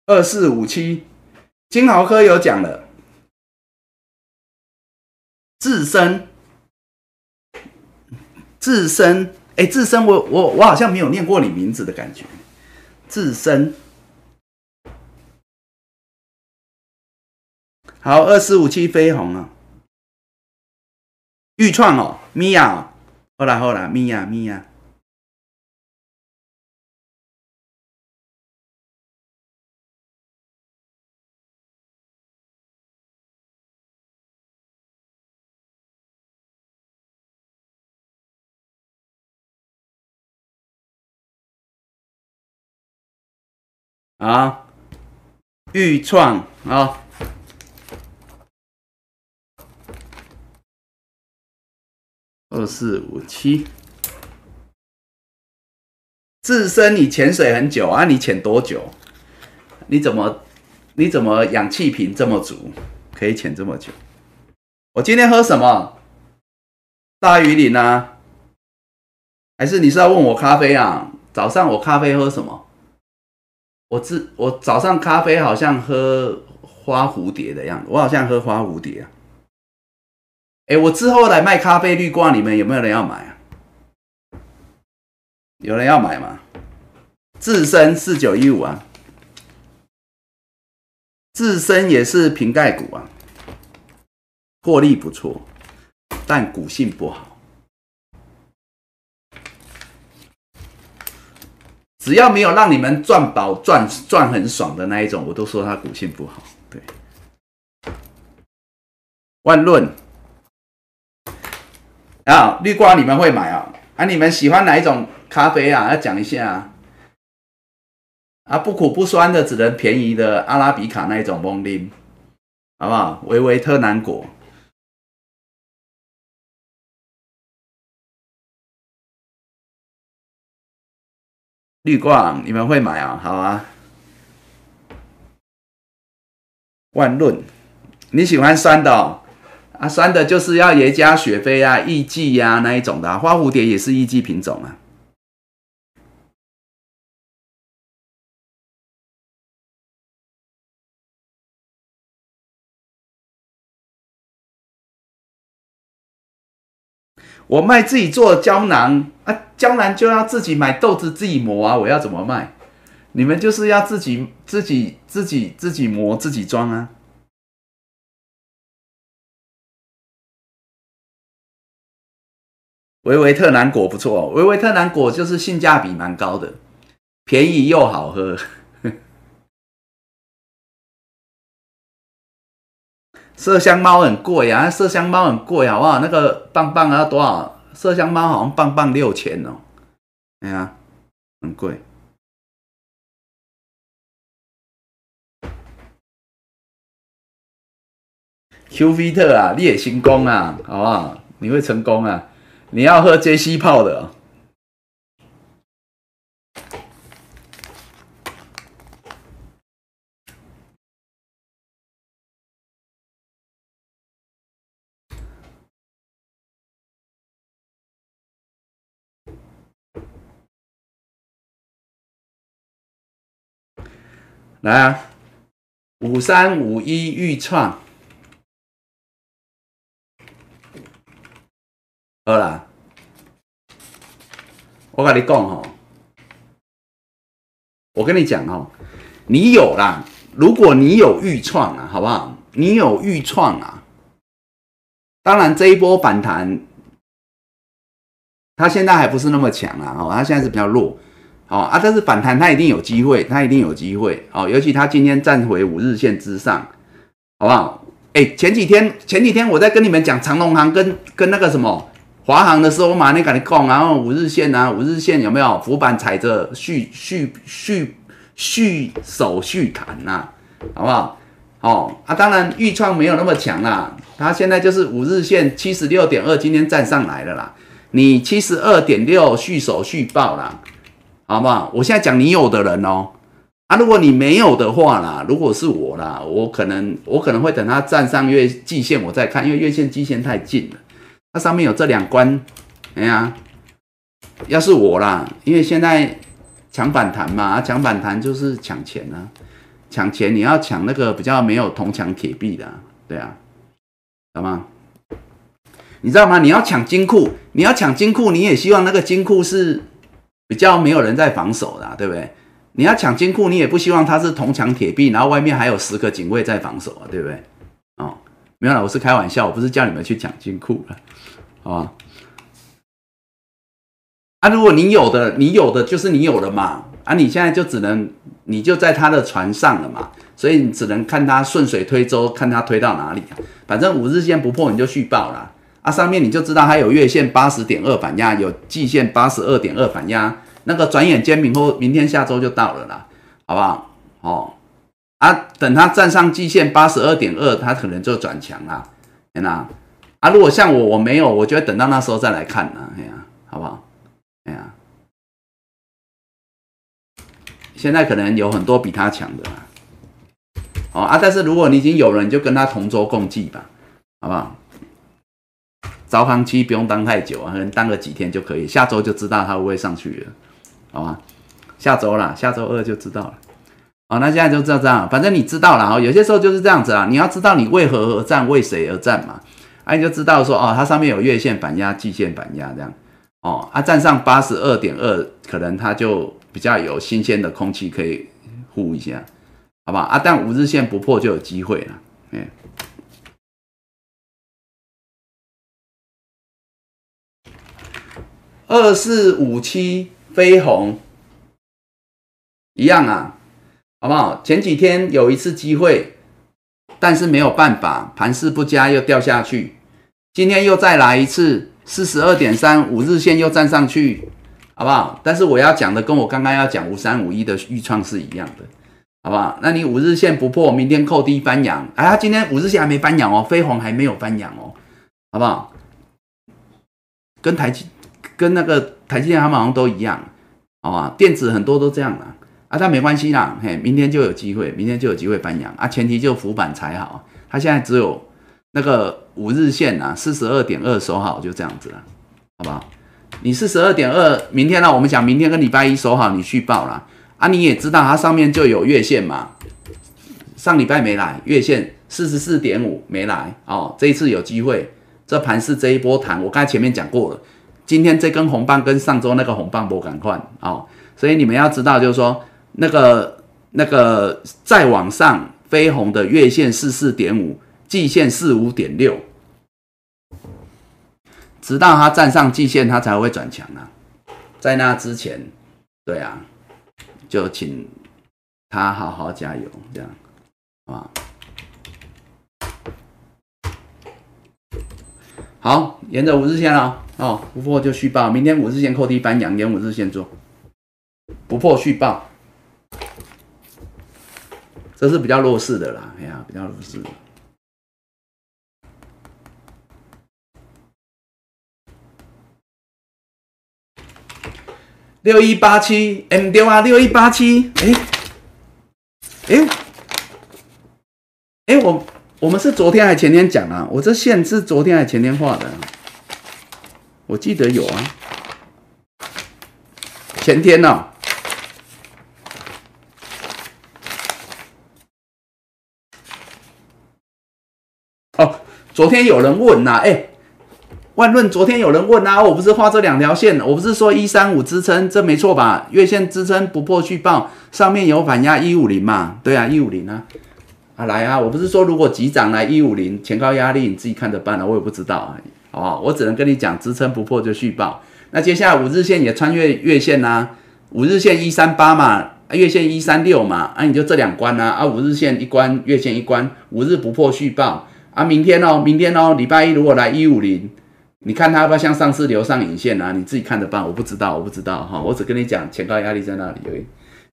二四五七，金豪科有讲了，自身，自身，哎，自身，我我我好像没有念过你名字的感觉，自身，好，二四五七飞鸿啊，豫创哦，米娅，好啦好啦，米娅米娅。啊，豫创啊，二四五七，自身你潜水很久啊？你潜多久？你怎么你怎么氧气瓶这么足，可以潜这么久？我今天喝什么？大鱼鳞啊？还是你是要问我咖啡啊？早上我咖啡喝什么？我自我早上咖啡好像喝花蝴蝶的样子，我好像喝花蝴蝶啊。哎，我之后来卖咖啡绿罐，你们有没有人要买啊？有人要买吗？自身四九一五啊，自身也是瓶盖股啊，获利不错，但股性不好。只要没有让你们赚饱、赚赚很爽的那一种，我都说它股性不好。对，万润啊，绿瓜你们会买啊？啊，你们喜欢哪一种咖啡啊？要讲一下啊。啊，不苦不酸的，只能便宜的阿拉比卡那一种蒙林，好不好？维维特南果。绿光，你们会买啊？好啊。万润，你喜欢酸的哦？啊，酸的就是要耶加雪菲啊、艺妓呀那一种的，花蝴蝶也是艺妓品种啊。我卖自己做的胶囊啊，胶囊就要自己买豆子自己磨啊，我要怎么卖？你们就是要自己自己自己自己磨自己装啊。维维特南果不错，维维特南果就是性价比蛮高的，便宜又好喝。麝香猫很贵啊，麝香猫很贵，好不好？那个棒棒要多少？麝香猫好像棒棒六千哦，哎呀，很贵。Q V 特啊，你也成功啊，好不好？你会成功啊！你要喝 J C 泡的。来啊，五三五一预创，好啦，我跟你讲哦，我跟你讲哦，你有啦，如果你有预创啊，好不好？你有预创啊，当然这一波反弹，它现在还不是那么强啊，哦，它现在是比较弱。哦啊，但是反弹它一定有机会，它一定有机会哦。尤其它今天站回五日线之上，好不好？哎，前几天前几天我在跟你们讲长隆行跟跟那个什么华航的时候，我马上跟你讲，然后五日线啊，五日线有没有浮板踩着续续续续手续弹呐？好不好？哦啊，当然预创没有那么强啦，它现在就是五日线七十六点二，今天站上来了啦。你七十二点六续手续报啦。好不好？我现在讲你有的人哦，啊，如果你没有的话啦，如果是我啦，我可能我可能会等它站上月季线我再看，因为月线季线太近了，它上面有这两关，哎呀，要是我啦，因为现在抢反弹嘛，抢反弹就是抢钱啊，抢钱你要抢那个比较没有铜墙铁壁的，对啊，懂吗？你知道吗？你要抢金库，你要抢金库，你也希望那个金库是。比较没有人在防守的，对不对？你要抢金库，你也不希望它是铜墙铁壁，然后外面还有十个警卫在防守啊，对不对？哦，没有了，我是开玩笑，我不是叫你们去抢金库了，好吧？啊，如果你有的，你有的就是你有的嘛，啊，你现在就只能你就在他的船上了嘛，所以你只能看他顺水推舟，看他推到哪里，反正五日线不破你就续报了。啊，上面你就知道它有月线八十点二反压，有季线八十二点二反压，那个转眼间明后明天下周就到了啦，好不好？哦，啊，等它站上季线八十二点二，它可能就转强啦，天哪！啊，如果像我我没有，我就会等到那时候再来看呢，哎呀，好不好？哎呀，现在可能有很多比它强的啦，哦啊，但是如果你已经有了，你就跟他同舟共济吧，好不好？招行期不用当太久啊，可能当个几天就可以，下周就知道它会不会上去了，好吗？下周啦，下周二就知道了。好，那现在就知道这样，反正你知道了哦。有些时候就是这样子啊，你要知道你为何而战，为谁而战嘛？啊，你就知道说哦，它上面有月线反压、季线反压这样。哦，啊，站上八十二点二，可能它就比较有新鲜的空气可以呼一下，好吧？啊，但五日线不破就有机会了，嗯。二四五七飞鸿，一样啊，好不好？前几天有一次机会，但是没有办法，盘势不佳又掉下去。今天又再来一次，四十二点三五日线又站上去，好不好？但是我要讲的跟我刚刚要讲五三五一的预创是一样的，好不好？那你五日线不破，明天扣低翻阳，哎呀，今天五日线还没翻阳哦，飞鸿还没有翻阳哦，好不好？跟台积跟那个台积电他们好像都一样，好吧？电子很多都这样啦啊，但没关系啦，嘿，明天就有机会，明天就有机会翻阳啊，前提就浮板才好，它现在只有。那个五日线啊，四十二点二守好就这样子了，好不好？你四十二点二，明天呢？我们讲明天跟礼拜一守好，你去报了啊？你也知道它上面就有月线嘛，上礼拜没来，月线四十四点五没来哦，这一次有机会，这盘是这一波弹，我刚才前面讲过了，今天这根红棒跟上周那个红棒不敢换哦，所以你们要知道，就是说那个那个再往上飞红的月线四四点五。季线四五点六，直到它站上季线，它才会转强啊。在那之前，对啊，就请他好好加油，这样，好吧？好，沿着五日线哦，哦，不破就续报，明天五日线扣低翻阳，沿五日线做，不破续报，这是比较弱势的啦，哎呀，比较弱势。六一八七，M 丢啊！六一八七，哎，哎，哎，我我们是昨天还前天讲啊？我这线是昨天还前天画的，我记得有啊，前天呢？哦，昨天有人问呐，哎。万论昨天有人问啊，我不是画这两条线，我不是说一三五支撑，这没错吧？月线支撑不破续报，上面有反压一五零嘛？对啊，一五零啊，啊来啊！我不是说如果急涨来一五零前高压力，你自己看着办了，我也不知道啊，好不好？我只能跟你讲，支撑不破就续报。那接下来五日线也穿越月线呐，五日线一三八嘛，月线一三六嘛，啊你就这两关呐，啊五日线一关，月线一关，五日不破续报啊，明天哦，明天哦，礼拜一如果来一五零。你看它要不要向上次留上影线啊？你自己看着办，我不知道，我不知道哈，我只跟你讲前高压力在那里而已。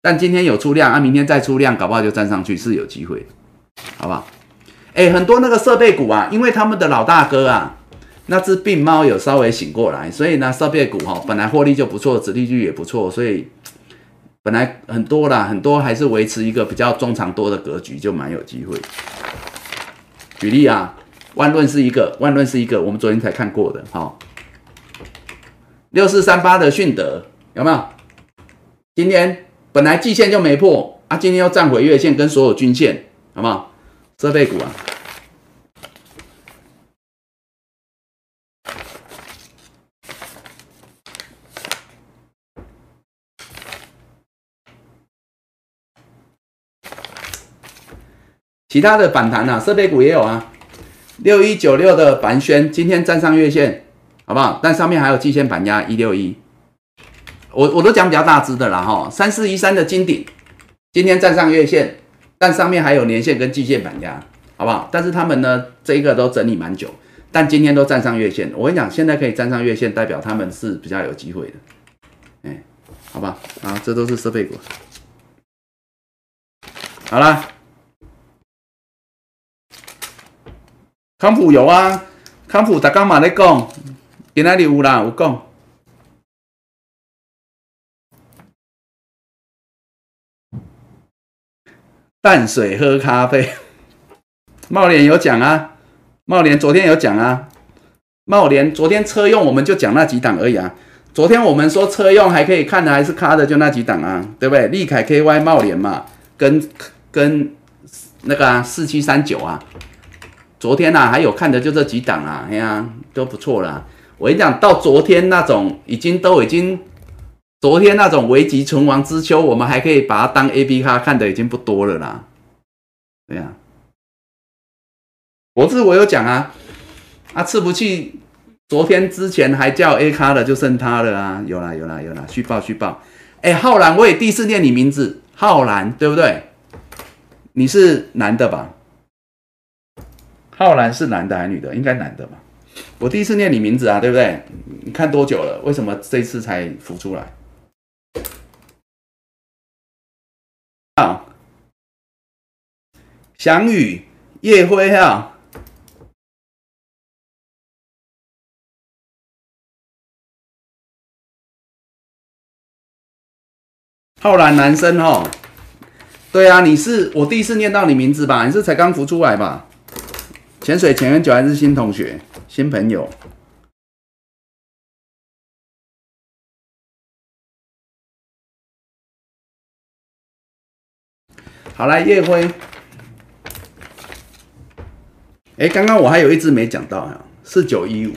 但今天有出量啊，明天再出量，搞不好就站上去是有机会，好不好？哎，很多那个设备股啊，因为他们的老大哥啊，那只病猫有稍微醒过来，所以呢，设备股哈本来获利就不错，殖利率也不错，所以本来很多啦，很多还是维持一个比较中长多的格局，就蛮有机会。举例啊。万润是一个，万润是一个，我们昨天才看过的，好，六四三八的迅德有没有？今天本来季线就没破啊，今天又站回月线跟所有均线，好不好？设备股啊，其他的反弹啊，设备股也有啊。六一九六的凡轩今天站上月线，好不好？但上面还有季线板压一六一，我我都讲比较大只的啦哈。三四一三的金鼎今天站上月线，但上面还有年线跟季线板压，好不好？但是他们呢，这一个都整理蛮久，但今天都站上月线。我跟你讲，现在可以站上月线，代表他们是比较有机会的，哎，好吧？啊，这都是设备股，好了。康普有啊，康普大家嘛在讲，今哪里有啦？有讲。淡水喝咖啡，茂联有讲啊，茂联昨天有讲啊，茂联昨天车用我们就讲那几档而已啊。昨天我们说车用还可以看的还是卡的就那几档啊，对不对？利凯 KY 茂联嘛，跟跟那个啊四七三九啊。昨天呐，还有看的就这几档啊，哎呀，都不错啦。我跟你讲，到昨天那种已经都已经，昨天那种危急存亡之秋，我们还可以把它当 A B 卡看的已经不多了啦。对呀，我是我有讲啊，啊，次不去，昨天之前还叫 A 卡的就剩他了啊，有啦有啦有啦，续报续报。哎，浩然，我也第一次念你名字，浩然对不对？你是男的吧？浩然是男的还是女的？应该男的吧？我第一次念你名字啊，对不对？你看多久了？为什么这次才浮出来？啊，翔宇、叶辉啊。浩然男生哦，对啊，你是我第一次念到你名字吧？你是才刚浮出来吧？潜水潜很久还是新同学、新朋友？好来，叶辉。哎，刚刚我还有一只没讲到啊，四九一五。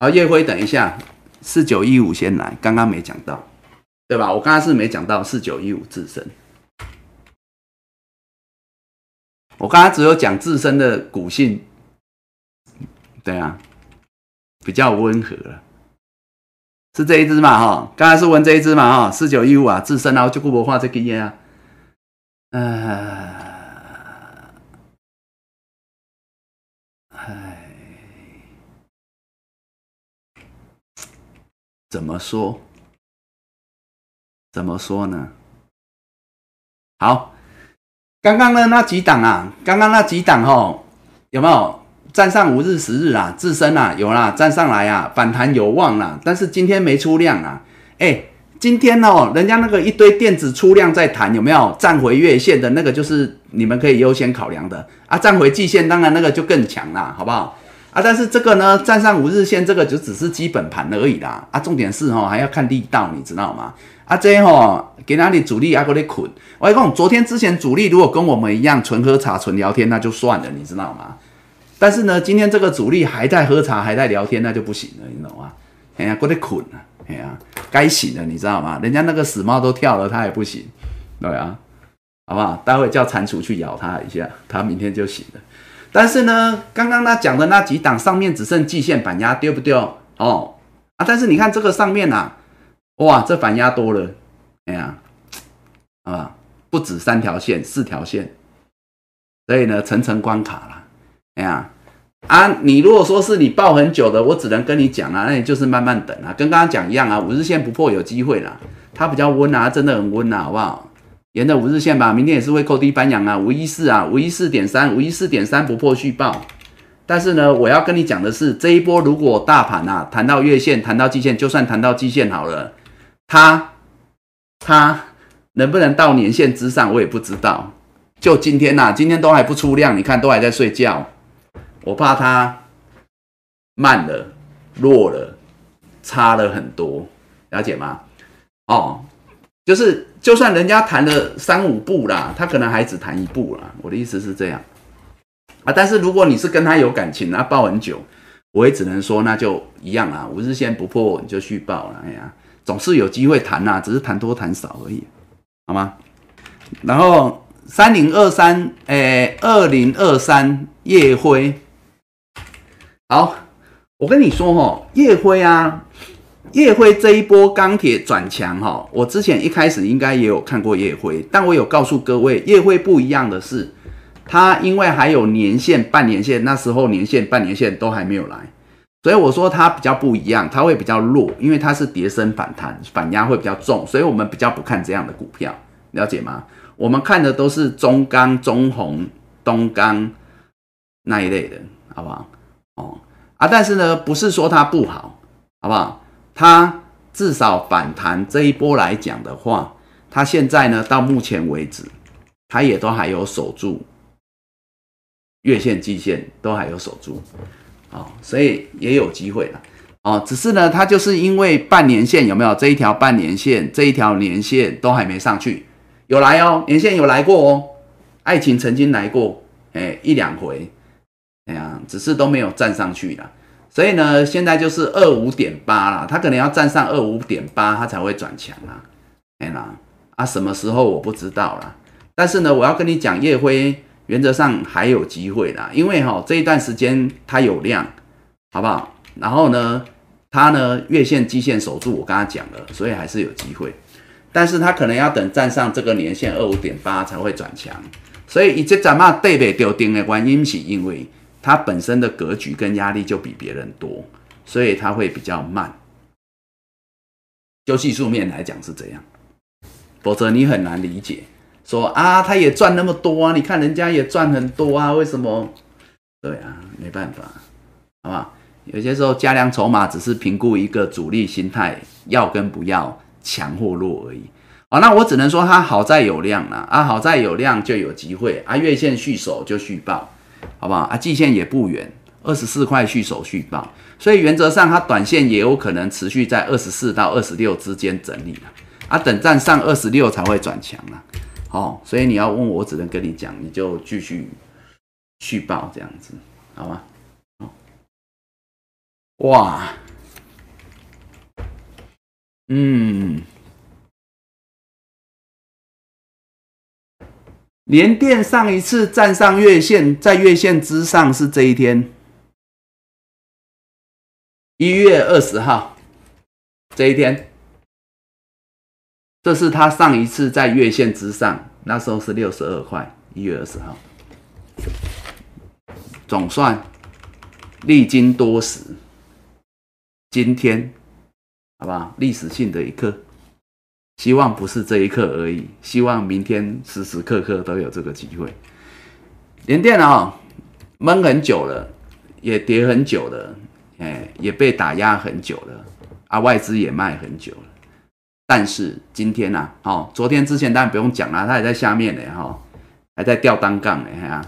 好，叶辉，等一下。四九一五先来，刚刚没讲到，对吧？我刚刚是没讲到四九一五自身，我刚刚只有讲自身的骨性，对啊，比较温和了，是这一只嘛？哈，刚才是问这一只嘛？哈，四九一五啊，自身然后，就顾不画这个页啊，呃。怎么说？怎么说呢？好，刚刚的那几档啊，刚刚那几档哦，有没有站上五日、十日啊？自身啊，有啦，站上来啊，反弹有望啦。但是今天没出量啊。哎，今天哦，人家那个一堆电子出量在谈，有没有站回月线的那个？就是你们可以优先考量的啊。站回季线，当然那个就更强啦，好不好？啊，但是这个呢，站上五日线，这个就只是基本盘而已啦。啊，重点是哦，还要看力道，你知道吗？啊，这哈给哪里主力啊，过来捆。我讲，昨天之前主力如果跟我们一样纯喝茶、纯聊天，那就算了，你知道吗？但是呢，今天这个主力还在喝茶，还在聊天，那就不行了，你懂吗？哎呀，过来捆了，哎呀，该醒了，你知道吗？人家那个死猫都跳了，他也不醒，对啊，好不好？待会叫蟾蜍去咬他一下，他明天就醒了。但是呢，刚刚他讲的那几档上面只剩季线板压，丢不丢？哦啊！但是你看这个上面呐，哇，这反压多了，哎呀，啊，不止三条线，四条线，所以呢，层层关卡了，哎呀，啊，你如果说是你抱很久的，我只能跟你讲啊，那你就是慢慢等啊，跟刚刚讲一样啊，五日线不破有机会啦，它比较温啊，真的很温啊，好不好？沿着五日线吧，明天也是会扣低翻阳啊，五一四啊，五一四点三，五一四点三不破续报。但是呢，我要跟你讲的是，这一波如果大盘啊谈到月线，谈到季线，就算谈到季线好了，他他能不能到年线之上，我也不知道。就今天呐，今天都还不出量，你看都还在睡觉，我怕它慢了、弱了、差了很多，了解吗？哦。就是，就算人家谈了三五步啦，他可能还只谈一步啦。我的意思是这样啊。但是如果你是跟他有感情，那抱很久，我也只能说那就一样啊。五日线不破你就续报了。哎呀，总是有机会谈呐，只是谈多谈少而已，好吗？然后三零二三，诶，二零二三夜辉，好，我跟你说哦，夜辉啊。夜辉这一波钢铁转强哈，我之前一开始应该也有看过夜辉，但我有告诉各位，夜辉不一样的是，它因为还有年限、半年线，那时候年限、半年线都还没有来，所以我说它比较不一样，它会比较弱，因为它是跌升反弹，反压会比较重，所以我们比较不看这样的股票，了解吗？我们看的都是中钢、中红、东钢那一类的，好不好？哦啊，但是呢，不是说它不好，好不好？它至少反弹这一波来讲的话，它现在呢到目前为止，它也都还有守住月线、季线都还有守住，哦，所以也有机会了，哦，只是呢它就是因为半年线有没有这一条半年线、这一条年线都还没上去，有来哦，年线有来过哦，爱情曾经来过，哎一两回，哎呀，只是都没有站上去了。所以呢，现在就是二五点八啦，它可能要站上二五点八，它才会转强啦。哎啦，啊，什么时候我不知道啦。但是呢，我要跟你讲，叶辉原则上还有机会啦，因为哈这一段时间它有量，好不好？然后呢，它呢月线、季线守住，我刚刚讲了，所以还是有机会。但是它可能要等站上这个年线二五点八才会转强。所以，以这咱们对不丢定的原因，是因为它本身的格局跟压力就比别人多，所以它会比较慢。就技术面来讲是这样，否则你很难理解。说啊，他也赚那么多啊，你看人家也赚很多啊，为什么？对啊，没办法，好吧？有些时候加量筹码只是评估一个主力心态要跟不要强或弱而已。哦，那我只能说它好在有量了，啊，好在有量就有机会啊，月线续守就续报，好不好？啊，季线也不远，二十四块续守续报，所以原则上它短线也有可能持续在二十四到二十六之间整理了，啊，等站上二十六才会转强啊。哦，所以你要问我，只能跟你讲，你就继续续报这样子，好吗？哇，嗯，连电上一次站上月线，在月线之上是这一天，一月二十号这一天。这是他上一次在月线之上，那时候是六十二块，一月二十号。总算历经多时，今天，好不好？历史性的一刻，希望不是这一刻而已，希望明天时时刻刻都有这个机会。连电脑闷很久了，也跌很久了，哎，也被打压很久了，啊，外资也卖很久了。但是今天呐，哦，昨天之前当然不用讲了，他还在下面呢，哈，还在吊单杠呢，哈，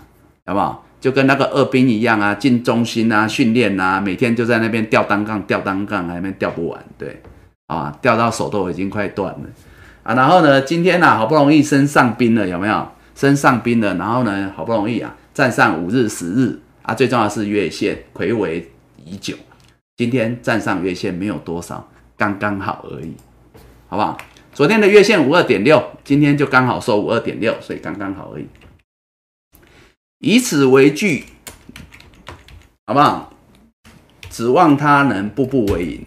好不好？就跟那个二兵一样啊，进中心啊，训练啊，每天就在那边吊单杠，吊单杠，那边吊不完，对，啊，吊到手都已经快断了啊。然后呢，今天呢，好不容易升上兵了，有没有？升上兵了，然后呢，好不容易啊，站上五日、十日啊，最重要是月线，魁违已久，今天站上月线没有多少，刚刚好而已。好不好？昨天的月线五二点六，今天就刚好收五二点六，所以刚刚好而已。以此为据，好不好？指望它能步步为营，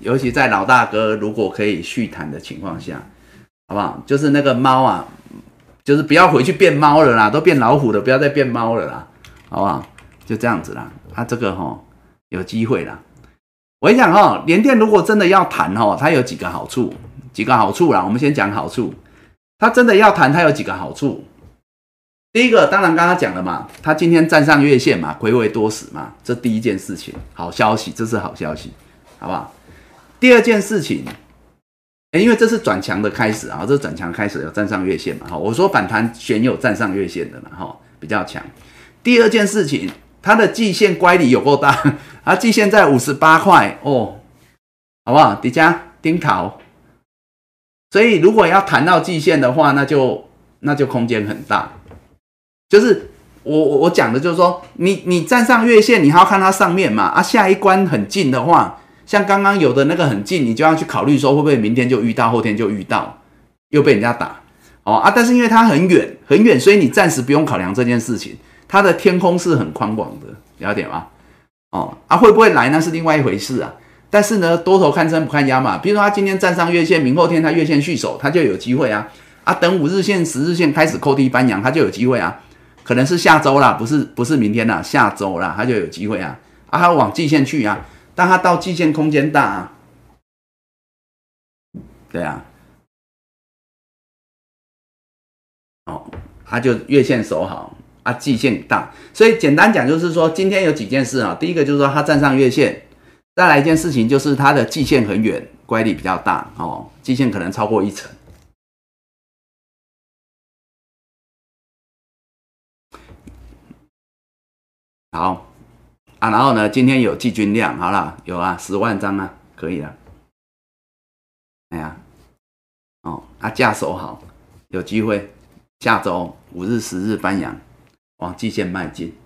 尤其在老大哥如果可以续谈的情况下，好不好？就是那个猫啊，就是不要回去变猫了啦，都变老虎了，不要再变猫了啦，好不好？就这样子啦。它这个哈有机会啦。我跟你讲哈，联电如果真的要谈哈，它有几个好处。几个好处啦，我们先讲好处。他真的要谈，他有几个好处。第一个，当然刚刚讲了嘛，他今天站上月线嘛，回味多死嘛，这第一件事情，好消息，这是好消息，好不好？第二件事情，哎，因为这是转强的开始啊，这转强开始有站上月线嘛，哈，我说反弹选有站上月线的嘛，哈，比较强。第二件事情，它的季线乖离有够大，它季线在五十八块哦，好不好？迪迦丁桃。所以，如果要谈到季线的话，那就那就空间很大。就是我我我讲的，就是说，你你站上月线，你还要看它上面嘛。啊，下一关很近的话，像刚刚有的那个很近，你就要去考虑说，会不会明天就遇到，后天就遇到，又被人家打哦啊。但是因为它很远很远，所以你暂时不用考量这件事情。它的天空是很宽广的，了解吗？哦啊，会不会来那是另外一回事啊。但是呢，多头看升不看压嘛。比如说，他今天站上月线，明后天他月线续守，他就有机会啊。啊，等五日线、十日线开始扣低翻阳，他就有机会啊。可能是下周啦，不是不是明天啦，下周啦，他就有机会啊。啊，他往季线去啊，但他到季线空间大啊。对啊。哦，他就月线守好啊，季线大。所以简单讲就是说，今天有几件事啊。第一个就是说，他站上月线。再来一件事情，就是它的季线很远，乖离比较大哦，季线可能超过一层。好啊，然后呢，今天有季均量，好了，有啊，十万张啊，可以了。哎呀，哦，啊，架手好，有机会下周五日、十日翻阳，往季线迈进。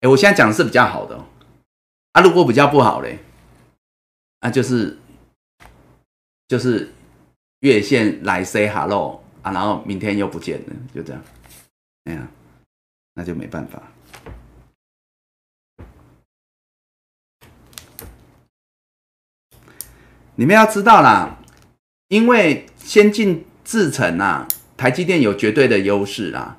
哎，我现在讲的是比较好的。啊，如果比较不好嘞，那就是就是月线来 say hello 啊，然后明天又不见了，就这样，哎呀，那就没办法。你们要知道啦，因为先进制程啊，台积电有绝对的优势啦。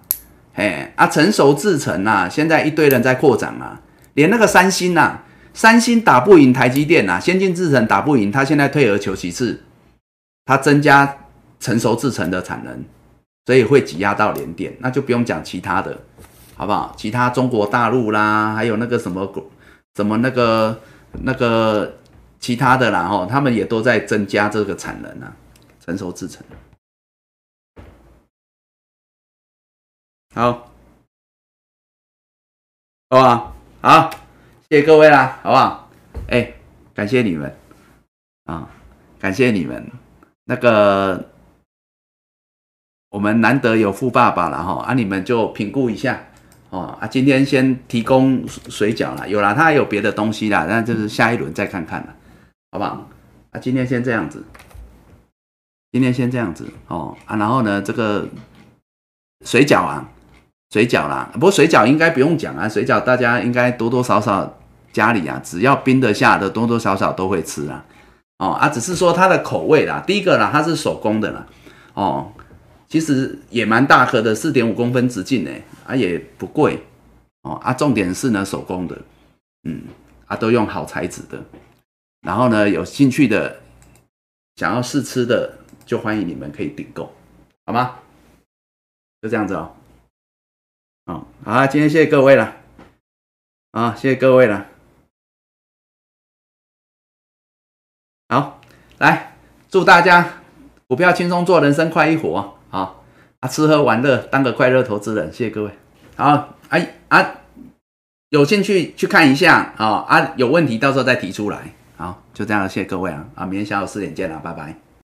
嘿，啊，成熟制程啊，现在一堆人在扩展啊，连那个三星呐，三星打不赢台积电呐，先进制程打不赢，他现在退而求其次，他增加成熟制程的产能，所以会挤压到联电，那就不用讲其他的，好不好？其他中国大陆啦，还有那个什么什么那个那个其他的啦，吼，他们也都在增加这个产能啊，成熟制程。好，好不好？谢谢各位啦，好不好？哎，感谢你们啊，感谢你们。那个，我们难得有富爸爸了哈，啊，你们就评估一下哦。啊，今天先提供水饺了，有了，他还有别的东西啦，那就是下一轮再看看了，好不好？啊，今天先这样子，今天先这样子哦。啊，然后呢，这个水饺啊。水饺啦，不过水饺应该不用讲啊，水饺大家应该多多少少家里啊，只要冰得下的，多多少少都会吃啊。哦啊，只是说它的口味啦，第一个啦，它是手工的啦，哦，其实也蛮大颗的，四点五公分直径诶，啊也不贵哦啊，重点是呢手工的，嗯啊都用好材质的，然后呢有兴趣的想要试吃的，就欢迎你们可以订购，好吗？就这样子哦。哦，好，今天谢谢各位了，啊，谢谢各位了，好，来祝大家股票轻松做，人生快一活，好啊，吃喝玩乐当个快乐投资人，谢谢各位，好，哎啊，有兴趣去看一下，啊啊，有问题到时候再提出来，好，就这样，谢谢各位啊，啊，明天下午四点见了，拜拜。